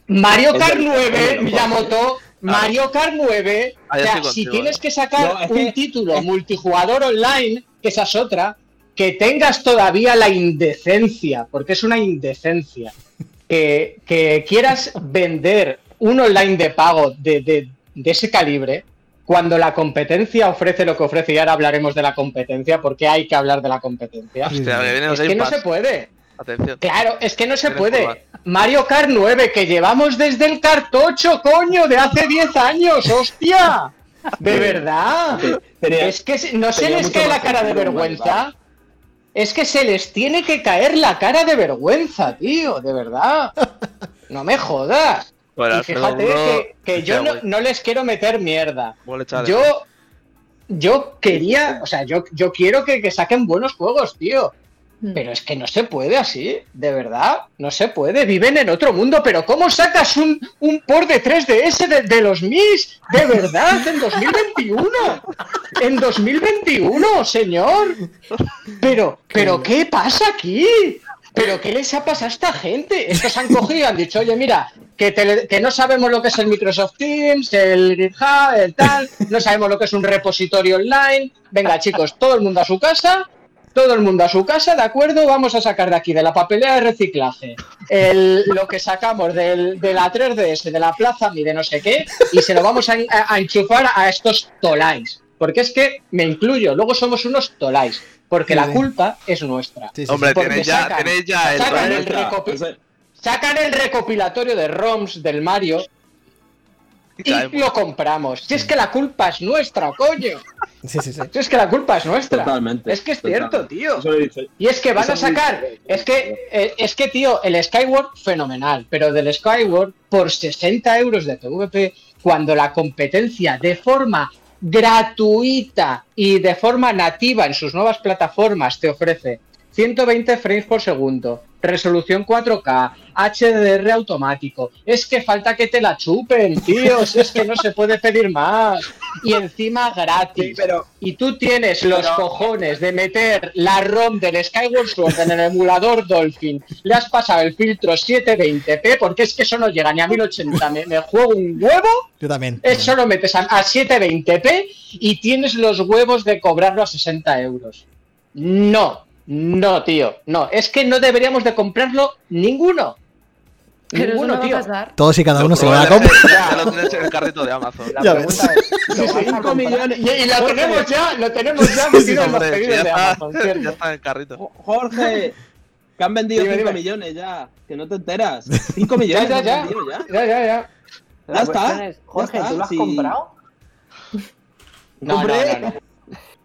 Mario Kart del- es 9, del- Miyamoto, Mario Kart 9. O Ahí sea, si tienes que sacar No, es un título multijugador online, que esa es otra, que tengas todavía la indecencia, porque es una indecencia, que, que quieras vender un online de pago de, de- de ese calibre, cuando la competencia ofrece lo que ofrece, y ahora hablaremos de la competencia, porque hay que hablar de la competencia. Hostia, Es que no se puede. Atención. Claro, es que no se puede. Mario Kart 9, que llevamos desde el cartocho, coño, de hace 10 años, hostia. De verdad. Tenía- Es que se- no se les cae la cara de vergüenza. Es que se les tiene que caer la cara de vergüenza, tío, de verdad. No me jodas. Bueno, y fíjate que, que yo no, no les quiero meter mierda. Yo, yo quería, o sea, yo, yo quiero que, que saquen buenos juegos, tío. Mm. Pero es que no se puede así, de verdad, no se puede. Viven en otro mundo, pero ¿cómo sacas un, un port de 3DS de, de los MIS? De verdad, en 2021. En 2021, señor. Pero, pero, ¿qué pasa aquí? ¿Pero qué les ha pasado a esta gente? Estos han cogido y han dicho, oye, mira, que, tele- que no sabemos lo que es el Microsoft Teams, el GitHub, el tal, no sabemos lo que es un repositorio online. Venga, chicos, todo el mundo a su casa, todo el mundo a su casa, ¿de acuerdo? Vamos a sacar de aquí de la papelera de reciclaje el- lo que sacamos del- de la 3DS, de la plaza, mire no sé qué, y se lo vamos a, a- a enchufar a estos tolais. Porque es que me incluyo, luego somos unos tolais, porque Sí, la sí. culpa es nuestra. Sí, sí, Hombre, tenéis ya, sacan- tenéis ya el Sacan el recopilatorio de ROMs del Mario y lo compramos. Si es que la culpa es nuestra, coño. Sí, sí, sí. Si es que la culpa es nuestra. Totalmente. Es que es cierto, tío. Y es que van Eso a sacar, es que, eh, es que, tío, el Skyward, fenomenal, pero del Skyward, por 60 euros de PvP, cuando la competencia de forma gratuita y de forma nativa en sus nuevas plataformas te ofrece 120 frames por segundo, resolución 4K, HDR automático. Es que falta que te la chupen, tío. si es que no se puede pedir más. Y encima gratis. Sí, pero Y tú tienes los Pero- cojones de meter la ROM del Skyward Sword en el emulador Dolphin. Le has pasado el filtro 720p porque es que eso no llega ni a 1080. Me, me juego un huevo. Yo también. Eso lo metes a, a 720p y tienes los huevos de cobrarlo a 60 euros. No, no, tío. No, es que no deberíamos de comprarlo ninguno. Pero ninguno, no tío. Todos y cada uno se lo va a comprar. Ya lo tienes en el carrito de Amazon. La Ya pregunta es, ¿lo Sí, vas a millones. Y, y lo tenemos ya, lo tenemos ya Sí, metido en los Hombre, pedidos ya, de está, Amazon, ¿cierto? ya está en el carrito. Jo- Jorge, que han vendido Dime, 5 dime. millones ya, que no te enteras. 5 Ya, millones ya, ya. ya. Ya, ya, ya. La Ya está, Jorge, está, ¿tú lo has sí. comprado? No, no, no.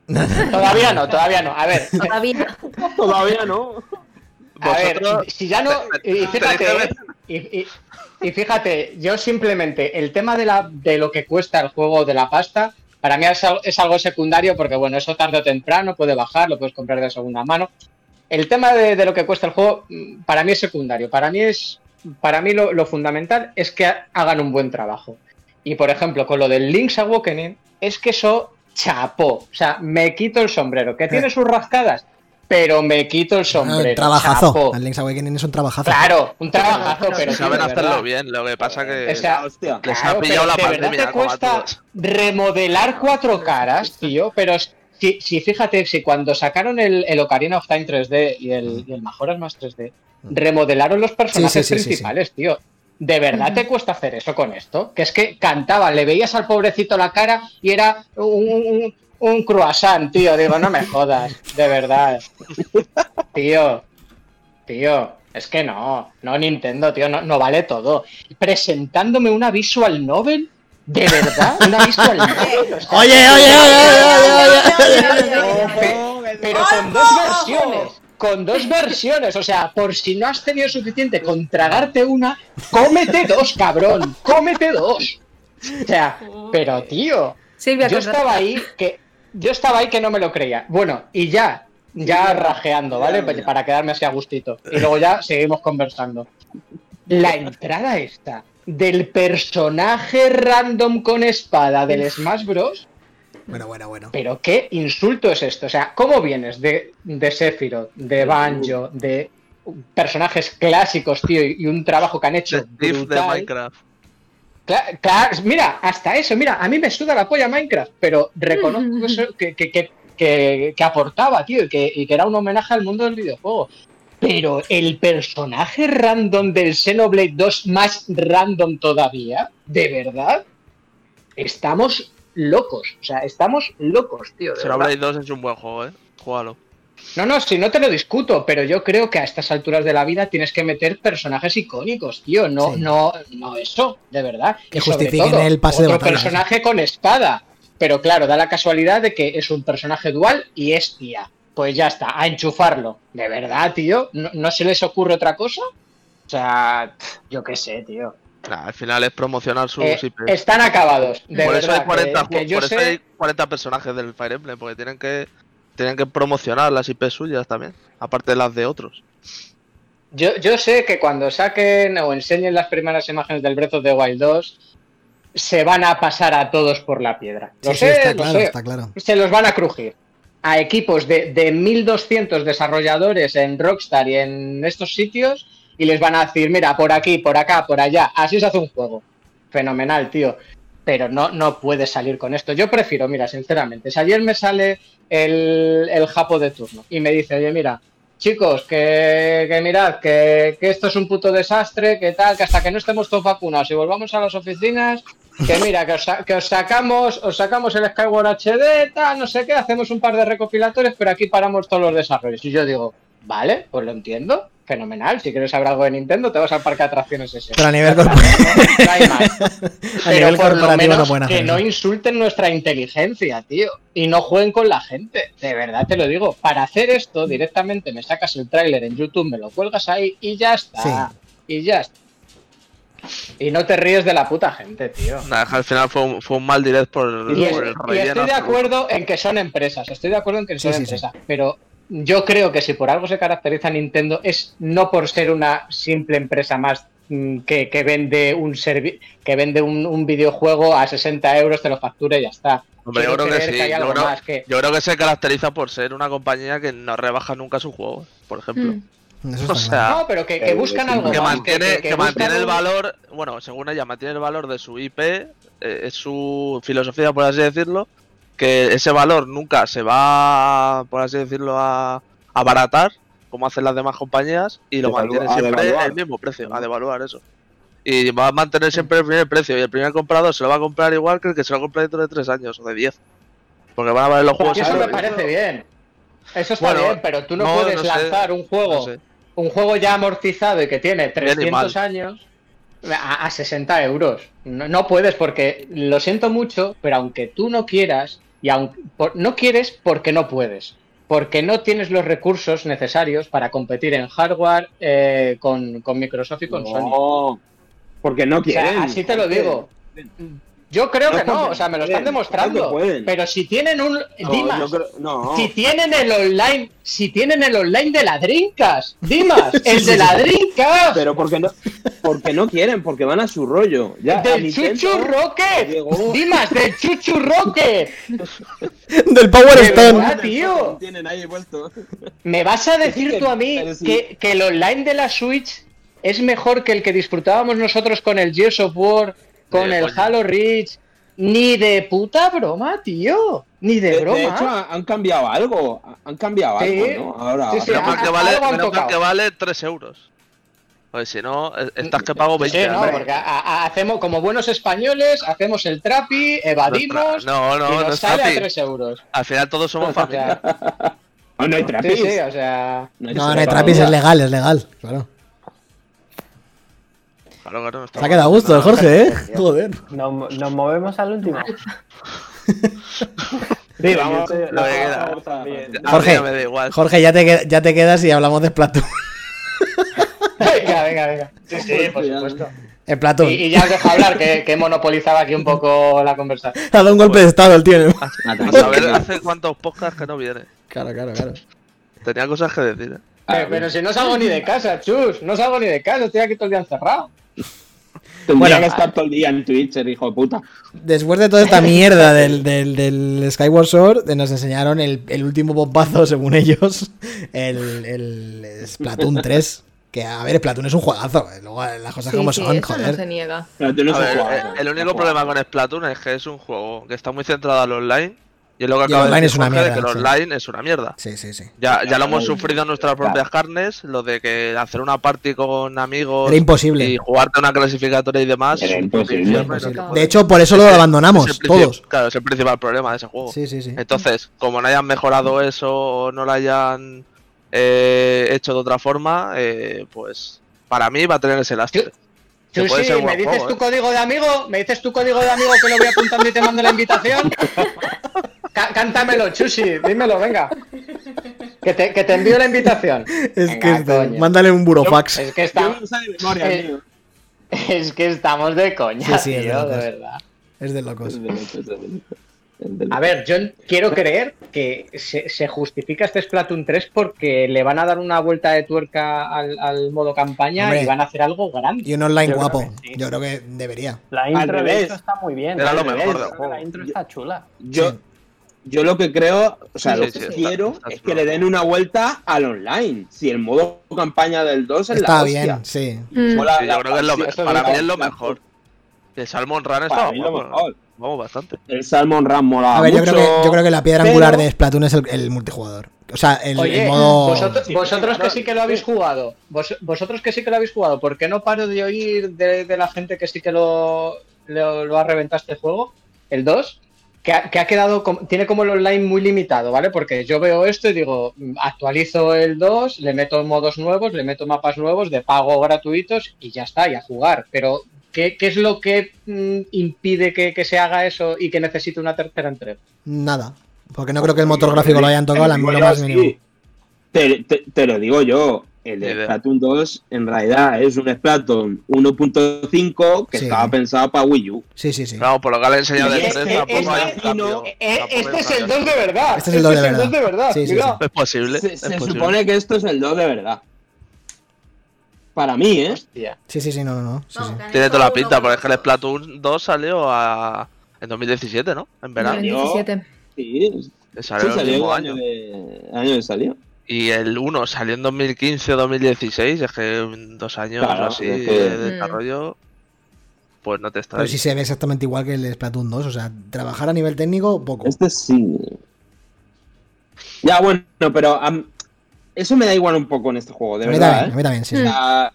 Todavía no, todavía no. A ver, Todavía. Todavía no. a ver, si ya no. Y fíjate, ver- y, y- y fíjate, yo simplemente el tema de, la, de lo que cuesta el juego de la pasta, para mí es, es algo secundario porque, bueno, eso tarde o temprano puede bajar, lo puedes comprar de segunda mano. El tema de, de lo que cuesta el juego, mm, para mí es secundario. Para mí es. Para mí lo, lo fundamental es que hagan un buen trabajo. Y por ejemplo, con lo del Link's Awakening, es que eso chapó. O sea, me quito el sombrero. Que tiene sus rascadas, pero me quito el sombrero. Un trabajazo. El Link's Awakening es un trabajazo. Claro, un trabajo, pero Saben de hacerlo bien, lo que pasa que O sea, hostia. les Claro, ha pillado la de verdad pandemia te cuesta remodelar cuatro caras, tío, pero si, si fíjate, si cuando sacaron el, el Ocarina of Time 3D y el, y el Majora's Más 3D, remodelaron los personajes Sí, sí, sí, sí, principales, tío. ¿De verdad te cuesta hacer eso con esto? Que es que cantaba, le veías al pobrecito la cara y era un, un, un croissant, tío. Digo, no me jodas, de verdad. Tío, tío, es que no, no Nintendo, tío, no, no vale todo. Presentándome una visual novel, ¿de verdad? ¿Una visual novel? Oye, oye, oye, oye, oye, oye. Pero con dos versiones. Con dos versiones, o sea, por si no has tenido suficiente con tragarte una, cómete dos, cabrón, cómete dos. O sea, pero tío, Silvia, yo estaba ahí que yo estaba ahí que no me lo creía. Bueno, y ya, ya rajeando, ¿vale? Para quedarme así a gustito. Y luego ya seguimos conversando. La entrada esta del personaje random con espada del Smash Bros. Bueno, bueno, bueno. Pero qué insulto es esto. O sea, ¿cómo vienes de, de Sephiroth, de Banjo, de personajes clásicos, tío, y un trabajo que han hecho de brutal? Minecraft. Cla- cla- mira, hasta eso, mira, a mí me suda la polla Minecraft, pero reconozco que, eso- que, que- que- que- que aportaba, tío, y que, y que era un homenaje al mundo del videojuego. Pero el personaje random del Xenoblade 2 más random todavía, ¿de verdad? Estamos locos. O sea, estamos locos, tío. de verdad. Xenoblade 2 es un buen juego, eh. Júgalo. No, no, si no te lo discuto, pero yo creo que a estas alturas de la vida tienes que meter personajes icónicos, tío. No, Sí. no, no eso, de verdad. Que Y sobre justifiquen todo, el pase de otro batalla, personaje con espada. Pero claro, da la casualidad de que es un personaje dual y es tía. Pues ya está, a enchufarlo. De verdad, tío. ¿No, no se les ocurre otra cosa? O sea, yo qué sé, tío. Nah, al final es promocionar sus Eh, IPs. están acabados. De por eso hay 40, que- que ju- yo por eso hay 40 personajes del Fire Emblem, porque tienen que tienen que promocionar las IPs suyas también, aparte de las de otros. Yo, yo sé que cuando saquen o enseñen las primeras imágenes del Breath of the Wild 2, se van a pasar a todos por la piedra. Lo Sí, sí, sé, está lo claro, sé. está claro. Se los van a crujir. A equipos de, de 1200 desarrolladores en Rockstar y en estos sitios y les van a decir, mira, por aquí, por acá, por allá, así se hace un juego. Fenomenal, tío. Pero no, no puedes salir con esto. Yo prefiero, mira, sinceramente, si ayer me sale el, el japo de turno y me dice, oye, mira, chicos, que, que mirad, que, que esto es un puto desastre, que tal, que hasta que no estemos todos vacunados y volvamos a las oficinas, que mira, que os, que os sacamos, os sacamos el Skyward HD, tal, no sé qué, hacemos un par de recopilatorios, pero aquí paramos todos los desarrollos. Y yo digo, vale, pues lo entiendo, fenomenal. Si quieres saber algo de Nintendo, te vas al parque de atracciones ese. Pero a nivel no hay más. A Pero nivel por lo corporativo no menos pueden hacer que no insulten nuestra inteligencia, tío. Y no jueguen con la gente. De verdad te lo digo. Para hacer esto, directamente me sacas el tráiler en YouTube, me lo cuelgas ahí y ya está. Y ya está. Y no te ríes de la puta gente, tío. Al final fue un, fue un mal direct por, Y, es- el y relleno. estoy de acuerdo en que son empresas, estoy de acuerdo en que Sí, son sí, sí. empresas, pero yo creo que si por algo se caracteriza Nintendo es no por ser una simple empresa más mm, que, que vende un servi que vende un, un videojuego a 60 euros, te lo factura y ya está. Hombre, yo creo que creer sí. hay yo, algo creo, más que- yo creo que se caracteriza por ser una compañía que no rebaja nunca sus juegos, por ejemplo. Mm. Eso está O sea, claro. No, pero que, que Eh, buscan algo que más. mantiene, que, mantiene el valor, bueno, según ella, mantiene el valor de su IP, eh, es su filosofía, por así decirlo, que ese valor nunca se va, por así decirlo, a abaratar, como hacen las demás compañías, y lo mantiene siempre el mismo precio, a devaluar eso. Y va a mantener siempre el primer precio, y el primer comprador se lo va a comprar igual que el que se lo compra dentro de 3 años o de 10. Porque van a valer los juegos eso a me eso. parece bien. Eso está Bueno, bien, pero tú no, no, puedes no sé, lanzar un juego No sé. un juego ya amortizado y que tiene Bien y 300 mal. años a, a 60 euros. No, no puedes porque, lo siento mucho, pero aunque tú no quieras, y aunque, por- no quieres porque no puedes, porque no tienes los recursos necesarios para competir en hardware eh, con, con Microsoft y con Sony. No, porque no O sea, quieren. así te lo digo. Yo creo No que no, o sea, me lo están demostrando. Pero si tienen un... No, Dimas, creo- no. si tienen el online, si tienen el online de la Dreamcast, Dimas, el sí, de sí. la Dreamcast, Pero porque no, porque no quieren, porque van a su rollo. Ya, del Nintendo Chuchu llegó- Dimas, del Chuchu Rocket. Del Power Stone. verdad, tío. ¿Me vas a decir que- tú a mí que, que el online de la Switch es mejor que el que disfrutábamos nosotros con el Gears of War, con de el coña. Halo Reach? Ni de puta broma, tío. Ni de, De, broma. de hecho, han han cambiado algo. Han cambiado Sí. algo, ¿no? Ahora. Sí, sí, Menos mal a- que a- vale, que vale 3 euros. Pues si no, eh, estás que pago 20 Sí, no, porque a- a- hacemos como buenos españoles, hacemos el trapi, evadimos No, no, y no nos es sale a trapi. 3 euros. Al final todos somos familia. Ah, no hay sí, trapis. sí, o sea. No, no hay trapis, es legal, es legal. Claro. Claro, claro, no está Se ha quedado a gusto Jorge, ¿eh? Joder. Nos, nos movemos al último. Sí, vamos. Yo estoy- Lo que queda. vamos también. A mí Jorge, ya me da igual. Jorge, ya te, ya te quedas y hablamos de Splatoon. Venga, venga, venga. Sí, sí, por supuesto. El Splatoon. Y, y ya os dejo hablar, que, que he monopolizado aquí un poco la conversación. Ha dado un golpe de estado el tío. ¿no? A saber hace cuántos podcasts que no viene. Claro, claro, claro. Tenía cosas que decir. ¿eh? Pero, pero si no salgo ni de casa, chus, no salgo ni de casa, estoy aquí todo el día encerrado. Tendría Bueno, que estar todo el día en Twitch, el hijo de puta. Después de toda esta mierda del, del, del Skyward Sword, eh, nos enseñaron el, el último bombazo, según ellos, el, el Splatoon 3. Que, a ver, Splatoon es un juegazo. eh, Luego las cosas Sí, como sí, son, eso no joder. se niega. Ver, eh, el único problema con Splatoon es que es un juego que está muy centrado al online Y es lo que acaba de online decir es una de mierda, que el sí. online es una mierda. Sí, sí, sí. Ya, ya lo hemos sufrido en nuestras propias carnes, lo de que hacer una party con amigos Era imposible. y jugarte una clasificatoria y demás. Era es un imposible. Imposible. no De hecho, por eso lo abandonamos, es todos. Claro, es el principal problema de ese juego. Sí, sí, sí. Entonces, como no hayan mejorado eso o no lo hayan eh, hecho de otra forma, eh, pues para mí va a tener ese lastre. Ser un ¿me dices juego, tu ¿eh? código de amigo? ¿Me dices tu código de amigo que lo voy apuntando y te mando la invitación? Cá- Cántamelo, Chusi, dímelo, venga. Que te, que te envío la invitación. Es Venga, que es de- coño. mándale un burofax. Es que, está, memoria, es que estamos de coña, Sí, sí, es de locos. verdad. Es de locos. Es de loco, es de loco, es de loco. A ver, yo quiero creer que se, se justifica este Splatoon 3 porque le van a dar una vuelta de tuerca al, al modo campaña Hombre. y van a hacer algo grande. Y un online Yo guapo. sí. Yo creo que debería. La intro de está muy bien. Era lo mejor del La intro está chula. Yo, Sí. Yo lo que creo, o sea, Sí, lo sí, que sí, quiero está es que le den una vuelta al online. Si el modo campaña del 2 es Está la hostia. bien, sí. Mm. La creo que es lo, para es mí lo- es lo mejor. El Salmon Run Para está mí lo guapo, mejor. Vamos bastante. El Salmon Run mola A ver, yo mucho. creo, que, yo creo que la piedra pero- angular de Splatoon es el, el multijugador. O sea, el, el Oye, modo. vosotros, que sí que lo habéis jugado, vos- vosotros que sí que lo habéis jugado, ¿por qué no paro de oír de, de la gente que sí que lo, lo, lo ha reventado este juego? El 2, que ha, que ha quedado, tiene como el online muy limitado, ¿vale? Porque yo veo esto y digo, mm, actualizo el 2, le meto modos nuevos, le meto mapas nuevos de pago gratuitos y ya está, y a jugar. Pero, ¿qué, qué es lo que mm, impide que, que se haga eso y que necesite una tercera entrega? Nada. Porque no creo que el motor gráfico lo hayan tocado la más mínimo. sí. Te, te- te lo digo yo. El de. Splatoon 2 en realidad es un Splatoon 1.5 que Sí. estaba pensado para Wii U. Sí, sí, sí. Claro, por lo que han enseñado del Este- 3 este- tampoco hay un este- cambio. Eh, hay este es el cambio. 2 de verdad. Este es el 2 de verdad. el 2 de verdad. Sí, sí, cuidado. Es posible. Se, es se posible. supone que esto es el 2 de verdad. Para mí, ¿eh? Hostia. Sí, sí, sí, no, no, no. Tiene toda la pinta, porque es que el Splatoon 2 salió a... en 2017, ¿no? En verano. 2017. Sí, Salió el mismo año, año. de, el año que salió. Y el 1 salió en 2015 o 2016, es que en dos años Claro, o así es que- de Mm. desarrollo, pues no te está Pero sí se ve exactamente igual que el Splatoon 2. O sea, trabajar a nivel técnico, poco. Este sí. Ya, bueno, pero eso me da igual un poco en este juego, de a mí verdad. también, a mí también, sí. O sí. sea,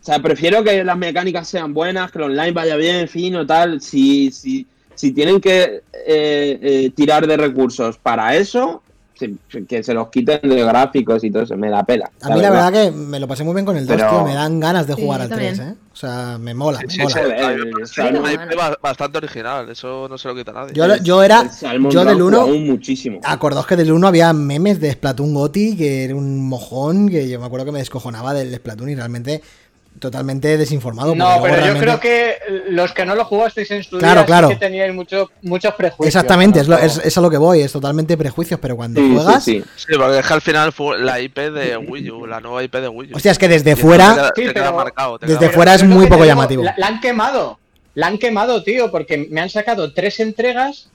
o sea, prefiero que las mecánicas sean buenas, que el online vaya bien, fino, tal. Si, si, si tienen que eh, eh, tirar de recursos para eso, que se los quiten de gráficos y todo eso, me da pela. A mí la verdad que me lo pasé muy bien con el 2, Pero- tío. Me dan ganas de jugar al 3, también. ¿eh? O sea, me mola, Sí, mola. sí, el ba- bastante original, eso no se lo quita nadie. Yo, yo era. Yo del Run 1. jugaba muchísimo. Acordaos que del 1 había memes de Splatoon Goti, que era un mojón, que yo me acuerdo que me descojonaba del Splatoon y realmente totalmente desinformado. No, pero yo realmente- creo que los que no lo jugasteis en su Claro, día claro. sí que teníais mucho- muchos prejuicios. Exactamente, es, ¿no? lo- es, es a lo que voy, es totalmente prejuicios, pero cuando Sí, juegas. sí, sí. Sí, porque es que al final fue la IP de Wii U, la nueva IP de Wii U. Hostia, es que desde fuera. Te queda, Sí, te queda pero- marcado. te desde fuera es muy que poco llamativo. La, la han quemado. La han quemado, tío, porque me han sacado tres entregas.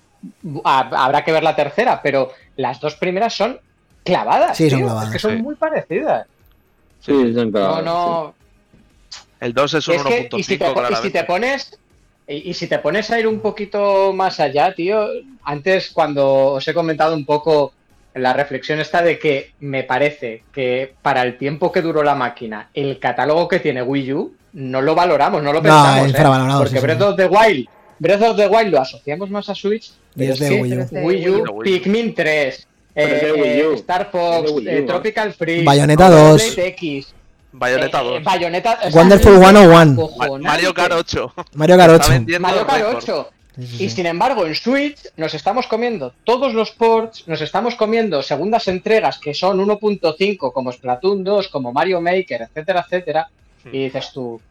Ha- Habrá que ver la tercera, pero las dos primeras son clavadas. Sí, son clavadas, Es que son sí. muy parecidas. Sí, son No, clavadas, no. El 2 es un Es que, 1.5 y si, y si te pones y, y si te pones a ir un poquito más allá, tío, antes cuando os he comentado un poco la reflexión esta de que me parece que para el tiempo que duró la máquina, el catálogo que tiene Wii U, no lo valoramos, no lo No, pensamos. ¿eh? infravalorado, Porque sí, sí. Breath of the Wild, Breath of the Wild lo asociamos más a Switch, Y es de que Wii U. Wii. Pikmin 3, Pero es de eh, Wii U. eh, Star Fox, Wii U, eh, ¿no? Tropical Freeze, Bayonetta Blade 2. X, Bayonetta eh, 2. Bayonetta, o sea, Wonderful es 101. acojonante. Mario Kart 8. Mario Kart Está 8. vendiendo Mario Kart récord. 8. Sí, sí, Y sin embargo, en Switch nos estamos comiendo todos los ports, nos estamos comiendo segundas entregas que son 1.5, como Splatoon 2, como Mario Maker, etcétera, etcétera. Y dices tú,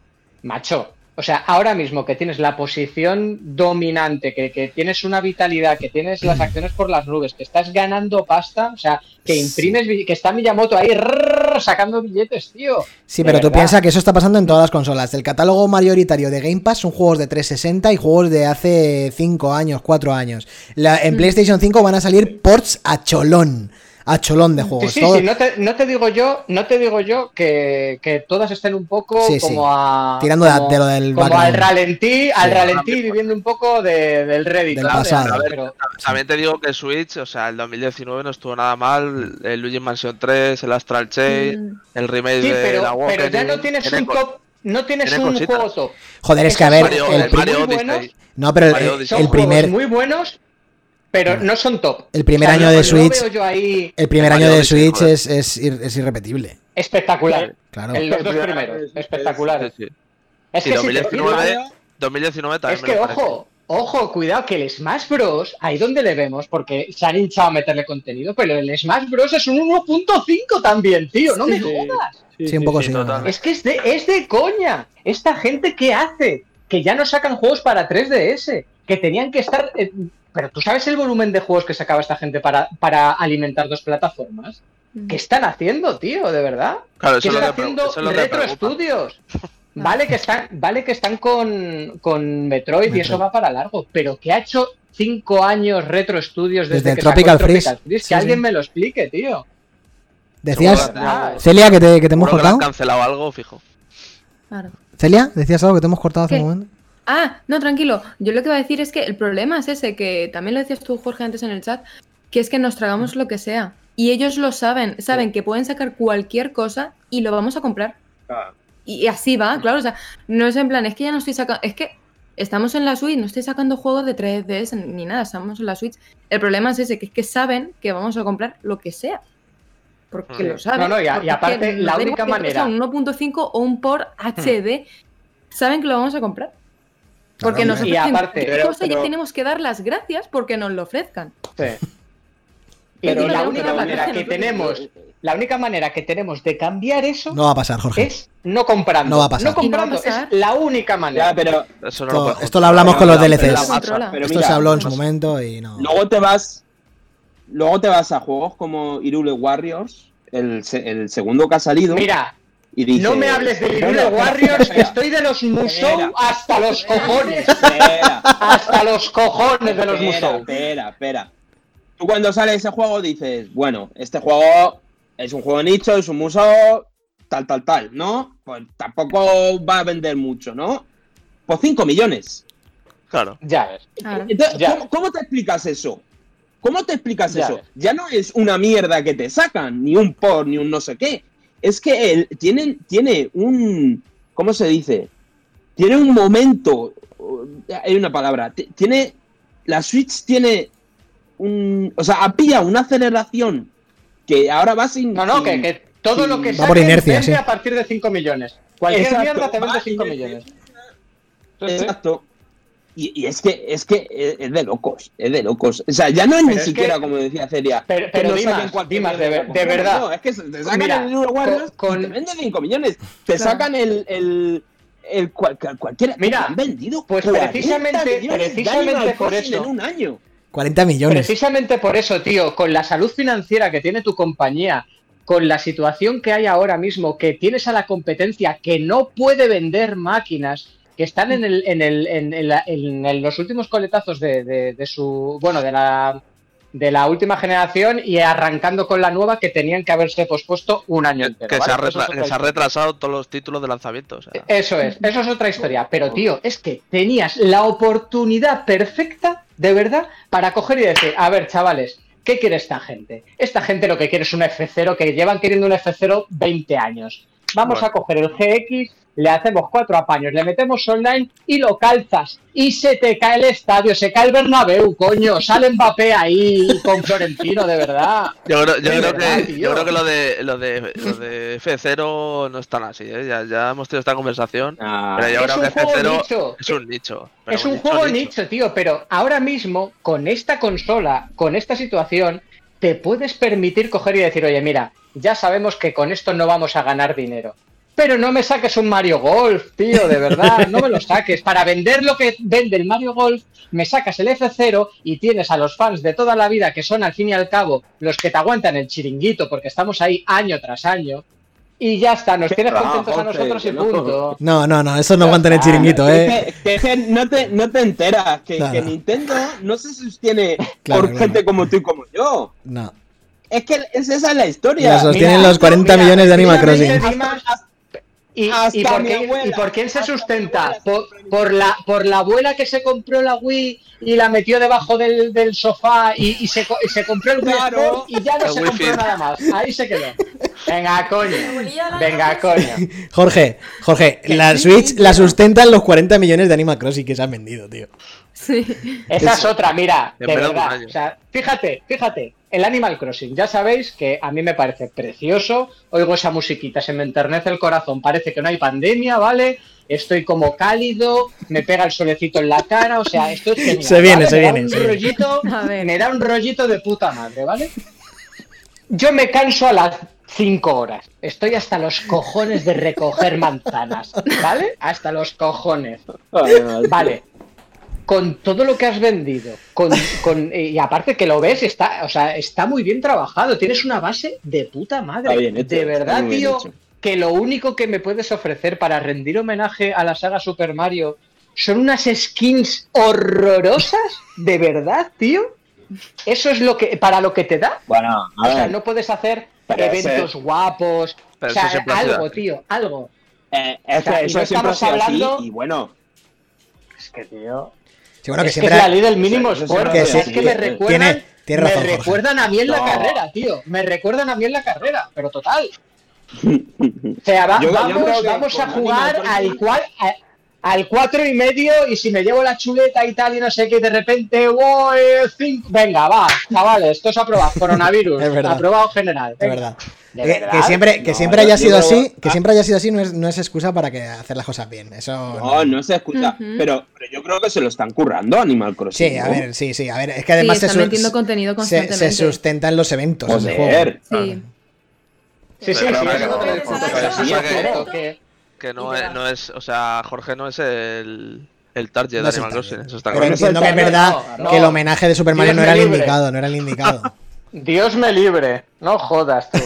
macho, o sea, ahora mismo que tienes la posición dominante, que, que tienes una vitalidad, que tienes las acciones por las nubes, que estás ganando pasta, o sea, que imprimes, que está Miyamoto ahí rrrr, sacando billetes, tío. Sí, pero tú piensas que eso está pasando en todas las consolas. El catálogo mayoritario de Game Pass son juegos de 360 y juegos de hace 5 años, 4 años. La- en PlayStation 5 van a salir ports a cholón. A cholón de Sí, juegos. sí, Todo- sí, no te, no te digo yo, no te digo yo que, que todas estén un poco Sí, sí. como a Tirando de- como, de lo del como al ralentí, al Sí. ralentí viviendo un poco de- del Reddit, Del pasado. A ver, pero- También te digo que Switch, o sea, el 2019 no estuvo nada mal. El Luigi Mansion 3, el Astral Chain, Mm. el remake sí, de pero, la pero ya no tienes tiene un co- top, no tienes tiene un cositas. juego top. Joder, es que a ver, Mario, el, el pri- Mario buenos, no, pero el, el- primer, muy buenos, pero no son top. el primer O sea, año de no Switch, veo yo ahí el primer año de Switch es, es, ir- es irrepetible. espectacular. Claro. En los dos primeros, primer- espectaculares. Sí, sí. Es que si te 2019, fijas- 2019 también Es que, ojo, ojo, cuidado, que el Smash Bros. Ahí donde le vemos, porque se han hinchado a meterle contenido, pero el Smash Bros. es un 1.5 también, tío, no me Sí. jodas. Sí, un poco sí. Es que es de, es de coña. Esta gente, ¿qué hace? Que ya no sacan juegos para 3DS, que tenían que estar. eh, pero tú sabes el volumen de juegos que sacaba esta gente para, para alimentar dos plataformas. Mm. ¿Qué están haciendo, tío? ¿De verdad? Claro, ¿Qué están que, haciendo que Retro. Studios? Vale que están, vale que están con, con Metroid, y eso va para largo, pero ¿qué ha hecho cinco años Retro Studios desde, Desde que Tropical sacó Freeze. Que Sí, alguien sí. me lo explique, tío. Decías, que- Ah, Celia, que te, que te hemos Seguro que han cortado. cancelado algo, fijo. Claro. Celia, decías algo que te hemos cortado hace ¿Qué? un momento. Ah, no, tranquilo. Yo lo que iba a decir es que el problema es ese, que también lo decías tú, Jorge, antes en el chat, que es que nos tragamos lo que sea. Y ellos lo saben, saben que pueden sacar cualquier cosa y lo vamos a comprar. Y así va, claro. O sea, no es en plan, es que ya no estoy sacando. Es que estamos en la Switch, no estoy sacando juegos de 3DS ni nada, estamos en la Switch. El problema es ese, que es que saben que vamos a comprar lo que sea. Porque Mm. lo saben. No, no, y a- y aparte, la única manera- Un 1.5 o un por HD, saben que lo vamos a comprar. Porque Claro, nos hombre. Y aparte- pero- pero- tenemos que dar las gracias porque nos lo ofrezcan. Sí. Pero la única manera que tenemos, la única manera que tenemos de cambiar eso No va a pasar, Jorge. es no comprando. No va a pasar. comprando, no pasar. es la única manera. Ya, pero Eso no Esto, lo puedes esto lo hablamos Pero con los DLCs. pero Esto mira, se habló en su momento y no. Luego te vas. Luego te vas a juegos como Irule Warriors, el segundo que ha salido. Mira, y no me hables de Irule Warriors, que estoy de los Musou hasta los cojones. Espera, Hasta los cojones de los Musou. espera, espera. Tú cuando sale ese juego dices, bueno, este juego es un juego nicho, es un museo, tal, tal, tal, ¿no? Pues tampoco va a vender mucho, ¿no? Por 5 millones. Claro. Ya ves. Claro. Entonces, Ya. ¿cómo, cómo te explicas eso? ¿Cómo te explicas Ya eso? ves. Ya no es una mierda que te sacan, ni un por, ni un no sé qué. Es que él tienen, tiene un. ¿Cómo se dice? Tiene un momento. uh, Hay una palabra. Tiene. La Switch tiene un. O sea, ha pillado una aceleración que ahora va sin. No, no, sin- que, que todo lo que Va por saquen inercia, vende sí. a partir de 5 millones. Cualquier Exacto, mierda te vende va 5 inercia. millones. Exacto. Y, y es que es que es es de locos, es de locos. O sea, ya no es Pero ni es siquiera que- como decía Celia. Pero- que pero no Dimas, Dimas, de ver- verdad. No, es que te sacan Mira, el Warriors con- te venden 5 millones. Te Claro. sacan el, el, el cual, cual- cualquiera. Mira, han vendido pues 40 precisamente- precisamente por eso. en un año. 40 millones. Precisamente por eso, tío, con la salud financiera que tiene tu compañía, con la situación que hay ahora mismo, que tienes a la competencia que no puede vender máquinas, que están en, el, en, el, en, en la- en el- los últimos coletazos de, de- de su. Bueno, de la. De la última generación y arrancando con la nueva que tenían que haberse pospuesto un año entero. Que, se ha es que se retrasado todos los títulos de lanzamiento. o sea. Eso es, eso es otra historia. Pero, tío, es que tenías la oportunidad perfecta, de verdad, para coger y decir, a ver, chavales, ¿qué quiere esta gente? Esta gente lo que quiere es un F0, que llevan queriendo un F0 20 años. Vamos Bueno. a coger el GX, le hacemos cuatro apaños, le metemos online y lo calzas. Y se te cae el estadio, se cae el Bernabéu, coño. Sale Mbappé ahí con Florentino, de verdad. Yo creo, yo De creo verdad, que, tío. yo creo que lo de lo de lo de F0 no es tan así, ¿eh? ya, ya hemos tenido esta conversación. Ah, pero yo es creo un que juego F0 nicho. es un nicho. es un nicho, juego nicho, tío, pero ahora mismo, con esta consola, con esta situación, te puedes permitir coger y decir, oye, mira, ya sabemos que con esto no vamos a ganar dinero. Pero no me saques un Mario Golf, tío, de verdad, no me lo saques. Para vender lo que vende el Mario Golf, me sacas el F0 y tienes a los fans de toda la vida, que son al fin y al cabo los que te aguantan el chiringuito, porque estamos ahí año tras año. Y ya está, nos tienes contentos a nosotros y no. punto. No, no, no, eso no aguanta en el chiringuito, que- eh. que- que no, te, no te enteras que, Claro. que Nintendo no se sostiene Claro, por claro. gente como tú y como yo. No. es que es esa es la historia. la sostienen los 40 millones de Animal Crossing. ¿Y, por qué- abuela, y por quién se sustenta? Por, la, por la abuela que se compró la Wii y la metió debajo del, del sofá y, y se, co- y se compró el Wii Claro. Y ya no El se compró nada más. Ahí se quedó. Venga, coño. Venga, coño. Jorge, Jorge, la Switch la sustentan los 40 millones de Animal Crossing que se han vendido, tío. Sí. Esa es otra, mira, de verdad. O sea, fíjate, fíjate, el Animal Crossing, ya sabéis que a mí me parece precioso. Oigo esa musiquita, se me enternece el corazón. Parece que no hay pandemia, ¿vale? Estoy como cálido, me pega el solecito en la cara, o sea, esto es genial. Se viene, ¿vale? se me da viene, un se viene. rollito, me da un rollito de puta madre, ¿vale? Yo me canso a las 5 horas. Estoy hasta los cojones de recoger manzanas, ¿vale? Hasta los cojones. Vale. Con todo lo que has vendido, con, con- y aparte que lo ves, está, o sea, está muy bien trabajado. Tienes una base de puta madre. Está bien hecho, de verdad, tío, hecho. que lo único que me puedes ofrecer para rendir homenaje a la saga Super Mario son unas skins horrorosas. ¿De verdad, tío? Eso es lo que para lo que te da. Bueno, O sea, no puedes hacer Pero eventos ese- guapos. Pero o sea, algo, tío, algo. eh, es o sea, que y eso no estamos así, hablando- y bueno. Es que, tío. Sí, bueno, que es que siempre. es la ley del mínimo esfuerzo. sido es que me recuerdan, Tiene- tiene razón, me recuerdan a mí en la No. carrera, tío. Me recuerdan a mí en la carrera, pero total. O sea, va- Yo- vamos, que vamos a jugar al cual a- al cuatro y medio y si me llevo la chuleta y tal y no sé qué, de repente voy cinco. Venga, va, chavales, esto es aprobado. Coronavirus, Es verdad. aprobado general. Es venga. verdad. ¿De Que, siempre, que No, siempre haya sido así, que ah. siempre haya sido así no es, no es excusa para que hacer las cosas bien. Eso No, no se escucha. Ujú. pero, pero yo creo que se lo están currando Animal Crossing. Sí, a ver, sí, sí, a ver, es que además se, están su- metiendo contenido se, constantemente. se sustenta en los eventos. Joder. juego. Sí. Sí, sí, sí, que no, sí, es no es, es, o sea, Jorge no es el, el target No de es Animal. Crossing, eso está Pero claro. entiendo que es verdad no, que el homenaje de Super Mario Dios no era el libre. indicado, no era el indicado. Dios me libre, no jodas tú.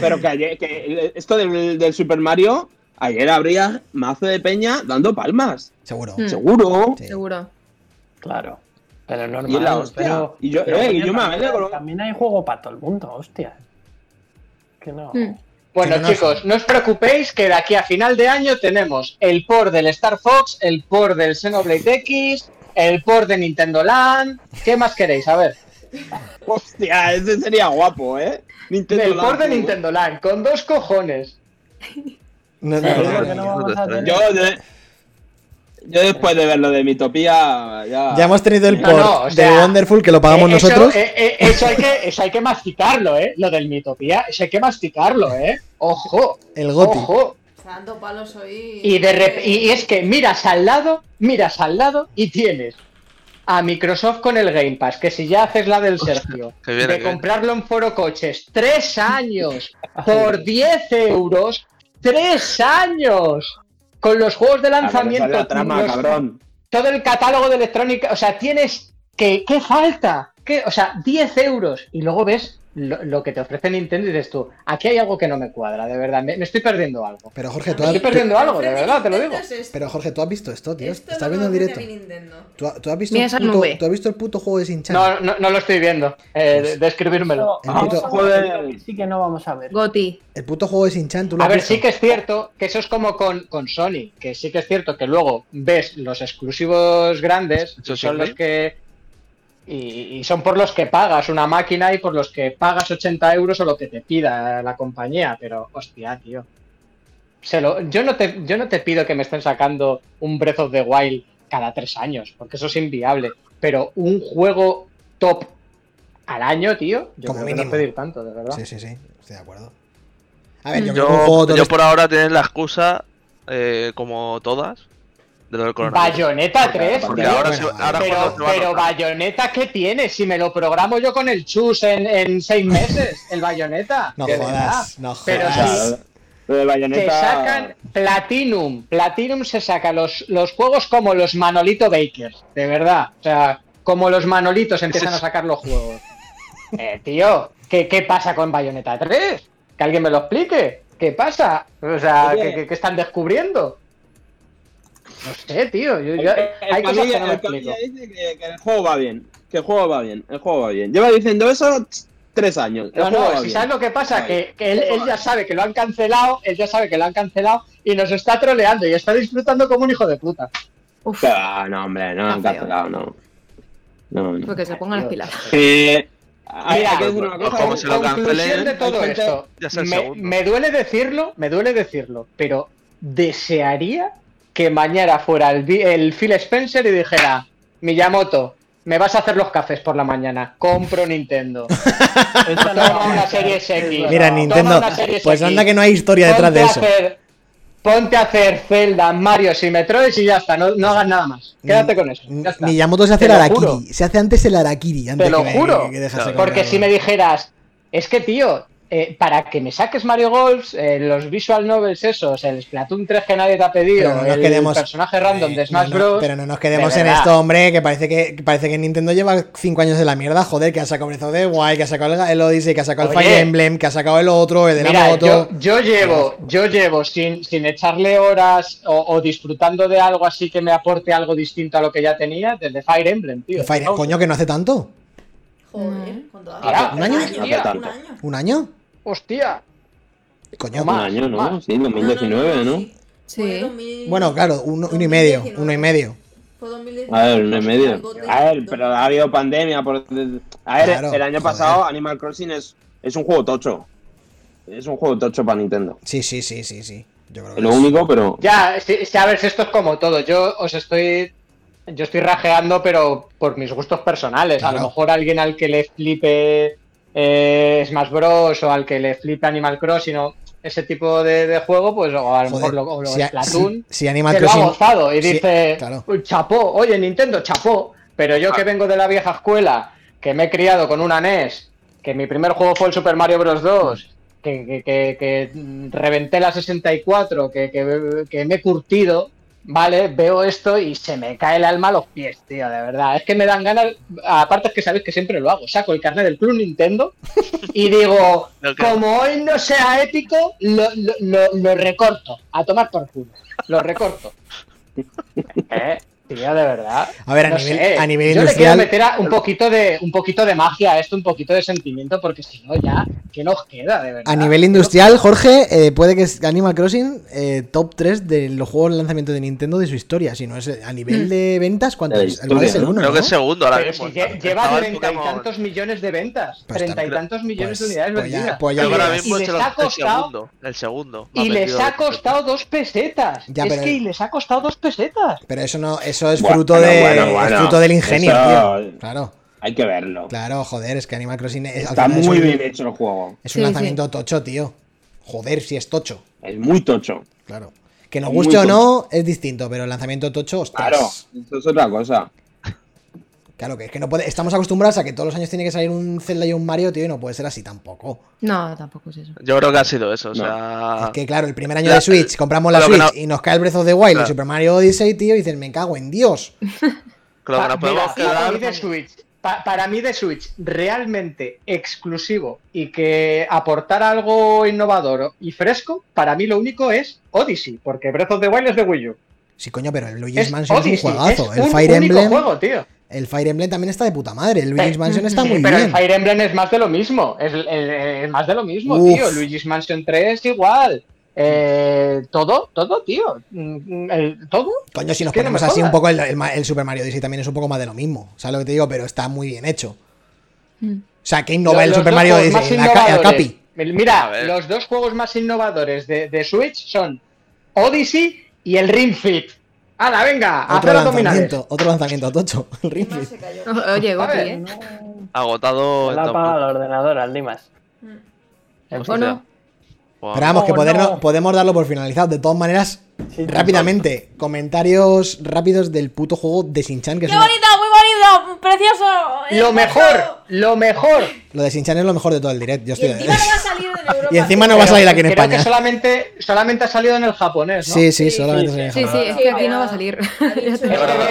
Pero que, ayer- que esto del, del Super Mario, ayer habría mazo de peña dando palmas. Seguro. Mm. Seguro. Sí. Seguro. Claro. Pero normal. Y es la hostia. Pero, Y yo- pero, eh, yo me también, alegro con lo- también hay juego para todo el mundo, hostia. Que no. Mm. Bueno, no, chicos, no os preocupéis que de aquí a final de año tenemos el port del Star Fox, el port del Xenoblade X, el port de Nintendo Land. ¿Qué más queréis? A ver. Hostia, ese sería guapo, ¿eh? Nintendo El port de Land, Nintendo Land, con dos cojones. No, no, Pero no, que no, no no. vamos a tener- Yo, de- yo después de ver lo de Mitopía, ya. Ya hemos tenido el port no, o sea, de Wonderful que lo pagamos Eh, eso, nosotros. eh, eh, eso, hay que, eso hay que masticarlo, ¿eh? Lo del Mitopía, eso hay que masticarlo, ¿eh? Ojo, El Goti. ojo. Dando palos hoy. Y, de rep- y es que miras al lado, miras al lado y tienes a Microsoft con el Game Pass, que si ya haces la del Sergio, de comprarlo en Foro Coches, tres años por 10 euros, tres años, con los juegos de lanzamiento, la trama, los- cabrón. todo el catálogo de electrónica, o sea, tienes que, ¿qué falta? ¿Qué? O sea, 10 euros y luego ves lo, lo que te ofrece Nintendo y dices tú, aquí hay algo que no me cuadra, de verdad, me, me estoy perdiendo algo. Pero Jorge, tú A has, mí Estoy perdiendo algo, de Ofrece verdad, te lo digo. Nintendo es esto. pero Jorge, tú has visto esto, tío. Esto Estás lo viendo en que directo. a. ¿Tú, tú has visto el puto, nube. ¿Tú has visto el puto juego de Sinchan? No, no, no lo estoy viendo. Eh, describírmelo. El Vamos puto- a Joder. ver que sí que no vamos a ver. Goti. El puto juego de Sinchan, tú lo A has ver, visto. sí que es cierto que eso es como con, con Sony, que sí que es cierto que luego ves los exclusivos grandes, sí, son ¿no? los que... Y, y son por los que pagas una máquina y por los que pagas 80 euros o lo que te pida la compañía, pero hostia, tío. Se lo- yo, no te, yo no te pido que me estén sacando un Breath of the Wild cada tres años, porque eso es inviable, pero un juego top al año, tío, yo Como creo que no pedir tanto, de verdad. Sí, sí, sí. Estoy de acuerdo. A ver, yo, Mm. Yo, por ahora tienes la excusa, eh, como todas, de lo del coronavirus. Bayonetta 3, Porque tío. ahora, Bueno, se- ahora pero, pero notar. Bayonetta, ¿qué tiene? Si me lo programo yo con el chus en, en seis meses, el Bayonetta. No jodas, verdad. no Pero jodas. Claro, Lo de Te Bayonetta. sacan Platinum. Platinum se saca los, los juegos como los Manolito Bakers, de verdad. O sea, como los Manolitos empiezan a sacar los juegos. Eh, tío, ¿qué, ¿qué pasa con Bayonetta 3? Que alguien me lo explique. ¿Qué pasa? O sea, Oye. ¿qué, qué- qué están descubriendo? No sé, tío. yo- El, yo- el hay cosas que no me el explico. Dice que, que el juego va bien. que el juego va bien, el juego va bien. Lleva diciendo eso tres años. El No, juego no, va si bien. sabes lo que pasa, Vale. que, que él, él ya sabe que lo han cancelado, él ya sabe que lo han cancelado y nos está troleando y está disfrutando como un hijo de puta. Uf, Que va, no, hombre, no, Está han cancelado, no. No, no. porque se pongan las pilas. Eh, hay, Mira, hay que decir una cosa. como se lo cancelen, de todo esto. ya es el Me, segundo. me duele decirlo, me duele decirlo, pero desearía que mañana fuera el, Phil Spencer y dijera, Miyamoto, me vas a hacer los cafés por la mañana, compro Nintendo. Toma una pasar. serie X. Mira, Nintendo. Pues anda que no hay historia detrás de Ponte a eso. hacer- ponte a hacer Zelda, Mario y Metroid y ya está, no, no hagas nada más. Quédate con eso. Miyamoto se hace el. Arakiri. Se hace antes el Arakiri. Antes Te lo que, juro. que. Porque si me dijeras, es que tío, eh, para que me saques Mario Golf, eh, los visual novels esos, el Splatoon 3 que nadie te ha pedido, no el quedemos- personaje random Eh, de Smash no, no, Bros. pero no nos quedemos de en esto, hombre, que parece que, que parece que Nintendo lleva 5 años de la mierda, joder, que ha sacado Breath of the Wild, que ha sacado el, el Odyssey, que ha sacado el. Fire Emblem, que ha sacado el otro, el de la Mira, moto. yo, yo llevo, yo llevo sin, sin echarle horas o, o disfrutando de algo así que me aporte algo distinto a lo que ya tenía, desde Fire Emblem, tío. Fire- coño, que no hace tanto. Joder, ¿cuánto hace? Ahora, ¿un año? Un año. ¿Un año? Hostia. Coño. Más, Un año, ¿no? más. Sí, 2019, ¿no? sí. Sí. Fue 2000 Bueno, claro, uno, uno y medio, uno y medio. Fue 2019. A ver, un y medio. Algo de- A ver, pero ha habido pandemia. Por... A ver, Claro, el año joder. pasado Animal Crossing es, es un juego tocho. Es un juego tocho para Nintendo. Sí, sí, sí, sí, sí. Yo creo que Es lo es- único, pero. Ya, sí, sí, a ver, si esto es como todo. Yo os estoy. Yo estoy rajeando, pero por mis gustos personales. A lo mejor alguien al que le flipe eh, Smash Bros. o al que le flipe Animal Crossing o ese tipo de, de juego, pues o a lo Joder, mejor lo, o lo si, a- Splatoon, si- si Animal que lo ha Crossing. gozado y dice, claro. "Uy, chapó, oye Nintendo, chapó. Pero yo que vengo de la vieja escuela, que me he criado con una NES, que mi primer juego fue el Super Mario Bros. 2, que, que, que- que, reventé la 64, que, que, que me he curtido, ¿vale? Veo esto y se me cae el alma a los pies, tío, de verdad. Es que me dan ganas, aparte es que sabéis que siempre lo hago, saco el carnet del Club Nintendo y digo, como hoy no sea épico, lo, lo, lo- lo recorto, a tomar por culo, lo recorto. ¿Eh? Tío, de verdad. A ver, a No nivel- sé. a nivel Yo industrial- le quiero meter a- un poquito de un poquito de magia a esto, un poquito de sentimiento, porque si no ya, ¿qué nos queda, de verdad? A nivel industrial, Jorge, eh, puede que es Animal Crossing eh, top 3 de los juegos de lanzamiento de Nintendo de su historia. Si no es eh, a nivel de ventas, ¿cuánto es? es el ¿no? uno, Creo ¿no? que es segundo ahora Pero mismo. si lleva el treinta y tantos millones de ventas, Pues treinta y está- tantos millones pues- de unidades pues ya- vendidas. pues ya Creo que ahora mismo y es les el, ha el costado segundo. El segundo. y les ha costado dos pesetas. Ya, es pero- que y les ha costado dos pesetas. Pero eso no, eso es Bueno, fruto de bueno, bueno. es fruto del ingenio, Eso- tío. Claro, Hay que verlo. claro, joder, es que Animal Crossing es, Está final es muy un- bien hecho el juego. Es un Sí, lanzamiento tocho, tío. Joder, si es tocho. Es muy tocho. Claro. Que nos guste o no, es distinto, pero el lanzamiento tocho, ostras. Claro, eso es otra cosa. Claro, que es que no puede. Estamos acostumbrados a que todos los años tiene que salir un Zelda y un Mario, tío, y no puede ser así tampoco. No, tampoco es eso. Yo creo que ha sido eso. O No. sea, Es que claro, el primer año La- de Switch compramos la Switch no- y nos cae el Breath of the Wild y Claro. Super Mario Odyssey, tío, y dices, me cago en Dios. creo que Pa- nos podemos mira, para mí de Switch, pa- para mí de Switch realmente exclusivo y que aportar algo innovador y fresco, para mí lo único es Odyssey, porque Breath of the Wild es de Wii U. Sí, coño, pero el Luigi's Es Mansion Odyssey, es un juegazo. es el un Fire Emblem. juego, tío. El Fire Emblem también está de puta madre. El Luigi's Mansion está Sí, muy pero bien. el Fire Emblem es más de lo mismo. Es, es- más de lo mismo, Uf. tío. Luigi's Mansion 3 igual. Eh, todo, todo, tío. Mm, el- todo. Coño, si nos no ponemos así un poco, el, el Ma- el Super Mario Odyssey también es un poco más de lo mismo. ¿Sabes lo que te digo? Pero está muy bien hecho. Mm. O sea, que innova el Los Super Mario Odyssey. El. Capi. Mira, los dos juegos más innovadores de, de Switch son Odyssey y el Ring Fit. ¡Hala, venga! ¡A Otro hacer lanzamiento, otro lanzamiento tocho. El Ring Fit. se cayó. Oye, Goti. ¿eh? Agotado. Le ha apagado el ordenador al Dimas. Mm. ¿O no? Pero vamos, que Oh, poder- no. podemos darlo por finalizado. De todas maneras, Sí, rápidamente, comentarios rápidos del puto juego de Sinchan, que es ¡Qué una- bonito, bonito! ¡Precioso! ¡Lo mejor! ¡Lo mejor! Lo de Sinchan es lo mejor de todo el direct. Yo Y estoy... encima no va a salir en Europa. Y encima no va a salir aquí en Creo España. que solamente, solamente ha salido en el japonés, ¿no? Sí, sí, Sí, solamente sí, Sí, deja. sí, es que aquí no va a salir. Ves,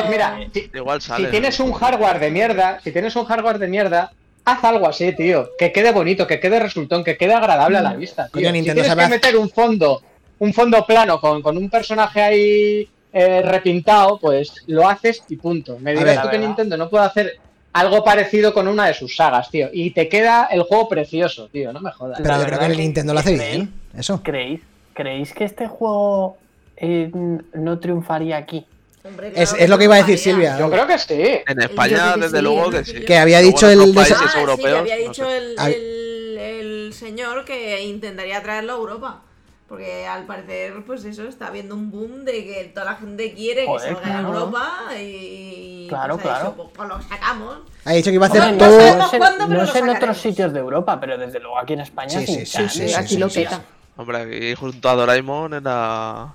mira, si, Igual si sale. tienes un hardware de mierda, si tienes un hardware de mierda, haz algo así, tío. Que quede bonito, que quede resultón, que quede agradable a la vista. Tío. Coño, si tienes sabe que meter un fondo, un fondo plano con, con un personaje ahí eh, repintado, pues lo haces y punto. Me dirás tú que Nintendo no puede hacer algo parecido con una de sus sagas, tío. Y te queda el juego precioso, tío, no me jodas. Pero La yo creo que verdad el Nintendo lo hace bien. Eso. ¿Creéis, ¿Creéis que este juego eh, no triunfaría aquí? Hombre, Es, claro es lo que iba a decir. Silvia. Yo creo que sí. En España, que desde sí, luego que sí. Que había dicho el países Ah, sí, europeos. que había no dicho sé. el, Ay. el- el señor que intentaría traerlo a Europa. Porque al parecer, pues eso, está habiendo un boom de que toda la gente quiere Joder, que salga claro. Europa y Claro, pues, claro. dicho, pues, pues lo sacamos. Ha dicho que iba a hacer no todo. sabemos sé, cuándo, pero no sé en otros sitios de Europa, pero desde luego aquí en España Sí, sí, sí, chance. sí, sí, aquí sí, lo sí, peta. Hombre, aquí junto a Doraemon en la.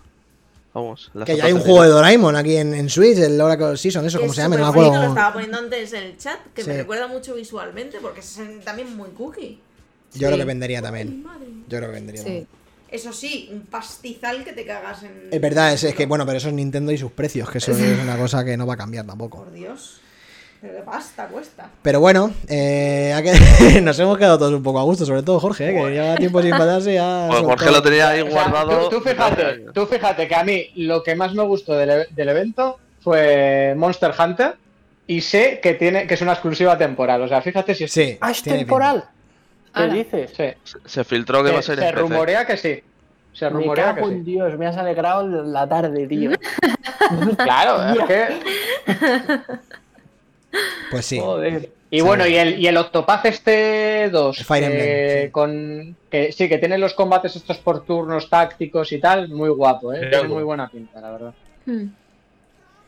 Vamos, Que ya hay un juego de Doraemon aquí en, en Switch, el Oracle Season, eso, como se llama, no me acuerdo. Lo estaba poniendo antes en el chat, que Sí. me recuerda mucho visualmente, porque es también muy cookie. Yo creo Sí. que vendería también. Yo creo que vendería Sí. también. Eso sí, un pastizal que te cagas en. Es verdad, es, es que, bueno, pero eso es Nintendo y sus precios, que eso es una cosa que no va a cambiar tampoco. Por Dios. Pero pasta cuesta. Pero bueno, eh, que- nos hemos quedado todos un poco a gusto, sobre todo Jorge, eh, que lleva tiempo sin pasarse ya. Pues. Jorge lo tenía ahí O sea, guardado. tú, tú fíjate, tú fíjate que a mí lo que más me gustó del, e- del evento fue Monster Hunter y sé que tiene que es una exclusiva temporal. O sea, fíjate si es Sí, Ah, es temporal. ¿Qué Ala. dices? Sí. Se filtró que va a Se, ser se en PC. rumorea que sí. Se Me rumorea que en sí. Dios, me has alegrado la tarde, tío. Claro, es que. Pues sí. Joder. Y Sí. bueno, y el, y el Octopath este 2, Fire Emblem, eh, sí. con que sí, que tiene los combates estos por turnos tácticos y tal, muy guapo, ¿eh? Tiene bueno. muy buena pinta, la verdad. Hmm.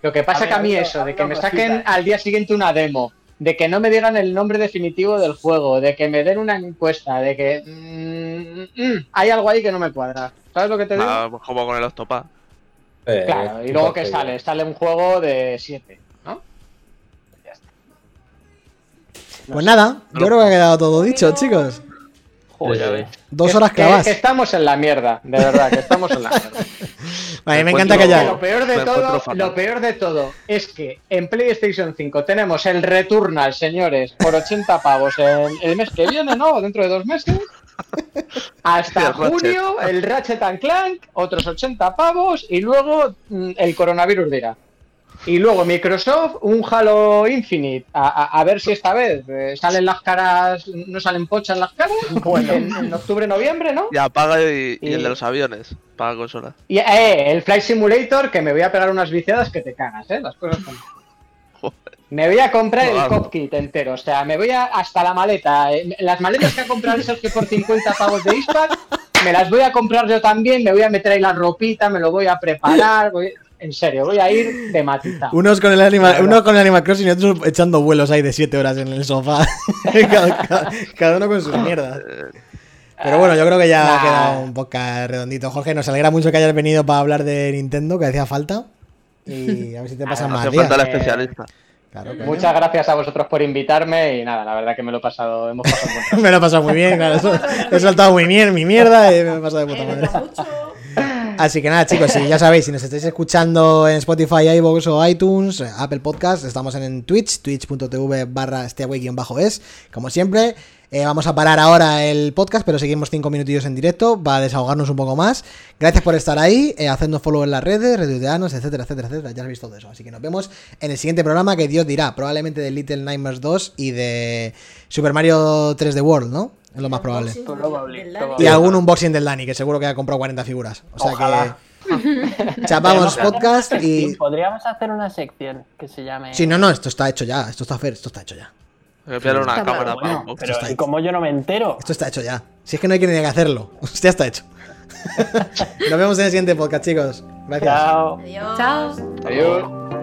Lo que pasa A que a mí eso, de que me saquen al día siguiente una demo, de que no me digan el nombre definitivo del juego, de que me den una encuesta, de que mm, mm, hay algo ahí que no me cuadra. ¿Sabes lo que te digo? Ah, pues como con el Octopath. Eh, claro, y luego que sale, sale un juego de 7, ¿no? Pues nada, yo creo que ha quedado todo dicho, chicos. Joder. Dos Que- horas que- clavadas. Que, estamos en la mierda, de verdad, que estamos en la mierda. A mí me Me encanta que Que ya. lo peor de Me todo, lo peor de todo es que en PlayStation 5 tenemos el Returnal, señores, por 80 pavos el, el mes que viene, ¿no? Dentro de dos meses. Hasta Ratchet. junio, el Ratchet and Clank, otros 80 pavos, y luego mm, el coronavirus dirá. Y luego Microsoft, un Halo Infinite. A, a- a ver si esta vez eh, salen las caras, no salen pochas las caras. En, en octubre, noviembre, ¿no? Y apaga y, y el Y- de los aviones. Para consola. Y eh, el Flight Simulator, que me voy a pegar unas viciadas que te cagas, ¿eh? Las cosas como. Joder. Me voy a comprar el Claro. cop kit entero, o sea, me voy a hasta la maleta. eh, Las maletas que ha comprado Sergio por 50 pavos de Ispac, me las voy a comprar yo también, me voy a meter ahí la ropita, me lo voy a preparar, voy- en serio, voy a ir de matita. Unos con el Animal, Claro. uno con el Animal Crossing y otros echando vuelos ahí de 7 horas en el sofá. cada, cada- cada uno con sus mierdas. Pero bueno, yo creo que ya ha Nah. quedado un podcast redondito. Jorge, nos alegra mucho que hayas venido para hablar de Nintendo, que hacía falta. Y a ver si te pasan Ah, más Hace días. falta el Eh, especialista. Claro. Muchas gracias a vosotros por invitarme y nada, la verdad que me lo he pasado, hemos pasado un. Me lo he pasado muy bien, claro. He soltado muy bien mi mierda y me lo he pasado de puta madre. Así que nada, chicos, si ya sabéis, si nos estáis escuchando en Spotify, iVoox o iTunes, eh, Apple Podcast, estamos en, Twitch, twitch.tv barra es Como siempre, eh, vamos a parar ahora el podcast, pero seguimos cinco minutillos en directo para desahogarnos un poco más. Gracias por estar ahí, eh, hacernos follow en las redes, retuitearnos, etcétera, etcétera, etcétera. Ya habéis todo eso. Así que nos vemos en el siguiente programa que Dios dirá, probablemente de Little Nightmares 2 y de Super Mario 3D World, ¿no? Es lo más probable. Y algún unboxing del Dani, que seguro que ha comprado 40 figuras. O sea Ojalá. que. Chapamos podcast Y podríamos hacer una sección que se llame. Sí, no, no, esto está hecho ya. Esto está esto está hecho ya. Voy a pillar una Está cámara para pero está ¿y hecho. como yo no me entero? Esto está hecho ya. Si es que no hay que ni que hacerlo. ya está hecho. Nos vemos en el siguiente podcast, chicos. Gracias. Chao. Adiós. Chao. Adiós.